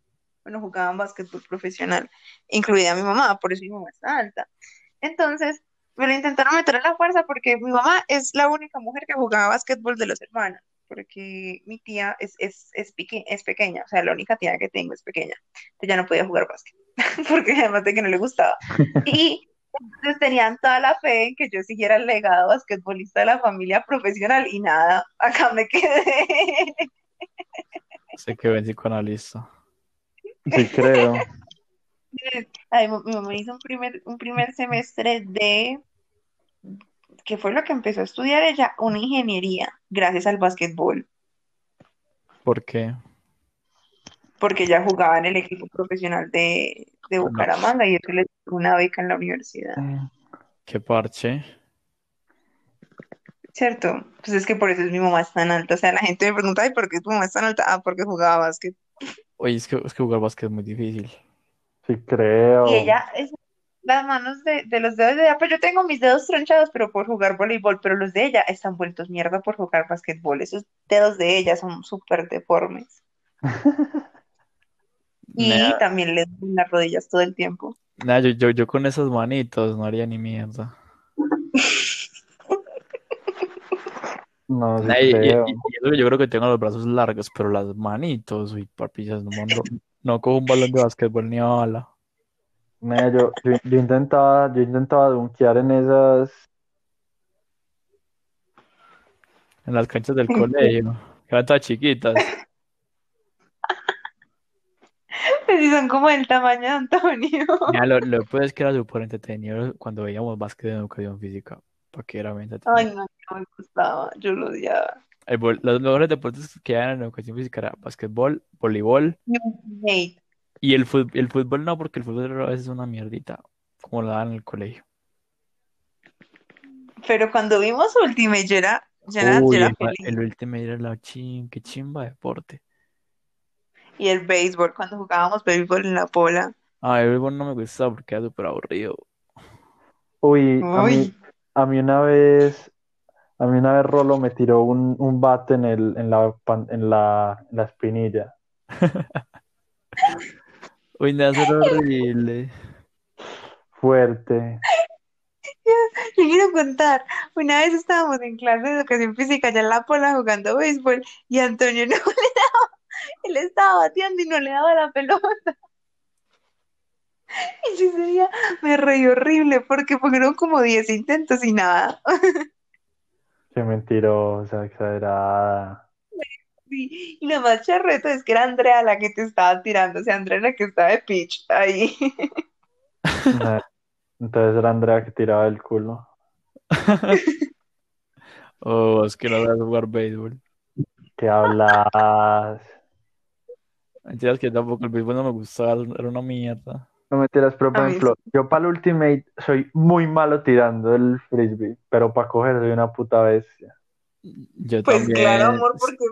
bueno, jugaban básquetbol profesional, incluida mi mamá, por eso mi mamá está alta. Entonces, me lo intentaron meter a la fuerza porque mi mamá es la única mujer que jugaba básquetbol de los hermanos, porque mi tía es, es, es, peque- es pequeña, o sea, la única tía que tengo es pequeña, entonces ya no podía jugar básquet, porque además de que no le gustaba. Y entonces tenían toda la fe en que yo siguiera el legado basquetbolista de la familia profesional y nada, acá me quedé. Sé que ven psicoanalista. Sí, creo. Ay, mi mamá hizo un primer, un primer semestre de, ¿qué fue lo que empezó a estudiar ella? Una ingeniería, gracias al básquetbol, ¿Por qué? porque ella jugaba en el equipo profesional de, de Bucaramanga y eso le dio una beca en la universidad, ¿Qué parche? ¿cierto? Pues es que por eso es mi mamá es tan alta, o sea, la gente me pregunta, ay, ¿por qué tu mamá es tan alta? Ah, porque jugaba básquet. Oye, es que, es que jugar básquet es muy difícil. Sí, creo. Y ella, es, las manos de, de los dedos de ella, pues yo tengo mis dedos tronchados, pero por jugar voleibol, pero los de ella están vueltos mierda por jugar basquetbol. Esos dedos de ella son súper deformes. Y Nah, también le duelen las rodillas todo el tiempo. nah, yo, yo, yo con esas manitos no haría ni mierda. No, sí Nah, y, y- y- yo creo que tengo los brazos largos, pero las manitos, uy, papillas, no, no, no cojo un balón de básquetbol ni a bala. Mira, yo, yo, yo intentaba, yo intentaba dunkear en esas, En las canchas del colegio, que eran todas chiquitas. Pues si son como del tamaño de Antonio. Nah, lo, lo peor es que era súper entretenido cuando veíamos básquet en educación física, porque era muy entretenido. Ay, no, no me gustaba, yo lo odiaba. El los mejores deportes que eran en educación física era básquetbol, voleibol Hate. Y el fútbol, el fútbol no, porque el fútbol a veces es una mierdita, como lo dan en el colegio. Pero cuando vimos Ultimate, yo era, yo era, yo Uy, era el, feliz. el Ultimate era la chim, qué chimba deporte. Y el béisbol, cuando jugábamos béisbol en la pola. Ah, el béisbol no me gustaba porque era súper aburrido. Uy, a mí, Uy. a mí una vez, a mí una vez Rolo me tiró un, un bate en el, en la, en la, en la espinilla. Uy, no, eso era horrible. Fuerte. Yo quiero contar, una vez estábamos en clase de educación física allá en La Pola jugando béisbol y Antonio no le daba, él estaba bateando y no le daba la pelota. Y yo ese día me reí horrible porque fueron como 10 intentos y nada. Qué mentirosa, exagerada. Sí, Y lo más charreto es que era Andrea la que te estaba tirando, o sea, Andrea la que estaba de pitch ahí. Entonces era Andrea que tiraba el culo. Oh, es que no voy a jugar béisbol. ¿Qué hablas? Mentiras que tampoco el béisbol no me gustaba, era una mierda. No mentiras, pero por A mí ejemplo, yo para el Ultimate soy muy malo tirando el frisbee, pero para coger soy una puta bestia. Yo Pues también. claro, amor, porque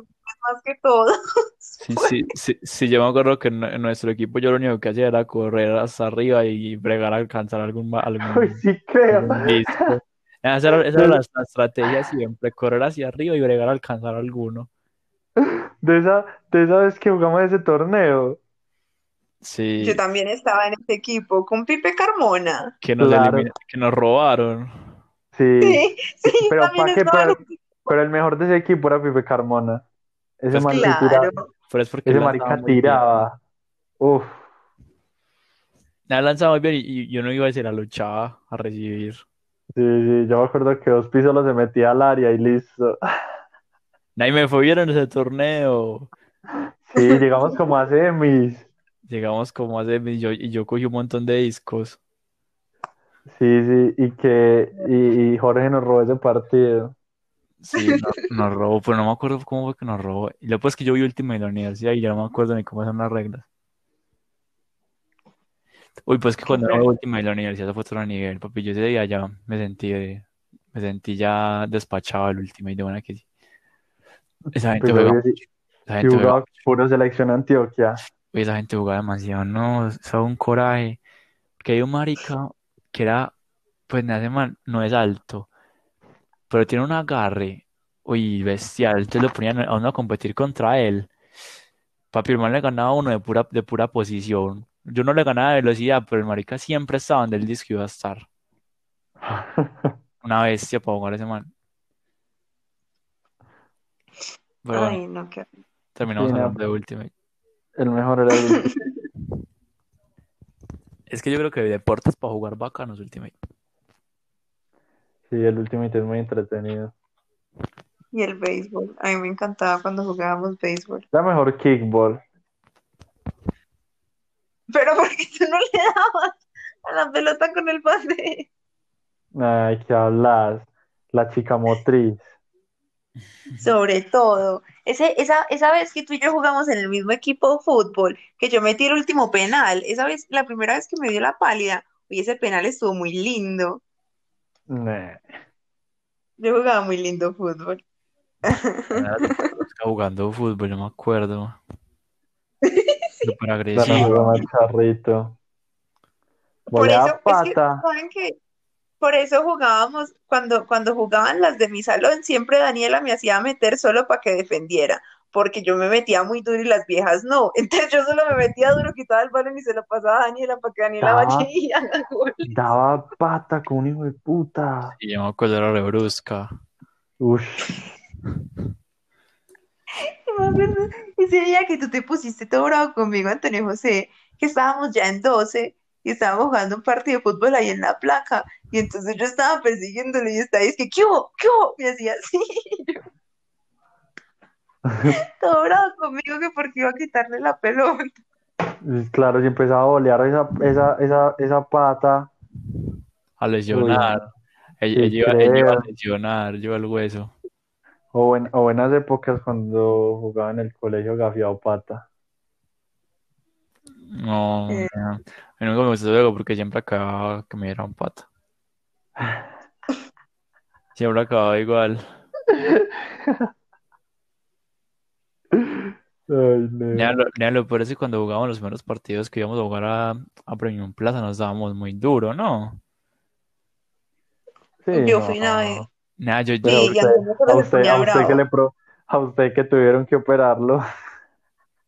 más que todo. Sí, sí, sí, sí, yo me acuerdo que en, en nuestro equipo yo lo único que hacía era correr hasta arriba y bregar a alcanzar algún, Uy, algún, sí creo. algún disco. Esa era, esa era la, la estrategia siempre, correr hacia arriba y bregar a alcanzar alguno. De esa, de esa vez que jugamos ese torneo. Sí, Yo también estaba en ese equipo con Pipe Carmona. que nos, Claro. elimin- que nos robaron. Sí. Sí, sí, Pero también ¿para qué? estaba en Pero, ese pero el mejor de ese equipo era Pipe Carmona. Ese Pues man Claro. tiraba. Pero es porque Ese marica muy bien. tiraba. Uf. Nada, lanzaba muy bien y, y yo no iba a decir a luchaba a recibir. Sí, sí, yo me acuerdo que Ospi solo se metía al área y listo. Nadie me fue bien en ese torneo. Sí, llegamos como a semis. Llegamos como hace y yo, y yo cogí un montón de discos. Sí, sí, y que y, y Jorge nos robó ese partido. Sí, nos, nos robó, pero no me acuerdo cómo fue que nos robó. Y lo pues es que yo vi última en la universidad y ya no me acuerdo ni cómo son las reglas. Uy, pues que cuando era última en la universidad fue otro nivel, papi. Yo ese día ya me sentí, me sentí ya despachado al último y de buena que sí. Esa gente Pues juega, esa gente jugaba puro selección Antioquia. uy, esa gente jugaba demasiado, no, eso un coraje. Que hay un marica que era, pues nada man, no es alto, pero tiene un agarre, uy, bestial. Entonces lo ponían a uno a competir contra él. Papi, el man le ganaba a uno de pura, de pura posición. Yo no le ganaba de velocidad, pero el marica siempre estaba donde él dice que iba a estar. Una bestia para jugar ese man. Pero bueno, Ay, no, qué... terminamos hablando de Ultimate. El mejor era el último. Es que yo creo que deportes para jugar bacanos Ultimate. Sí, el Ultimate es muy entretenido. Y el béisbol. A mí me encantaba cuando jugábamos béisbol. La mejor kickball. Pero ¿por qué tú no le dabas a la pelota con el bate? Ay, ¿qué hablas? La chica motriz. Sobre todo, ese, esa, esa vez que tú y yo jugamos en el mismo equipo de fútbol, que yo metí el último penal, esa vez, la primera vez que me dio la pálida, y ese penal estuvo muy lindo. Nah. Yo jugaba muy lindo fútbol. Estaba jugando fútbol, no me acuerdo. Súper agresivo. charrito. Por eso, es que, pata. ¿saben qué? Por eso jugábamos, cuando, cuando jugaban las de mi salón, siempre Daniela me hacía meter solo para que defendiera, porque yo me metía muy duro y las viejas no. Entonces yo solo me metía duro, quitaba el balón y se lo pasaba a Daniela para que Daniela Daba- vaya y haga. Daba pata con un hijo de puta. Y yo me acuerdo era re brusca. Ush. Y me acuerdo Ese día que tú te pusiste todo bravo conmigo, Antonio José, que estábamos ya en 12 y estábamos jugando un partido de fútbol ahí en la placa, y entonces yo estaba persiguiéndolo y estaba, es que, ¿qué hubo? ¿Qué hubo? Me hacía así, y yo, todo bravo conmigo que porque iba a quitarle la pelota. Claro, si empezaba a bolear esa, esa, esa, esa pata. A lesionar. Ella, iba, ella iba a lesionar, lleva el hueso. O, en, o buenas épocas cuando jugaba en el colegio gafiado pata. No, Eh. no. a mí nunca me gustó luego porque siempre acababa que me dieran pata. Siempre acababa igual. Ay, no. Nea, lo, nea, lo peor es que cuando jugábamos los primeros partidos que íbamos a jugar a, a Premium Plaza nos dábamos muy duro, ¿no? Sí, Yo no. fui una vez. Nea, yo, yo- Antonio a solo se usted, a usted que le pro- a usted que tuvieron que operarlo.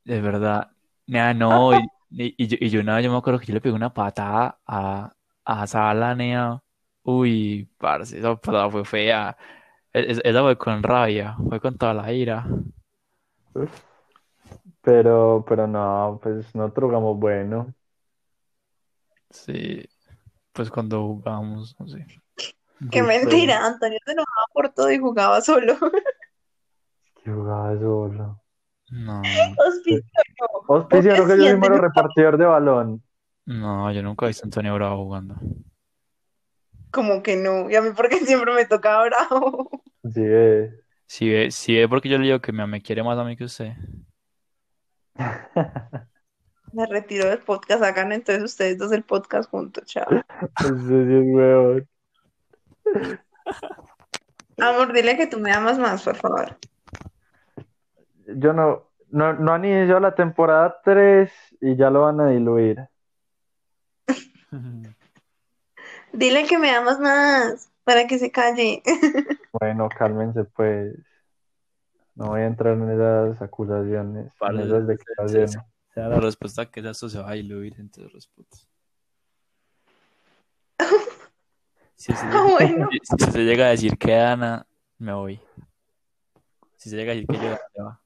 de verdad, nea, no, y, y, y yo, y yo una vez yo me acuerdo que yo le pegué una patada a, a Sala, nea, Uy, parce, esa pasada fue fea. E- es- Esa fue con rabia, fue con toda la ira. Pero, pero no, pues nosotros jugamos bueno. Sí, pues cuando jugamos, no sé. Qué mentira, Antonio se enojaba por todo y jugaba solo. Que jugaba solo. No, Auspicio no. Que yo mero un- repartidor de balón. no, yo nunca he visto a Antonio Bravo jugando. Como que no. Y a mí porque siempre me tocaba bravo. Sí, eh. Si ve, si ve porque yo le digo que me, me quiere más a mí que usted. Me retiro del podcast. Hagan entonces ustedes dos el podcast juntos, chao. Ese sí es huevón. Amor, dile que tú me amas más, por favor. Yo no, no, no han iniciado la temporada 3 y ya lo van a diluir. Dile que me amas más para que se calle. Bueno, cálmense pues. No voy a entrar en esas acusaciones, en Parce, esas sí, declaraciones. la respuesta que esto se va a diluir entre respuestas. Si se, Ah, llega, bueno. si- si se llega a decir que Ana, me voy. Si se llega a decir que yo, ya va.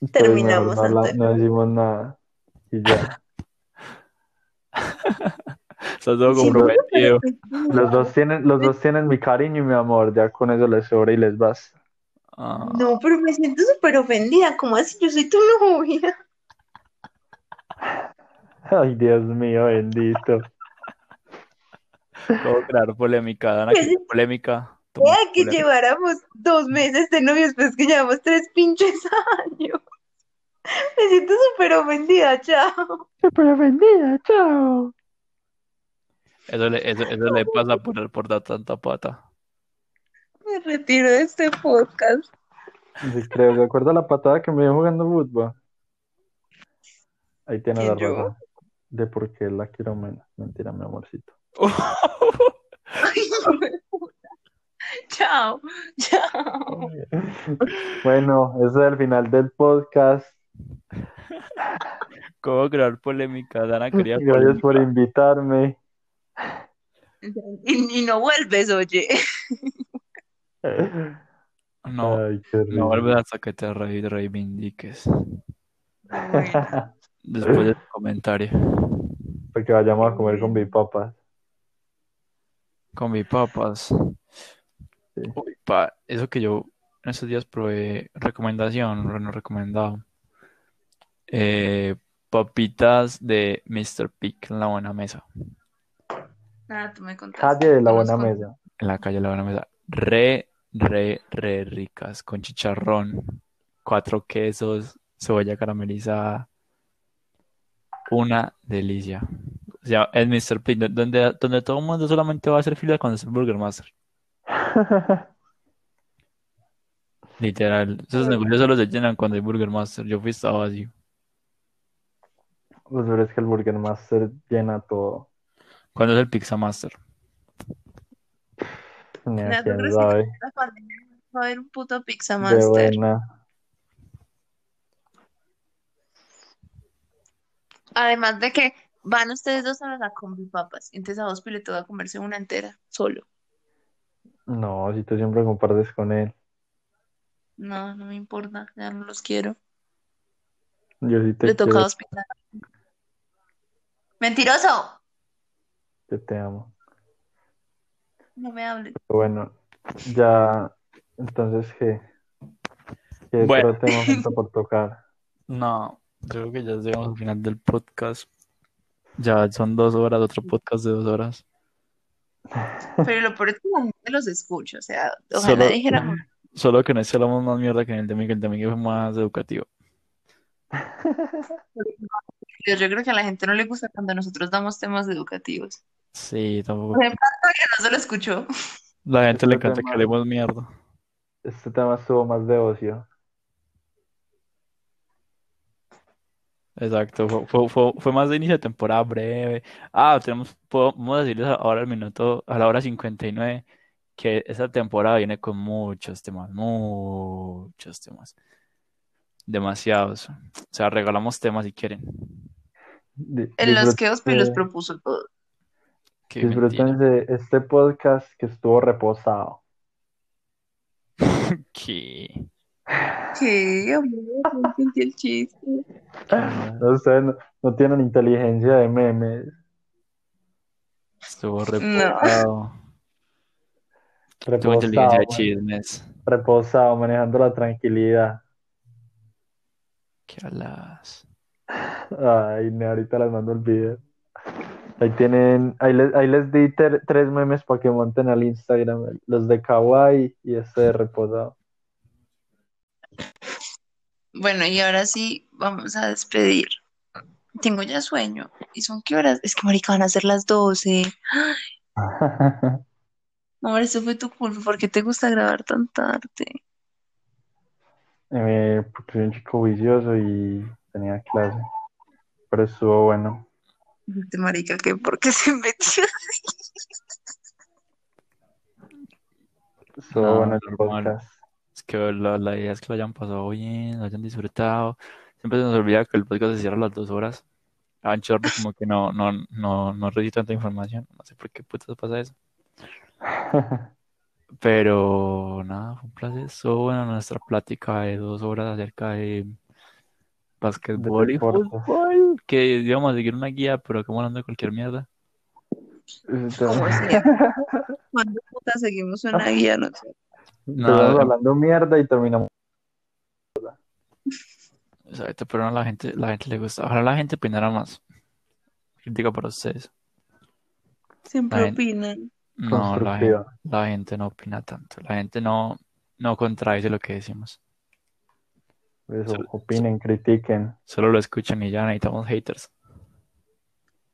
Entonces, Terminamos, mejor no, Antonio. no decimos nada. Y ya. Estás todo Sí, comprometido. Los dos tienen, los dos tienen mi cariño y mi amor, ya con eso les sobra y les basta. Ah, No, pero me siento súper ofendida. ¿Cómo así? Yo soy tu novia. Ay, Dios mío, bendito. todo crear polémica. Dana, que Pues, polémica. toma Vea que polémica. lleváramos dos meses de novios, pues que llevamos tres pinches años. Me siento súper ofendida, chao. Súper ofendida, chao. Eso le, eso, eso le pasa por, por dar tanta pata. Me retiro de este podcast. Sí, creo, ¿se acuerda la patada que me dio jugando fútbol? Ahí tiene la ¿Quién, yo? razón de por qué la quiero menos. Mentira, mi amorcito. Chao, chao. Bueno, ese es el final del podcast. ¿Cómo crear polémica? Dana quería Gracias por polémica. invitarme. Y, y no vuelves, oye. No, Ay, no vuelves hasta que te re- reivindiques. Bueno, Después del comentario. Porque vayamos a comer con mi papá. Con mis papas. Sí. Uy, pa, eso que yo en estos días probé, recomendación, no recomendado. Eh, papitas de Mr. Pick en la buena mesa. Nada, tú me contaste. Calle de la buena mesa. En la calle de la buena mesa. Re, re, re ricas. Con chicharrón, cuatro quesos, cebolla caramelizada. Una delicia. O sea, es Mr. Pick, donde, donde todo el mundo solamente va a hacer fila cuando es el Burger Master. Literal. Esos negocios solo se llenan cuando hay Burger Master. Yo fui estaba vacío. Pues pero es que el Burger Master llena todo. ¿Cuándo es el Pizza Master? A Nada, ¿tú quién crees que sabe. con la pandemia va a haber un puto Pizza De Master? buena. Además de que van ustedes dos a la combi papas, entonces a vos le toca comerse una entera, solo. No, si tú siempre compartes con él. No, no me importa, ya no los quiero. Yo sí te Le toca hospital. ¡Mentiroso! Yo te amo. No me hables. Pero bueno, ya, entonces, ¿qué? ¿Qué Bueno. otro tema por tocar? No, yo creo que ya llegamos al final del podcast. Ya son dos horas, otro podcast de dos horas. Pero lo peor es que la gente los escucha, o sea, ojalá Solo- dijéramos, Solo que en este hablamos más mierda que en el de Miguel. El de Miguel fue más educativo. Yo, yo creo que a la gente no le gusta cuando nosotros damos temas educativos. Sí, tampoco. Por ejemplo, que no se lo escuchó. La gente le Este encanta tema- que hablemos mierda. Este tema estuvo más de ocio. Exacto, fue, fue, fue, fue más de inicio de temporada breve. Ah, tenemos, podemos decirles ahora al minuto, a la hora 59, que esta temporada viene con muchos temas, muchos temas. Demasiados. O sea, regalamos temas si quieren. En los que disfrute- Ospi los propuso todo. Mentira. Disfrútense este podcast que estuvo reposado. ¿Qué? ¿Qué, amor? No el chiste. No, Ustedes no, no tienen inteligencia de memes. Estuvo reposado. Tuvo Reposado, inteligencia de chismes. reposado, manejando la tranquilidad. ¿Qué hablas? Ay, ahorita les mando el video. Ahí tienen, ahí les, ahí les di ter- tres memes para que monten al Instagram, los de Kawaii y este de reposado. Bueno, y ahora sí, vamos a despedir. Tengo ya sueño. ¿Y son qué horas? Es que, marica, van a ser las 12. Amor, eso fue tu culpa. ¿Por qué te gusta grabar tan tarde? Eh, porque soy un chico vicioso y tenía clase, pero estuvo bueno. Este marica, ¿qué? ¿Por qué se metió? Estuvo No, bueno el podcast. Es que la, la idea es que lo hayan pasado bien, lo hayan disfrutado. Siempre se nos olvida que el podcast se cierra a las dos horas. Anchor como que no, no, no, no recibe tanta información. No sé por qué putas pasa eso. Pero nada, fue un placer. Estuvo buena nuestra plática de dos horas acerca de basquetbol y fútbol. Que íbamos a seguir una guía, pero como hablando de cualquier mierda. ¿Cómo así? ¿Cuándo puta seguimos una guía? No sé. No, hablando mierda y terminamos. Exacto, pero no, la gente, la gente le gusta. Ojalá la gente opinara más. Crítica para ustedes. Siempre Ay. opinan. No, la gente, la gente no opina tanto. La gente no, no contradice lo que decimos. Eso, opinen, critiquen. Solo lo escuchan y ya necesitamos haters.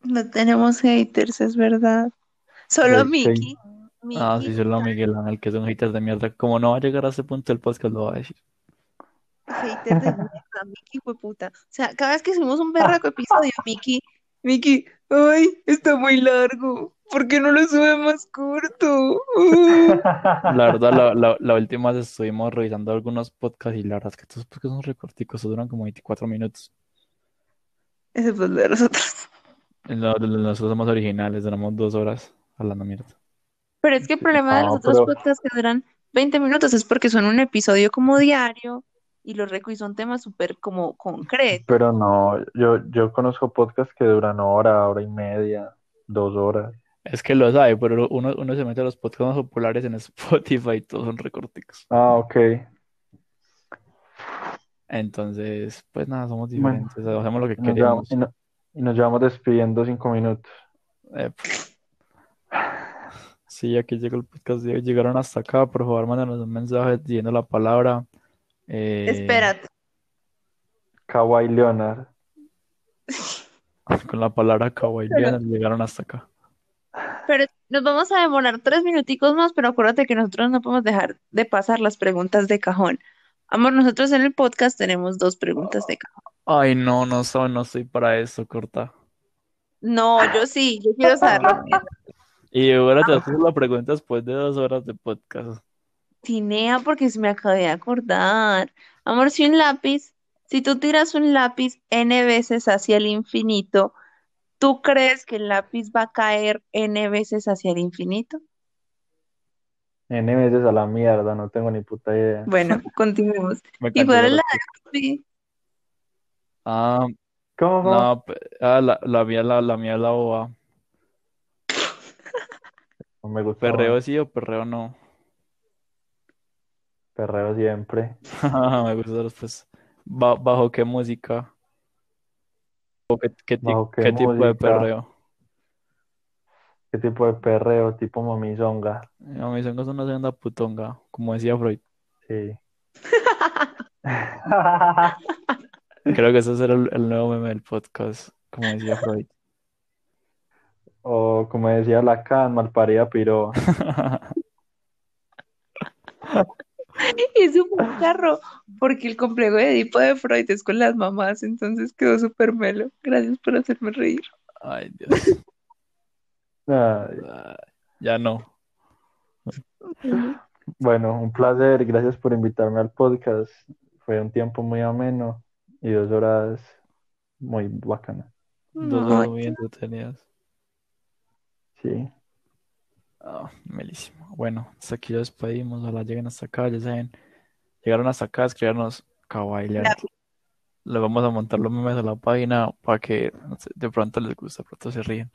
No tenemos haters, es verdad. Solo Sí, sí. Mickey. Ah, sí, solo Miguel Ángel, que es un hater de mierda. Como no va a llegar a ese punto del podcast, lo va a decir. hater de mierda, Mickey fue puta. O sea, cada vez que subimos un berraco episodio, Mickey, Mickey, ay, está muy largo. ¿Por qué no lo sube más corto? Uh. La verdad, la, la, la última vez estuvimos revisando algunos podcasts y la verdad es que estos podcasts son recorticos, duran como 24 minutos. Ese fue el de nosotros. De Nosotros somos originales, duramos dos horas hablando mierda. Pero es que el problema de No, los otros pero- podcasts que duran 20 minutos es porque son un episodio como diario y los reco y son temas súper como concretos. Pero no, yo, yo conozco podcasts que duran hora, hora y media, dos horas. Es que lo sabe, pero uno, uno se mete a los podcasts más populares en Spotify y todos son recorticos. Ah, ok. Entonces, pues nada, somos diferentes, hacemos lo que Y nos llevamos, queremos. y no- y nos llevamos despidiendo cinco minutos. Eh, Sí, aquí llegó el podcast de hoy. Llegaron hasta acá, por favor, mándanos un mensaje diciendo la palabra. eh, Espérate. Kawhi Leonard. Con la palabra kawaii Leonard, llegaron hasta acá. Pero nos vamos a demorar tres minuticos más, pero acuérdate que nosotros no podemos dejar de pasar las preguntas de cajón. Amor, nosotros en el podcast tenemos dos preguntas de cajón. Ay, no, no soy, no estoy para eso, corta. No, yo sí, yo quiero saberlo. Y ahora te haces la pregunta después de dos horas de podcast. Tinea, porque se me acabé de acordar. Amor, si un lápiz, si tú tiras un lápiz n veces hacia el infinito, ¿tú crees que el lápiz va a caer n veces hacia el infinito? N veces a la mierda, no tengo ni puta idea. Bueno, continuemos. ¿Y cuál es la de-? Ah, ¿Cómo? no, ah, la, la mía, la, la mía es la boba. No me gusta. ¿Perreo sí o perreo no? Perreo siempre. Me gusta después. Ba- ¿Bajo qué música? ¿O qué, qué ti- ¿Bajo qué qué tipo de perreo? ¿Qué tipo de perreo? Tipo mamizonga. Mis hongos son una segunda putonga, como decía Freud. Sí. Creo que ese será el, el nuevo meme del podcast, como decía Freud. O como decía Lacan, malparida piro. Es un carro, porque el complejo de Edipo de Freud es con las mamás, entonces quedó súper melo. Gracias por hacerme reír. Ay, Dios. Ay, Ya no. Bueno, un placer. Gracias por invitarme al podcast. Fue un tiempo muy ameno y dos horas muy bacanas. Dos horas muy entretenidas. Sí. Ah, melísimo. Bueno, hasta aquí lo despedimos. Ojalá lleguen hasta acá. Ya saben, llegaron hasta acá, escribirnos kawaii. Le vamos a montar los memes a la página para que no sé, de pronto les gusta, de pronto se ríen.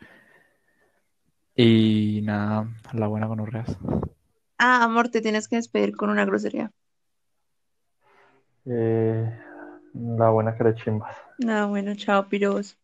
Y nada, la buena con Urreas. Ah, amor, te tienes que despedir con una grosería. Eh, la buena cara de chimbas. Ah, bueno, chao, piros.